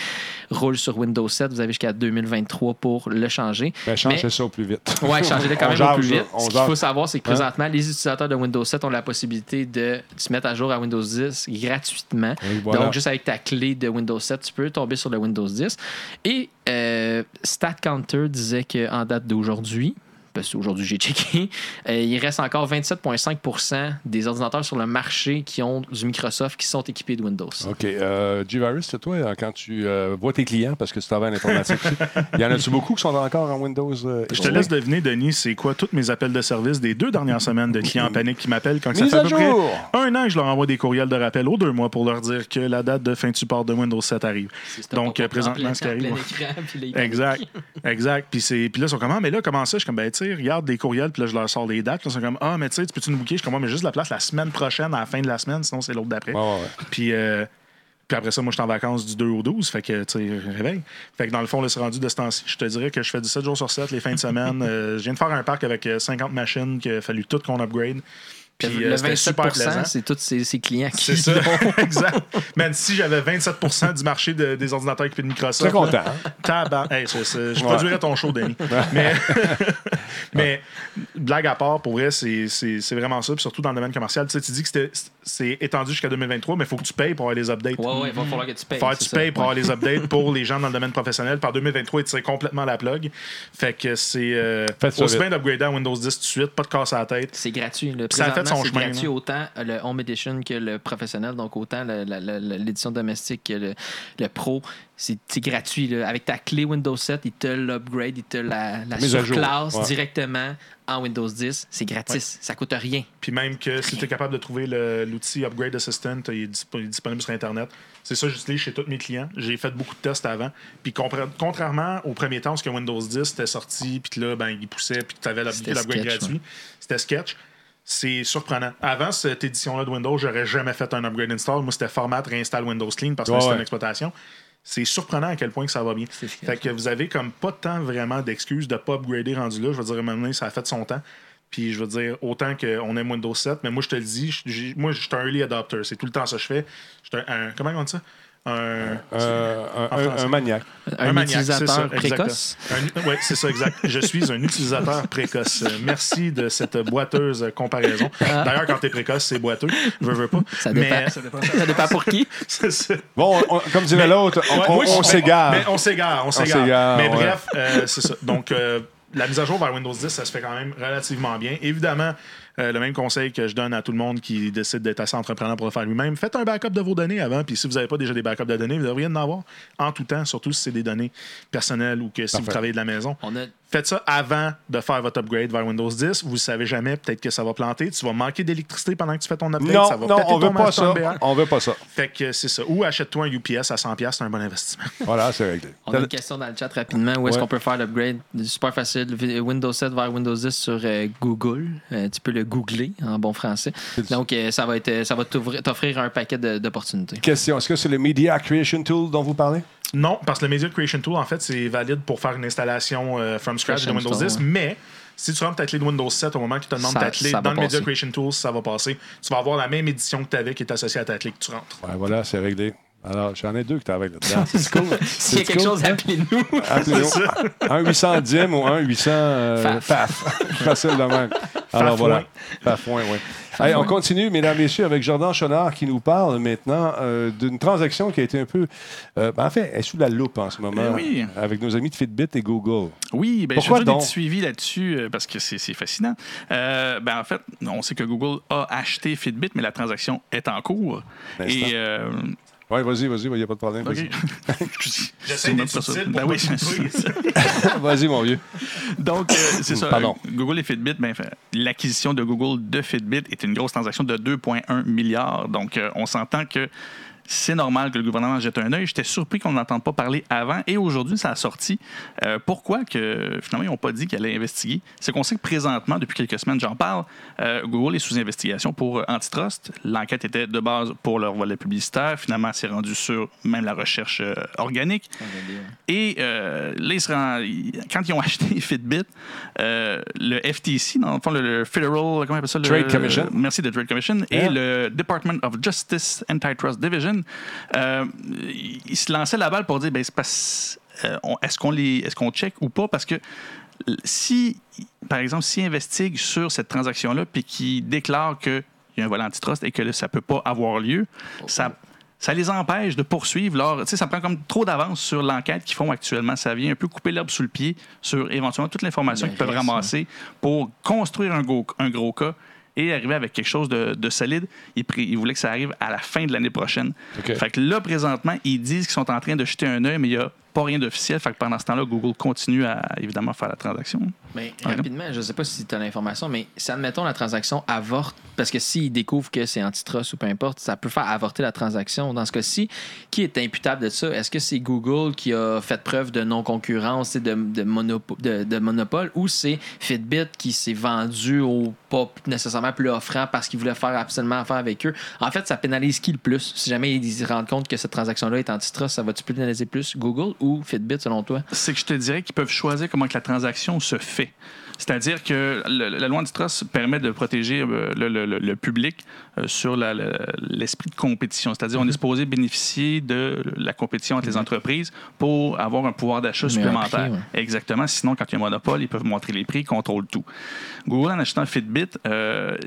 roule sur Windows 7, vous avez jusqu'à 2023 pour le changer. Ben, change Mais- ça au plus vite. Ouais, changez-le quand même au plus vite. Ce qu'il faut savoir, c'est que présentement, les utilisateurs de Windows 7 ont la possibilité de se mettre à jour à Windows 10 gratuitement. Oui, voilà. Donc, juste avec ta clé de Windows 7, tu peux tomber sur le Windows 10. Et euh, StatCounter disait qu'en date d'aujourd'hui, parce qu'aujourd'hui j'ai checké, euh, il reste encore 27,5 des ordinateurs sur le marché qui ont du Microsoft qui sont équipés de Windows. OK. Euh, G-Virus, c'est toi, euh, quand tu euh, vois tes clients, parce que tu travailles en informatique, il y en a-tu beaucoup qui sont encore en Windows? euh, Je te laisse deviner, Denis, c'est quoi tous mes appels de service des deux dernières semaines de clients en panique qui m'appellent quand ça Mise fait à à peu près jour! un an que je leur envoie des courriels de rappel aux deux mois pour leur dire que la date de fin de support de Windows 7 arrive. Donc, présentement, ce qui arrive, écran, puis Exact. Exact. Puis, c'est... Puis là, ils sont comme, Ah, mais là, comment ça? Je suis comme, ben, tu tu sais, regarde des courriels, puis là, je leur sors les dates. Puis ils sont comme, ah, mais tu sais, tu peux-tu nous booker? Je suis comme, Ah, mais juste la place la semaine prochaine, à la fin de la semaine, sinon c'est l'autre d'après. Ouais. Puis, euh, puis après ça, moi, je suis en vacances du 2 au 12. Fait que, tu sais, réveil. Fait que dans le fond, là, c'est rendu de ce temps-ci. Je te dirais que je fais du 7 jours sur 7 les fins de semaine. Euh, je viens de faire un parc avec euh, 50 machines qu'il a fallu tout qu'on upgrade. Puis, le euh, c'était super 27%, plaisant. c'est tous ces, ces clients qui C'est ça, exact. Man, si j'avais 27% du marché de- des ordinateurs équipés de Microsoft. Très content. Hey, c'est- c'est- je Ouais. produirais ton show, Denis. mais, mais blague à part, pour vrai, c'est c'est- c'est vraiment ça. Puis surtout dans le domaine commercial. Tu sais, tu dis que c'était- c'est étendu jusqu'à 2023, mais il faut que tu payes pour avoir les updates. Ouais, ouais, il va falloir que tu payes. Faire que c'est tu ça. payes pour avoir les updates pour les gens dans le domaine professionnel. Par 2023, ils tirent complètement la plug. Fait que c'est euh, aussi bien d'upgrader à Windows 10 tout de suite, pas de casse à la tête. C'est gratuit. Là. Ça a fait son c'est chemin, gratuit là. autant le Home Edition que le professionnel. Donc, autant le- l'édition domestique que le, le Pro. C'est gratuit. là. Avec ta clé Windows 7, il te l'upgrade, il te la, la Mise à jour, surclasse ouais. directement en Windows 10. C'est gratis. Ça coûte rien. Puis même que si tu es capable de trouver l'outil Upgrade Assistant, il est, disp- il est disponible sur Internet. C'est ça, j'utilise chez tous mes clients. J'ai fait beaucoup de tests avant. Puis contrairement au premier temps, parce que Windows 10 était sorti, puis que là, ben, il poussait, puis que tu avais l'upgrade gratuit, c'était Sketch. C'est surprenant. Avant cette édition-là de Windows, j'aurais jamais fait un upgrade install. Moi, c'était format réinstalle Windows Clean parce que Ouais, c'était ouais. une exploitation. C'est surprenant à quel point que ça va bien. Fait que vous avez comme pas tant vraiment d'excuses de pas upgrader rendu là. Je veux dire, à un moment donné, ça a fait son temps. Puis je veux dire, autant qu'on aime Windows 7, mais moi je te le dis, moi je suis un early adopter. C'est tout le temps ça que je fais. Je suis un, un- comment on dit ça? Un, Euh, un, un- maniaque. Un, maniaque, ça, utilisateur précoce? Oui, c'est ça, exact. Je suis un utilisateur précoce. Merci de cette boiteuse comparaison. D'ailleurs, quand t'es précoce, c'est boiteux. Veux, veux pas. Ça dépend. Mais, Ça dépend pour qui? c'est ça. Bon, on- comme dirait l'autre, on, s'égare. Mais on s'égare, on s'égare. Mais ouais. bref, euh, c'est ça. Donc, euh, la mise à jour vers Windows 10, ça se fait quand même relativement bien. Évidemment, euh, le même conseil que je donne à tout le monde qui décide d'être assez entrepreneur pour le faire lui-même, faites un backup de vos données avant. Puis si vous n'avez pas déjà des backups de données, vous devriez en avoir en tout temps, surtout si c'est des données personnelles ou que si vous travaillez de la maison. On a Faites ça avant de faire votre upgrade vers Windows 10. Vous ne savez jamais, peut-être que ça va planter. Tu vas manquer d'électricité pendant que tu fais ton upgrade. non, ça va non, on veut pas ça. On veut pas ça. Fait que c'est ça. Ou achète-toi un UPS à 100$, c'est un bon investissement. Voilà, c'est réglé. On a une question dans le chat rapidement. Où est-ce Ouais. qu'on peut faire l'upgrade? Super facile. Windows 7 vers Windows 10 sur euh, Google. Euh, tu peux le googler en bon français. Donc, euh, ça va, être, ça va t'offrir un paquet d'opportunités. Question, est-ce que c'est le Media Creation Tool dont vous parlez? Non, parce que le Media Creation Tool, en fait, c'est valide pour faire une installation euh, from scratch de Windows install, 10. ouais. Mais si tu rentres ta clé de Windows 7 au moment qu'il te demande Ça- ta clé dans le Media. Creation Tool, ça va passer. Tu vas avoir la même édition que tu avais qui est associée à ta clé que tu rentres. Ouais, voilà, c'est réglé. Alors, j'en ai deux que tu avec là-dedans. C'est cool. S'il y a quelque cool. chose, appelez-nous. Appelez-nous. Un 800 DIM ou un 800 euh, Faf. FAF. Facile de même. Alors voilà. Fafouin, oui. Allez, on continue, mesdames, messieurs, avec Jordan Chonard qui nous parle maintenant euh, d'une transaction qui a été un peu. euh, ben, en fait, elle est sous la loupe en ce moment Eh oui. avec nos amis de Fitbit et Google. Oui, ben, Pourquoi je vais donner donc? des suivi là-dessus euh, parce que c'est c'est fascinant. Euh, ben, en fait, on sait que Google a acheté Fitbit, mais la transaction est en cours. L'instant. Et. Oui, vas-y, vas-y, il n'y a pas de problème. OK. Vas-y, J'essaie d'être subtil pour Ben oui. Vas-y, mon vieux. Donc, euh, c'est ça. Pardon. euh, Google et Fitbit, ben, fait, l'acquisition de Google de Fitbit est une grosse transaction de 2,1 milliards. Donc, euh, on s'entend que c'est normal que le gouvernement jette un œil. J'étais surpris qu'on n'entende pas parler avant. Et aujourd'hui, ça a sorti. Euh, pourquoi que finalement, ils n'ont pas dit qu'ils allaient investiguer? C'est qu'on sait que présentement, depuis quelques semaines, j'en parle, euh, Google est sous investigation pour euh, antitrust. L'enquête était de base pour leur volet publicitaire. Finalement, c'est rendu sur même la recherche euh, organique. Et là, ils se rend- ils- quand ils ont acheté Fitbit, le FTC, dans le fond, le, le Federal comment on appelle ça, le- Trade Commission. Merci, de Trade Commission. Yeah. Et le Department of Justice Antitrust Division, euh, ils se lançaient la balle pour dire ben, euh, est-ce qu'on qu'on check ou pas? Parce que si par exemple s'ils investiguent sur cette transaction là puis qu'ils déclarent qu'il y a un volet antitrust et que là, ça peut pas avoir lieu ça ça les empêche de poursuivre leur. Tu sais, ça prend comme trop d'avance sur l'enquête qu'ils font actuellement. Ça vient un peu couper l'herbe sous le pied sur éventuellement toute l'information qu'ils peuvent ramasser pour construire un gros, un gros cas et arriver avec quelque chose de, de solide. Ils, ils voulaient que ça arrive à la fin de l'année prochaine. Fait que là, présentement, ils disent qu'ils sont en train de jeter un œil, mais il y a pas rien d'officiel. Fait que pendant ce temps-là, Google continue à évidemment faire la transaction. Mais rapidement, je ne sais pas si tu as l'information, mais si, admettons, la transaction avorte, parce que s'ils découvrent que c'est antitrust ou peu importe, ça peut faire avorter la transaction. Dans ce cas-ci, qui est imputable de ça? Est-ce que c'est Google qui a fait preuve de non-concurrence et de, de, monopo- de- de monopole ou c'est Fitbit qui s'est vendu au pas nécessairement plus offrant parce qu'il voulait faire absolument affaire avec eux? En fait, ça pénalise qui le plus? Si jamais ils se rendent compte que cette transaction-là est antitrust, ça va-tu pénaliser plus Google ou Fitbit selon toi? c'est que je te dirais qu'ils peuvent choisir comment que la transaction se fait. C'est-à-dire que le- la loi antitrust permet de protéger euh, le, le- le- le public euh, sur l'esprit de compétition. C'est-à-dire on est supposé bénéficier de la compétition entre les entreprises pour avoir un pouvoir d'achat supplémentaire. prix, ouais. Exactement. Sinon, quand il y a un monopole, ils peuvent montrer les prix, ils contrôlent tout. Google, en achetant Fitbit, euh,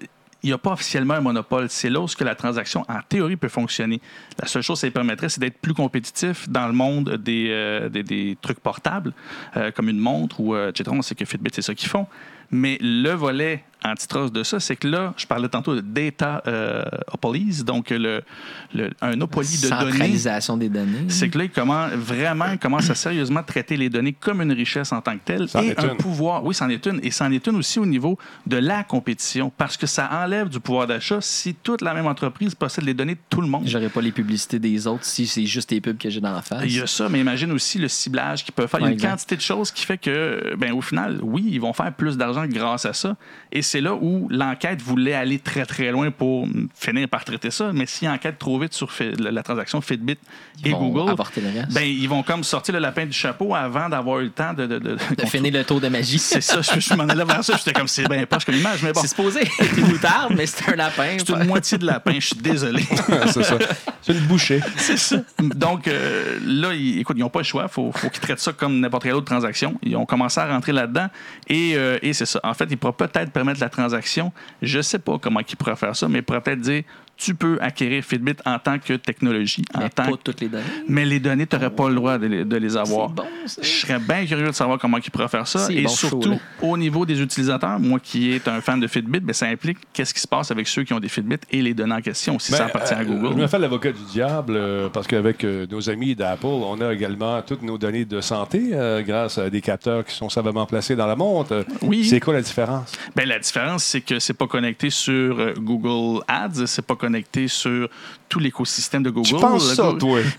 il n'y a pas officiellement un monopole. C'est là où la transaction, en théorie, peut fonctionner. La seule chose que ça permettrait, c'est d'être plus compétitif dans le monde des, euh, trucs portables, euh, comme une montre ou euh, etc. On sait que Fitbit, c'est ça qu'ils font. Mais le volet antitrust de ça, c'est que là, je parlais tantôt de data euh, police, donc le, le- un opoly de données. Centralisation des données. C'est que là, il commence vraiment il commence à sérieusement traiter les données comme une richesse en tant que telle et est un une. pouvoir. Oui, c'en est une. Et c'en est une aussi au niveau de la compétition parce que ça enlève du pouvoir d'achat si toute la même entreprise possède les données de tout le monde. J'aurais pas les publicités des autres si c'est juste les pubs que j'ai dans la face. Il y a ça, mais imagine aussi le ciblage qu'ils peuvent faire. Il y a une exact. quantité de choses qui fait que, ben, au final, oui, ils vont faire plus d'argent grâce à ça. Et c'est là où l'enquête voulait aller très, très loin pour finir par traiter ça. Mais s'ils enquêtent trop vite sur la, transaction Fitbit Ils et vont Google, avorter le reste. ben, ils vont comme sortir le lapin du chapeau avant d'avoir eu le temps de. de, de- de finir le tour de magie. C'est ça, je, je m'en allais vers ça. J'étais comme, c'est bien poche comme image, mais bon. C'est supposé être une moutarde, mais c'est un lapin. C'est une moitié de lapin, je suis désolé. c'est ça. C'est une bouchée. C'est ça. Donc, euh, là, ils, écoute, ils n'ont pas le choix. Il faut, faut qu'ils traitent ça comme n'importe quelle autre transaction. Ils ont commencé à rentrer là-dedans. Et, euh, et c'est ça. En fait, ils pourraient peut-être permettre la transaction. Je ne sais pas comment ils pourraient faire ça, mais ils pourraient peut-être dire tu peux acquérir Fitbit en tant que technologie, en Mais tant pas que- toutes les données. mais les données, tu n'aurais pas le droit de les, de les avoir. C'est bon, ça. Je serais bien curieux de savoir comment ils pourraient faire ça. Et bon surtout, show, au niveau des utilisateurs, moi qui est un fan de Fitbit, ben, ça implique qu'est-ce qui se passe avec ceux qui ont des Fitbit et les données en question, si Ben, ça appartient à euh, Google. Je me fais l'avocat du diable euh, parce qu'avec euh, nos amis d'Apple, on a également toutes nos données de santé euh, grâce à des capteurs qui sont savamment placés dans la montre. Oui. C'est quoi la différence? Ben, la différence, c'est que c'est pas connecté sur euh, Google Ads, c'est pas connecté sur tout l'écosystème de Google. Tu penses Le ça, toi?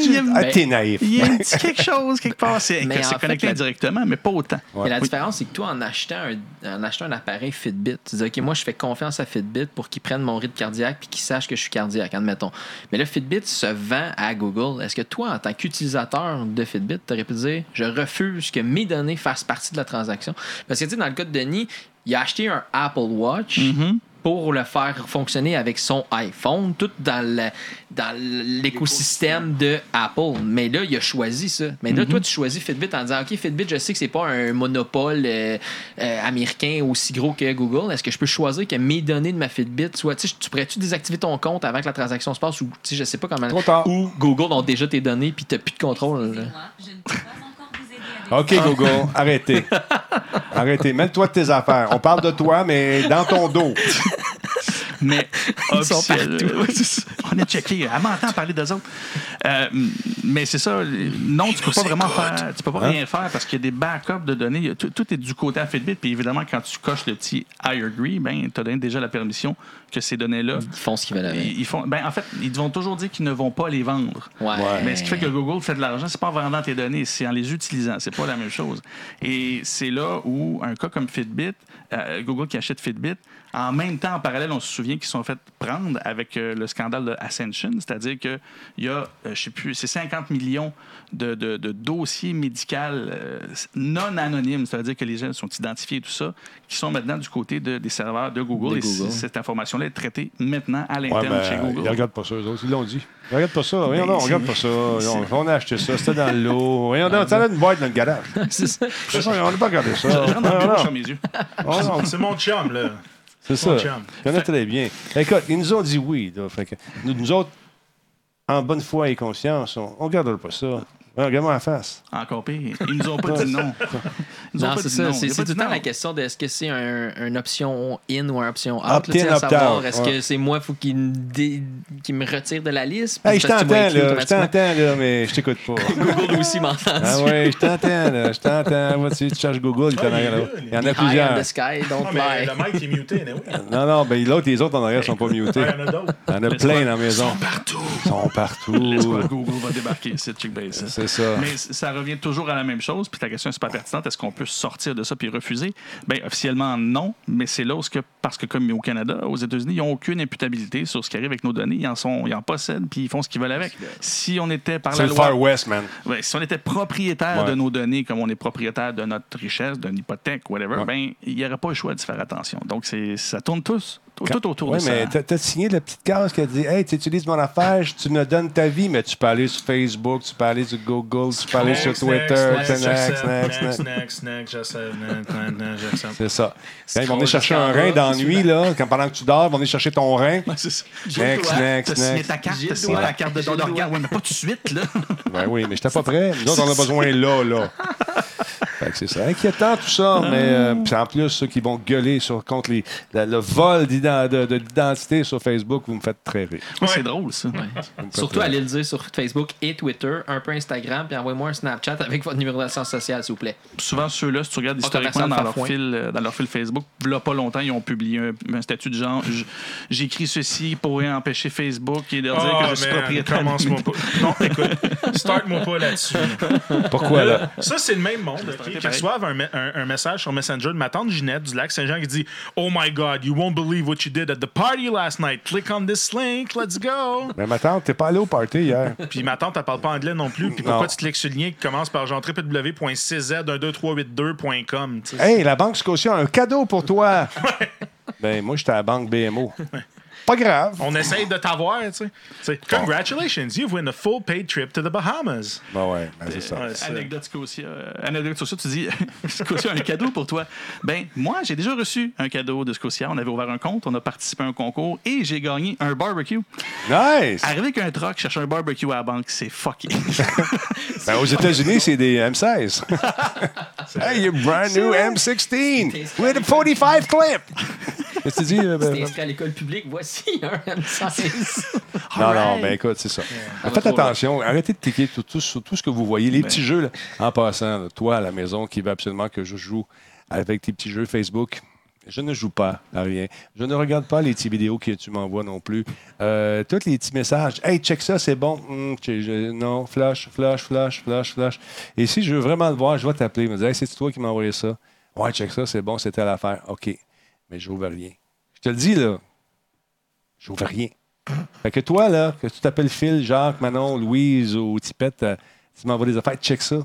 Il y a- Ah, T'es naïf. il y a un petit quelque chose quelque part. C'est Mais que fait, connecté la- indirectement, mais pas autant. Ouais. Mais la Oui. différence, c'est que toi, en achetant un, en achetant un appareil Fitbit, tu dis, OK, moi, je fais confiance à Fitbit pour qu'ils prennent mon rythme cardiaque puis qu'ils sachent que je suis cardiaque, admettons. Mais là, Fitbit se vend à Google. Est-ce que toi, en tant qu'utilisateur de Fitbit, tu aurais pu dire, je refuse que mes données fassent partie de la transaction? Parce que, tu sais, dans le cas de Denis, il a acheté un Apple Watch. Mhm. Pour le faire fonctionner avec son iPhone, tout dans le- dans l'écosystème de Apple. Mais là, il a choisi ça. Mais là, toi, tu choisis Fitbit en disant, OK, Fitbit, je sais que c'est pas un monopole euh, euh, américain aussi gros que Google. Est-ce que je peux choisir que mes données de ma Fitbit soient... Tu tu pourrais-tu désactiver ton compte avant que la transaction se passe ou, tu sais, je sais pas comment... Trop tard. Ou Google ont déjà tes données puis t'as plus de contrôle. là? Excusez-moi, je ne peux pas encore vous aider à OK, Google, arrêtez. Arrêtez. Mets-toi de tes affaires. On parle de toi, mais dans ton dos. Mais Ils sont partout. On a checké. Elle m'entend parler d'eux autres. Euh, mais c'est ça. Non, tu peux pas vraiment faire. Tu peux pas Hein? rien faire parce qu'il y a des backups de données. Tout, tout est du côté à Fitbit. Puis évidemment, quand tu coches le petit I agree, ben, tu as donné déjà la permission que ces données-là. Ils font ce qu'ils veulent avec. Ils ils font, ben, en fait, ils vont toujours dire qu'ils ne vont pas les vendre. Ouais. Ouais. Mais ce qui fait que Google fait de l'argent, c'est pas en vendant tes données, c'est en les utilisant. C'est pas la même chose. Et c'est là où un cas comme Fitbit, euh, Google qui achète Fitbit, en même temps, en parallèle, on se souvient qu'ils se sont fait prendre avec euh, le scandale de Ascension, c'est-à-dire qu'il y a, euh, je sais plus, c'est 50 millions de, de- de dossiers médicaux euh, non anonymes, c'est-à-dire que les gens sont identifiés et tout ça, qui sont maintenant du côté de- des serveurs de Google. Et Google. cette information-là est traitée maintenant à Ouais, l'interne ben, chez ils Google. regardent pas ça, eux autres. Ils l'ont dit. Ils regardent pas ça. Voyons Ben, on regarde pas ça. On, on a acheté ça. C'était dans l'eau. Voyons ça a une boîte dans le garage. c'est ça. C'est ça, on n'a pas regardé ça. Je rentre dans le Non, bureau, non. je ferme mes yeux. Oh. C'est mon chum, là. C'est ça. Mon chum. Je connais très bien. Écoute, ils nous ont dit oui. là. Fait que nous, nous autres, en bonne foi et conscience, on ne regardera pas ça. Ah, Regarde-moi la face. Encore pire. Ils nous ont pas dit non. Ils nous ont Non, pas c'est dit ça. non. C'est Ils ont c'est tout le temps non. la question de est-ce que c'est un, une option in ou une option out. Opt-in, là, tu sais, à savoir, opt-out, est-ce ouais. que c'est moi, faut qu'il me, dé- qu'il me retire de la liste? puis Hey, je parce que tu vas t'entends, là. Je automatiquement. t'entends, là, mais je t'écoute pas. Google aussi m'entend. Ah ouais, je t'entends, là. Je t'entends. Moi, tu, tu cherches Google, il, Ah, t'en a il est rien là, là. il y en a High on plusieurs. the sky, don't Non, mais lie. le mic est muté. Non, non, ben l'autre, les autres en arrière sont pas mutés. Il y en a d'autres. Il y en a plein dans la maison. Partout. Ils sont partout. L'espoir Google va débarquer ici, check base. C'est ça. Mais ça revient toujours à la même chose. Puis ta question est super pertinente. Est-ce qu'on peut sortir de ça puis refuser? Bien, officiellement, non. Mais c'est là où, que, parce que comme au Canada, aux États-Unis, ils n'ont aucune imputabilité sur ce qui arrive avec nos données. Ils en, sont, ils en possèdent puis ils font ce qu'ils veulent avec. Si on était par C'est la le loi... Far West, man. Ouais, si on était propriétaire Ouais. de nos données comme on est propriétaire de notre richesse, d'une hypothèque, whatever, Ouais. ben, il n'y aurait pas le choix de faire attention. Donc, c'est, ça tourne tous, tout autour oui, de ça. Oui, mais t'as signé la petite case qui a dit Hey, tu utilises mon affaire, tu me donnes ta vie, mais tu peux aller sur Facebook, tu peux aller sur Google, tu peux aller sur Twitter. Next, next, next, next, next, next, C'est ça. Ils vont venir chercher un rein d'ennui, là. Quand, pendant que tu dors, ils vont venir chercher ton rein. Next, next, next. ta carte, ta carte de don de. Ouais, mais pas tout de suite, là. Ben oui, mais j'étais pas prêt. Nous autres, on a besoin là, là. Fait que c'est ça. Inquiétant tout ça, mais euh, en plus, ceux qui vont gueuler sur, contre les, la- le vol d'ident- de- de- d'identité sur Facebook, vous me faites très rire. Ouais, C'est drôle, ça. Surtout, allez le dire sur Facebook et Twitter, un peu Instagram, puis envoyez-moi un Snapchat avec votre numéro d'assurance sociale, s'il vous plaît. Souvent, ceux-là, si tu regardes historiquement dans leur, Fafouin. fil, euh, dans leur fil Facebook, là, pas longtemps, ils ont publié un, un statut de genre j- J'écris ceci pour empêcher Facebook et leur dire Oh, que je suis man, propriétaire. commence-moi pas. Non, écoute, start-moi pas là-dessus. Pourquoi, là? Ça, c'est le même monde ok, qui pareil. reçoivent un, me- un- un message sur Messenger de ma tante Ginette du lac Saint-Jean qui dit Oh my God, you won't believe what you did at the party last night. Click on this link, let's go. Ben, ma tante, t'es pas allé au party hier. Puis ma tante, elle parle pas anglais non plus. Puis pourquoi tu cliques sur le lien qui commence par genre www.6z12382.com? tu sais. Hey, la Banque Scotia a un cadeau pour toi. ben, moi, j'étais à la Banque BMO. Pas grave. On essaye de t'avoir, tu sais. Tu sais. Congratulations, you've won a full paid trip to the Bahamas. Ben ouais, ben, c'est ça. Ouais, Anecdote Scotia. euh, anecdote Scotia, tu dis Scotia a un cadeau pour toi. Ben, moi, j'ai déjà reçu un cadeau de Scotia. On avait ouvert un compte, on a participé à un concours et j'ai gagné un barbecue. Nice! Arriver avec un truck, chercher un barbecue à la banque, c'est fucky. Ben, aux États-Unis, c'est des M16. hey, you brand new M16 with a 45 clip. Qu'est-ce que tu dis? euh, ben, inscrit à l'école publique, voici un M16. Non, non, ben écoute, c'est ça. va Faites attention. Arrêtez de cliquer sur tout, sur tout ce que vous voyez. Les petits jeux, là. en passant, là, toi à la maison qui veut absolument que je joue avec tes petits jeux Facebook. Je ne joue pas à rien. Je ne regarde pas les petites vidéos que tu m'envoies non plus. Euh, tous les petits messages. Hey, check ça, c'est bon. Je- non, flash, flash, flash, flash, flash. Et si je veux vraiment le voir, je vais t'appeler. Me dire, hey, c'est toi qui m'as envoyé ça? Ouais, check ça, c'est bon, c'était l'affaire. OK. Mais je n'ouvre rien. Je te le dis, là. Je n'ouvre rien. Fait que toi, là, que tu t'appelles Phil, Jacques, Manon, Louise ou Tipette, euh, tu m'envoies des affaires, check ça.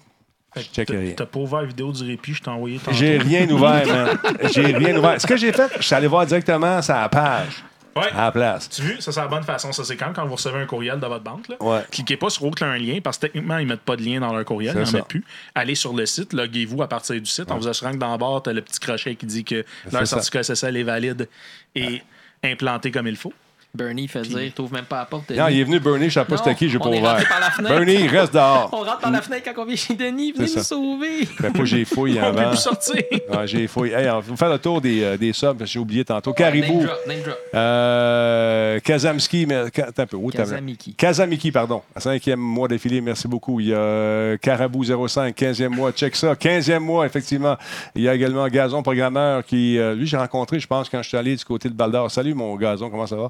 Je check rien. T'as pas ouvert la vidéo du répit, je t'ai envoyé. J'ai rien ouvert, man. J'ai rien ouvert. Ce que j'ai fait, je suis allé voir directement la page, Ouais. à la place. Tu vois, ça c'est la bonne façon. Ça, c'est quand, quand vous recevez un courriel de votre banque. Là, Ouais. Cliquez pas sur aucun lien parce que techniquement, ils mettent pas de lien dans leur courriel. Ils n'en mettent plus. Allez sur le site, loguez-vous à partir du site en vous assurant que dans le bord, tu as le petit crochet qui dit que leur certificat SSL est valide et implanté comme il faut. Bernie fait dire, t'ouvres même pas la porte. Non, il est venu Bernie, je sais pas c'était qui, j'ai pas ouvert. Bernie, reste dehors. On rentre par la fenêtre quand on vient chez Denis, venez nous sauver. Fait pas j'ai fouillé On peut avant. plus sortir. Ouais, j'ai fouillé. Hey, on va faire le tour des, euh, des subs, parce que j'ai oublié tantôt. Name Caribou, drop, name drop. euh, Kazamski, mais, Ka- un peu. où Kazamiki. Kazamiki, pardon. Cinquième mois d'affilée, merci beaucoup. Il y a Carabou 05, 15e mois, check ça. 15e mois, effectivement. Il y a également Gazon Programmeur qui, euh, lui, j'ai rencontré, je pense, quand je suis allé du côté de Baldor. Salut, mon Gazon, comment ça va?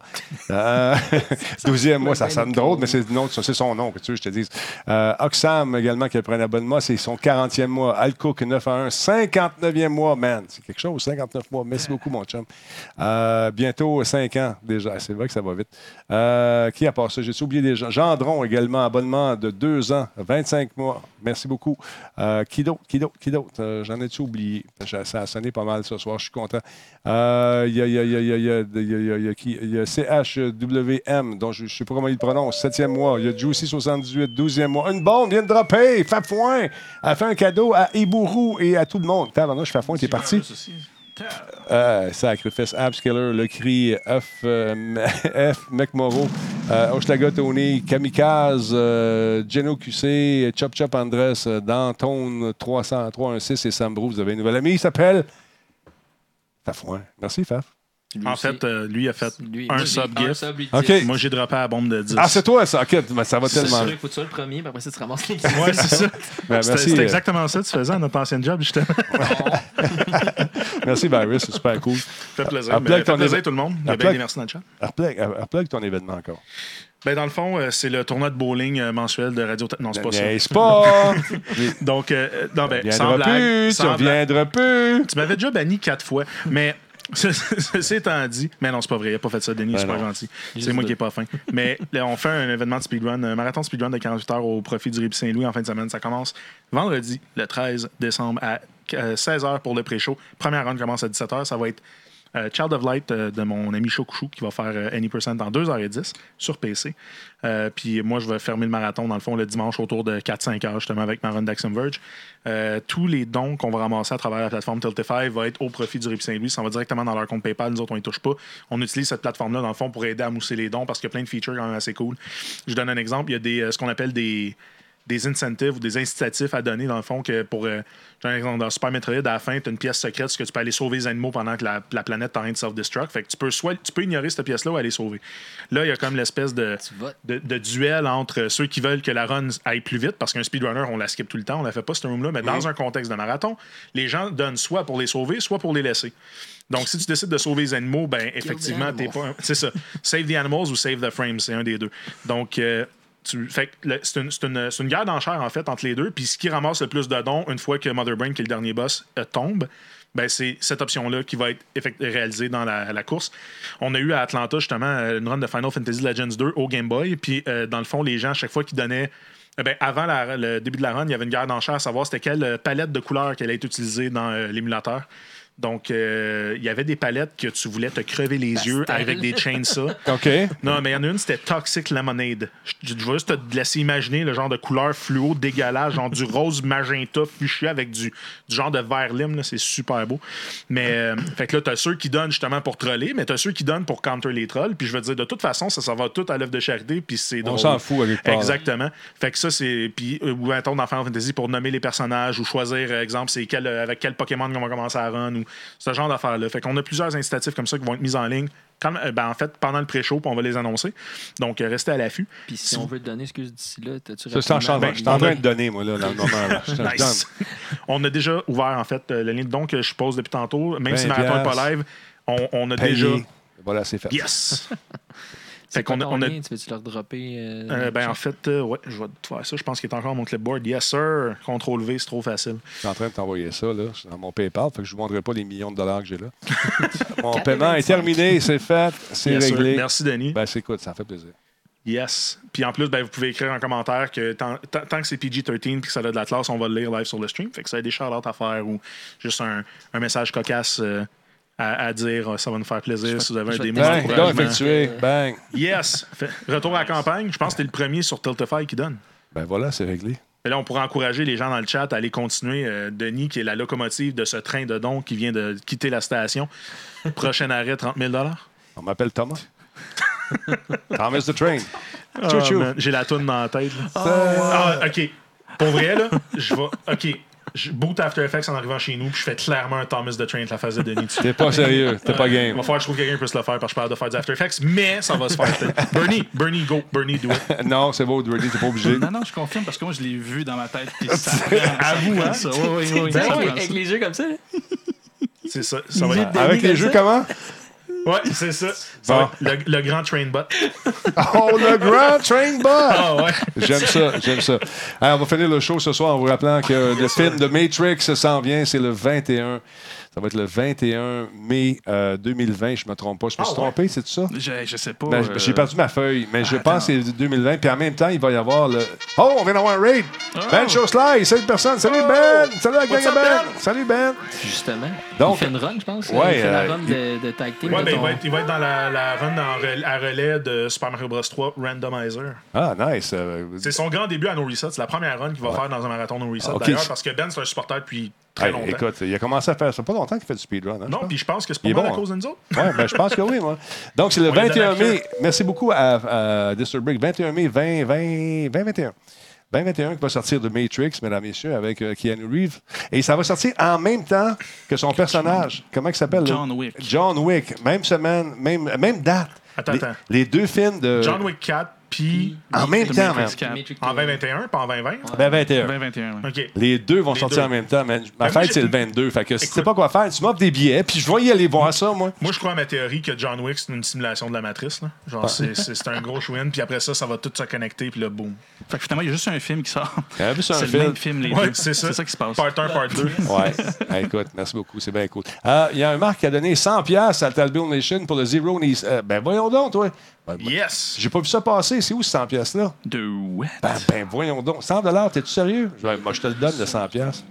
Euh, 12e mois, ça sonne drôle, mais c'est son nom, que tu veux, je te dise. Euh, Oxam également, qui a pris un abonnement, c'est son 40e mois. Alcook 9 à 1, 59e mois, man. C'est quelque chose, 59 mois. Merci beaucoup, mon chum. Euh, bientôt 5 ans déjà. C'est vrai que ça va vite. Euh, qui a passé? J'ai oublié des gens? Gendron également, abonnement de 2 ans, 25 mois. Merci beaucoup. Euh, qui d'autre? Qui d'autre? Qui d'autre? Euh, J'en ai-tu oublié? Ça a sonné pas mal ce soir, je suis content. Euh, Il y, a, il y, a, y, y, y, CHWM, dont je ne sais pas comment il le prononce, 7e mois. Il y a Juicy 78, 12e mois. Une bombe vient de dropper. Fafouin a fait un cadeau à Ibourou et à tout le monde. Tabarnouche, Fafouin, t'es parti. Euh, sacrifice Abskiller, le cri F, euh, F McMorrow. euh, Tony, Kamikaze, euh, Geno QC, Chop Chop Andres, Danton 30316 et Sambrou. Vous avez un nouvel ami, il s'appelle Fafouin. Merci, Faf. Lui En aussi. fait, euh, lui a fait Lui- un lui, sub un gift. sub, lui, OK. Moi, j'ai droppé la bombe de 10. Ah, c'est toi, ça. OK, mais ça va C'est tellement. sûr qu'il faut que tu sois le premier, puis après ça, tu ramasses les Ouais, c'est ça. Ben, C'était merci, c'était euh, exactement ça que tu faisais à notre ancien job, justement. merci, Barry, c'est super cool. Ça fait plaisir. Appelez Mais, avec fait ton plaisir éve- tout le monde. Il y a Appelez bien avec- des merci dans le chat. Replug, replug ton événement encore. Ben, dans le fond, euh, c'est le tournoi de bowling euh, mensuel de Radio... Non, c'est pas ça. N'est-ce pas? Donc, euh, non, ben, Tu sans reviendras blague, plus, tu sans blague. reviendras plus. Tu m'avais déjà banni quatre fois, mais ceci étant dit, mais non, c'est pas vrai, il a pas fait ça, Denis, Ben c'est pas gentil. C'est moi qui est pas fin. Mais là, on fait un événement de speedrun, un marathon de speedrun de 48 heures au profit du Rip Saint-Louis en fin de semaine. Ça commence vendredi, le 13 décembre, à 16 h pour le pré-show. Première run commence à 17 h. Ça va être euh, Child of Light euh, de mon ami Chokushu qui va faire euh, Any Percent en 2h10 sur PC. Puis moi, je vais fermer le marathon dans le fond le dimanche autour de 4-5 h justement avec ma run Verge. Tous les dons qu'on va ramasser à travers la plateforme Tiltify va être au profit du Rip Saint-Louis. Ça va directement dans leur compte PayPal. Nous autres, on ne touche pas. On utilise cette plateforme-là dans le fond pour aider à mousser les dons parce qu'il y a plein de features quand même assez cool. Je donne un exemple. Il y a des, ce qu'on appelle des des incentives ou des incitatifs à donner, dans le fond, que pour. Euh, dans Super Metroid, à la fin, tu as une pièce secrète, ce que tu peux aller sauver les animaux pendant que la, la planète est en train de self-destruct. Fait que tu peux, soit, tu peux ignorer cette pièce-là ou aller sauver. Là, il y a comme l'espèce de, duel entre ceux qui veulent que la run aille plus vite, parce qu'un speedrunner, on la skip tout le temps, on la fait pas, cette room-là, mais dans un contexte de marathon, les gens donnent soit pour les sauver, soit pour les laisser. Donc, si tu décides de sauver les animaux, ben effectivement, t'es pas. C'est ça. Save the animals ou save the frames, c'est un des deux. Donc, euh, c'est une, une- guerre d'enchères, en fait, entre les deux. Puis, ce qui ramasse le plus de dons, une fois que Mother Brain, qui est le dernier boss, euh, tombe, ben, c'est cette option-là qui va être réalisée dans la, course. On a eu à Atlanta, justement, euh, une run de Final Fantasy Legends 2 au Game Boy. Puis, euh, dans le fond, les gens, à chaque fois qu'ils donnaient. ben, avant le début de la run, il y avait une guerre d'enchères à savoir c'était quelle palette de couleurs qui allait être utilisée dans l'émulateur. Donc, euh, il y avait des palettes que tu voulais te crever les yeux avec des chainsaws. OK. Non, mais il y en a une, c'était Toxic Lemonade. Je, je vais juste te laisser imaginer le genre de couleur fluo dégueulasse, genre du rose magenta fuchsia avec du, du genre de vert lime. là, C'est super beau. Mais, euh, fait que là, t'as ceux qui donnent justement pour troller, mais t'as ceux qui donnent pour counter les trolls. Puis je veux dire, de toute façon, ça, ça va tout à l'œuvre de charité, puis c'est On s'en fout à quelque part. Exactement. Fait que ça, c'est. Puis, euh, ou un tour dans Final Fantasy pour nommer les personnages ou choisir, euh, exemple, c'est quel, euh, avec quel Pokémon qu'on va commencer à run ou ce genre d'affaires-là. Fait qu'on a plusieurs incitatifs comme ça qui vont être mis en ligne. Quand, euh, ben, en fait, pendant le pré-show, puis on va les annoncer. Donc, euh, restez à l'affût. Puis si on veut te donner, excuse d'ici là, t'as-tu Ça, c'est en rapidement- chantant. Je suis en train de donner, moi, là, dans le moment. Là. Je Nice. on a déjà ouvert, en fait, euh, le lien de don que je pose depuis tantôt. Même si le 20 marathon n'est pas live, on, on a donne. déjà. Payé. Voilà, c'est fait. Yes! C'est Fait quoi qu'on a- ton on a- lien? Tu veux-tu leur dropper? euh, Euh, ben, en fait, euh, ouais, je vais te faire ça. Je pense qu'il est encore mon clipboard. Yes, sir. Contrôle V, c'est trop facile. Je suis en train de t'envoyer ça, là. C'est dans mon PayPal. Fait que je ne vous montrerai pas les millions de dollars que j'ai là. mon paiement est terminé, c'est fait, c'est Yes, sir. réglé. Merci, Denis. Ben, c'est écoute, ça fait plaisir. Yes. Puis en plus, ben, vous pouvez écrire en commentaire que tant, que c'est PG-13 puis que ça a de la classe, on va le lire live sur le stream. Fait que ça a des shout à faire ou juste un, un message cocasse euh, à, à dire euh, ça va nous faire plaisir si vous avez un démo Bang, effectué. Bang. Yes. Fait- retour à la campagne. Je pense que t'es le premier sur Tiltify qui donne. Ben voilà, c'est réglé. Et là, on pourrait encourager les gens dans le chat à aller continuer. Euh, Denis, qui est la locomotive de ce train de dons qui vient de quitter la station. Prochain arrêt, 30 000 On m'appelle Thomas. Thomas the Train. Man, J'ai la toune dans la tête. là. Ah, OK. Pour vrai, là, je vais... OK. Je boot After Effects en arrivant chez nous, puis je fais clairement un Thomas the Train avec la phase de Denis dessus. T'es pas sérieux, t'es pas Il game. va falloir que je trouve quelqu'un qui puisse le faire parce que je parle de faire du After Effects, mais ça va se faire. Bernie, Bernie, go. Bernie, do it. Non, c'est beau, Dirty, t'es pas obligé. Non, non, je confirme parce que moi, je l'ai vu dans ma tête. puis ça À vous, hein? ça. Oui, oui, oui. Ça avec les jeux comme ça. là? C'est ça. Ça va être... Avec les jeux, comment? Ouais, c'est ça. Bon. le, le grand train bot. Oh, le Grand Train Bus! Ah ouais. J'aime ça, j'aime ça. Alors, on va finir le show ce soir en vous rappelant que le film de Matrix s'en vient, c'est le 21. Ça va être le 21 mai euh, 2020, je me trompe pas. Je me suis Ah ouais? trompé, c'est ça? Je, je sais pas. Ben, euh, J'ai perdu ma feuille, mais je attends. pense que c'est 2020. Puis en même temps, il va y avoir le. Oh, on vient d'avoir un raid! Ben Show Sly, salut personne. Salut Ben! Salut la gang de Ben! Ben? Salut Ben! Justement. Donc- il fait une run, je pense. Ouais, il fait euh, la run de, de tag team. Ouais, de ben, il, va être, il va être dans la, la run en rel- à relais de Super Mario Bros. 3 Randomizer. Ah, nice. euh, C'est son grand début à No Reset. C'est la première run qu'il va faire dans un marathon No Reset. Ok. D'ailleurs, parce que Ben, c'est un supporter depuis très Hey, longtemps. écoute, il a commencé à faire ça. pas longtemps qu'il fait du speedrun. Hein, non, puis je pense que c'est pas bon, à cause de nous autres. Ouais, ben, je pense que oui, moi. Donc, c'est le On lui donne 21 la mai. Merci beaucoup à, à Disturbrick. 21 mai 20, 20, 2021. 2021 qui va sortir de Matrix, mesdames, messieurs, avec euh, Keanu Reeves. Et ça va sortir en même temps que son personnage. Comment il s'appelle? là? John Wick. John Wick. Même semaine, même, même date. Attends, les, attends. les deux films de... John Wick 4, puis En même temps, Matrix man. 4. en 2021, pas en 2020. Ben, 21. 2021. ouais. OK. Les deux vont Les sortir deux. en même temps, man. Ma Ben, moi, fête, c'est le 22. Fait que si tu sais Écoute. pas quoi faire, tu m'offres des billets, puis je vais y aller voir ça, moi. Moi, je crois à ma théorie que John Wick, c'est une simulation de la matrice. Là. Genre, c'est- c'est c'est un gros chouin, puis après ça, ça va tout se connecter, puis là, boum. Fait que finalement, il y a juste un film qui sort. Un C'est le film. même film, les Ouais, deux. c'est ça. C'est ça qui se passe. Part 1, part 2. Ouais. Écoute, merci beaucoup. C'est bien cool. Euh, Il y a un Marc qui a donné 100$ piastres à Talbot Nation pour le Zero Nice. Euh, ben, voyons donc, toi. Ben, ben, Yes! J'ai pas vu ça passer. C'est où ce 100$ piastres-là? De what? Ben, ben, voyons donc. 100$, t'es-tu sérieux? Je vais- moi, je te le donne, le 100$. piastres.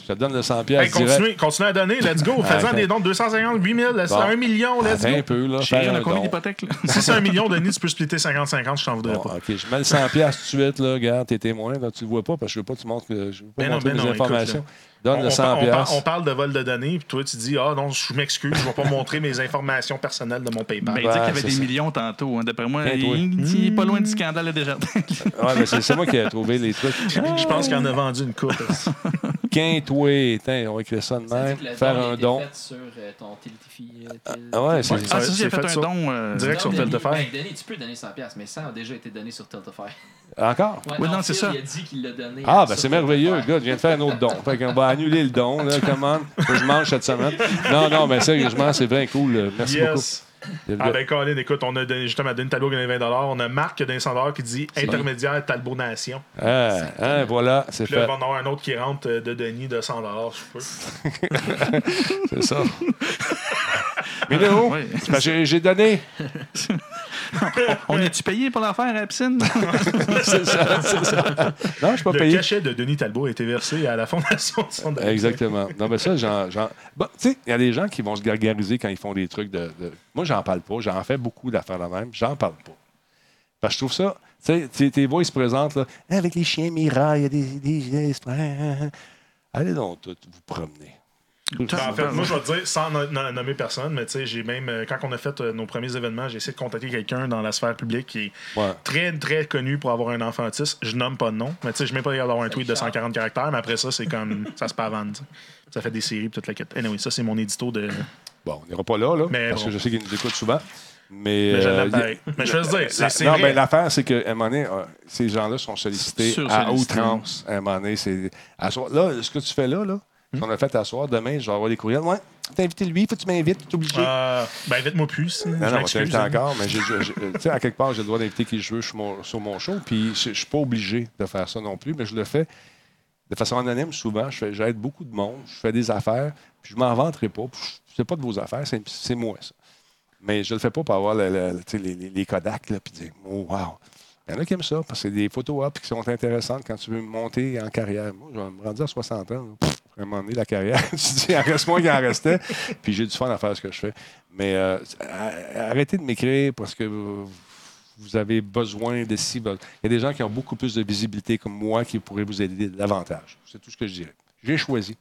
Je te donne le 100$ Hey, piastres direct. continuez, continuez à donner, let's go. Faisant Attends. des dons de 250, 8000, là, c'est Bon. 1 million, let's Attends un go. peu, là. Chérie, on a un combien d'hypothèques, là? Si c'est un million, Denis, tu peux splitter 50-50, je t'en voudrais Bon, pas. OK, je mets le 100$ piastres tout de suite, là. Regarde, t'es témoin, là. Tu le vois pas parce que je veux pas que tu montres que je veux pas Ben non, montrer ben mes non, écoute, informations. Donne On, le on 100$. par- on par- piastres. on parle de vol de données, puis toi, tu dis Ah non, je m'excuse, je vais pas montrer mes informations personnelles de mon PayPal. Ben, il dit Ouais, qu'il y avait des ça. millions tantôt. hein. D'après moi, Ben, il il est pas loin du scandale là, déjà. Ouais, mais c'est c'est moi qui ai trouvé les trucs. je pense qu'il en a vendu une coupe. Quintoué. On va écrire ça de même. Faire un don. fait sur euh, ton Tiltify. Ah ouais, c'est Ouais. Ah, Ouais, c'est ça, il c'est a fait fait un ça. don. euh, Direct sur Tiltify. Ben, Denis, tu peux donner 100$, mais ça a déjà été donné sur Tiltify. Encore? Ouais, Oui, non, c'est ça. Il a dit qu'il l'a donné. Ah, euh, ben c'est merveilleux, le gars. Je viens de faire un autre don. Fait qu'on va annuler le don, là, que je mange cette semaine. Non, non, mais sérieusement, c'est bien cool. Merci Yes! beaucoup. Ah ben Colin, écoute, on a donné, justement donné Talbot qui a donné 20 On a Marc qui a donné 100 qui dit intermédiaire Talbot Nation. Ah, hein, voilà, c'est Puis là, fait. il va en avoir un autre qui rentre euh, de Denis de 100 je peux. C'est ça. Mais parce que j'ai j'ai donné. On est-tu payé pour l'affaire à piscine? C'est ça, c'est ça. Non, je suis pas Le payé. cachet de Denis Talbot a été versé à la fondation de son Exactement. Non, mais ça, j'en. j'en- Bon, tu sais, il y a des gens qui vont se gargariser quand ils font des trucs de. de- Moi, j'en parle pas. J'en fais beaucoup d'affaires de même. J'en parle pas. Parce que je trouve ça. Tu sais, tes- voix, ils se présentent, là. Avec les chiens Mira, il y a des. des esprits. Allez donc, tous vous promener. Ben, en fait, moi, je vais te dire, sans no- no- nommer personne, mais tu sais, j'ai même, euh, quand on a fait euh, nos premiers événements, j'ai essayé de contacter quelqu'un dans la sphère publique qui est Ouais. très, très connu pour avoir un enfant autiste. Je nomme pas de nom, mais tu sais, je même pas d'avoir un tweet de 140 caractères, mais après ça, c'est comme, ça se pavane, tu sais. Ça fait des séries, puis toute la quête. Anyway, ça, c'est mon édito de. Bon, on n'ira pas là, là. Mais parce bon. que je sais qu'ils nous écoutent souvent. Mais. Mais je euh, a-. Mais veux dire, c'est non, vrai. mais l'affaire, c'est qu'à un moment donné, euh, ces gens-là sont sollicités à outrance. À un moment donné, c'est. Là, ce que tu fais là, là, Hmm? ce qu'on a fait à soir, demain, je vais avoir des courriels. Ouais, t'as invité lui, faut que tu m'invites, tu es obligé. Euh, ben, invite-moi plus. non, je non, on t'invite hein. encore, mais tu sais, à quelque part, j'ai le droit d'inviter qui je veux sur mon, sur mon show, puis je ne suis pas obligé de faire ça non plus, mais je le fais de façon anonyme souvent. Je fais- J'aide beaucoup de monde, je fais des affaires, puis je m'en vanterai pas. C'est pas de vos affaires, c'est moi, ça. Mais je le fais pas pour avoir les, Kodak, là, puis dire, oh, wow. Il y en a qui aiment ça, parce que c'est des photos up qui sont intéressantes quand tu veux monter en carrière. Moi, je vais me rendre à 60 ans. pff, à un moment donné, la carrière, tu dis, il en reste moins qu'il en restait. Puis j'ai du fun à faire ce que je fais. Mais euh, arrêtez de m'écrire parce que vous, avez besoin de be- Il y a des gens qui ont beaucoup plus de visibilité comme moi qui pourraient vous aider davantage. C'est tout ce que je dirais. J'ai choisi.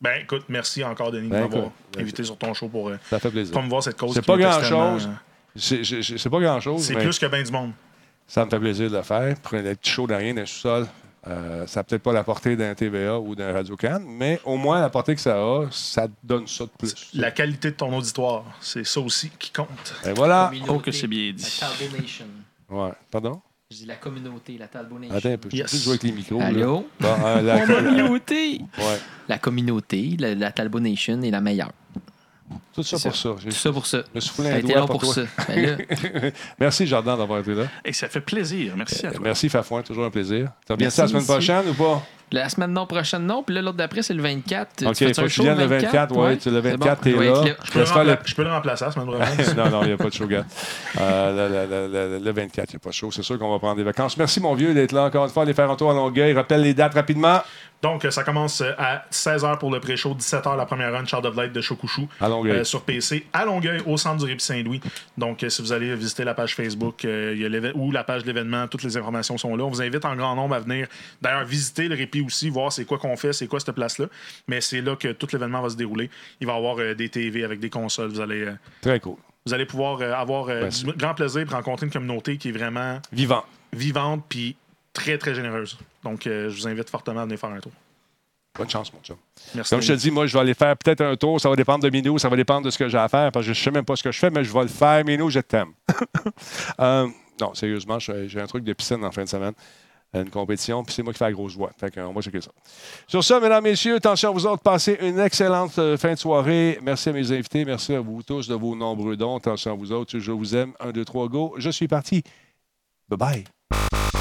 Ben, écoute, merci encore, Denis, Ben, de m'avoir ben, invité sur ton show pour euh, Ça fait plaisir. promouvoir cette cause. C'est pas grand-chose. C'est c'est- pas grand-chose, C'est mais plus que bien du monde. ça me fait plaisir de le faire. Prenez des petits shows de rien dans le sous-sol. Euh, ça n'a peut-être pas la portée d'un TVA ou d'un Radio Can, mais au moins la portée que ça a, ça donne ça de plus. La qualité de ton auditoire, c'est ça aussi qui compte. Et voilà. Oh, que c'est bien dit. La. Ouais. Pardon? Je dis la communauté, la Talbot Nation. Attends un peu. Je Yes. peux jouer avec les micros. là. Allô? Bon, euh, la- Communauté! ouais. La communauté, la, la Talbot Nation est la meilleure. Tout ça pour ça. Tout ça pour ça. je me T'as un été doigt là pour, pour toi. ça. Ben Merci, Jordan, d'avoir été là. Et ça fait plaisir. Merci à toi. Merci, Fafouin. Toujours un plaisir. Tu reviens ça la semaine prochaine ou pas? La semaine non prochaine, non. Puis là, l'autre d'après, c'est le 24. OK, tu fais faut un que tu viennes le 24. Ouais, tu- le C'est 24, bon, t'es là. Je peux, le je peux le remplacer la semaine prochaine. non, non, il n'y a pas de show, gars. Euh, le, le- le- le 24, il n'y a pas de show. C'est sûr qu'on va prendre des vacances. Merci, mon vieux, d'être là encore une fois. Aller faire un tour à Longueuil. Rappelle les dates rapidement. Donc, ça commence euh, à 16h pour le pré-show, 17h la première run, Child of Light de Shokushu. À Longueuil. euh, sur PC, à Longueuil, au centre du Répit Saint-Louis. Donc, euh, si vous allez visiter la page Facebook euh, il y a ou la page de l'événement, toutes les informations sont là. On vous invite en grand nombre à venir, d'ailleurs, visiter le Répit aussi, voir c'est quoi qu'on fait, c'est quoi cette place-là. Mais c'est là que tout l'événement va se dérouler. Il va y avoir des TV avec des consoles. Vous allez, Très cool. vous allez pouvoir avoir Merci. du grand plaisir de rencontrer une communauté qui est vraiment Vivant. vivante puis très, très généreuse. Donc, euh, je vous invite fortement à venir faire un tour. Bonne chance, mon chum. Merci. Comme je te dis, moi, je vais aller faire peut-être un tour. Ça va dépendre de Minou, ça va dépendre de ce que j'ai à faire, parce que je ne sais même pas ce que je fais, mais je vais le faire. Minou, je t'aime. Euh, non, sérieusement, j'ai un truc de piscine en fin de semaine. Une compétition, puis c'est moi qui fais la grosse voix. Fait qu'on va checker ça. Sur ça, mesdames, messieurs, attention à vous autres, passez une excellente euh, fin de soirée. Merci à mes invités, merci à vous tous de vos nombreux dons. Attention à vous autres, je vous aime. Un, deux, trois, go. Je suis parti. Bye bye.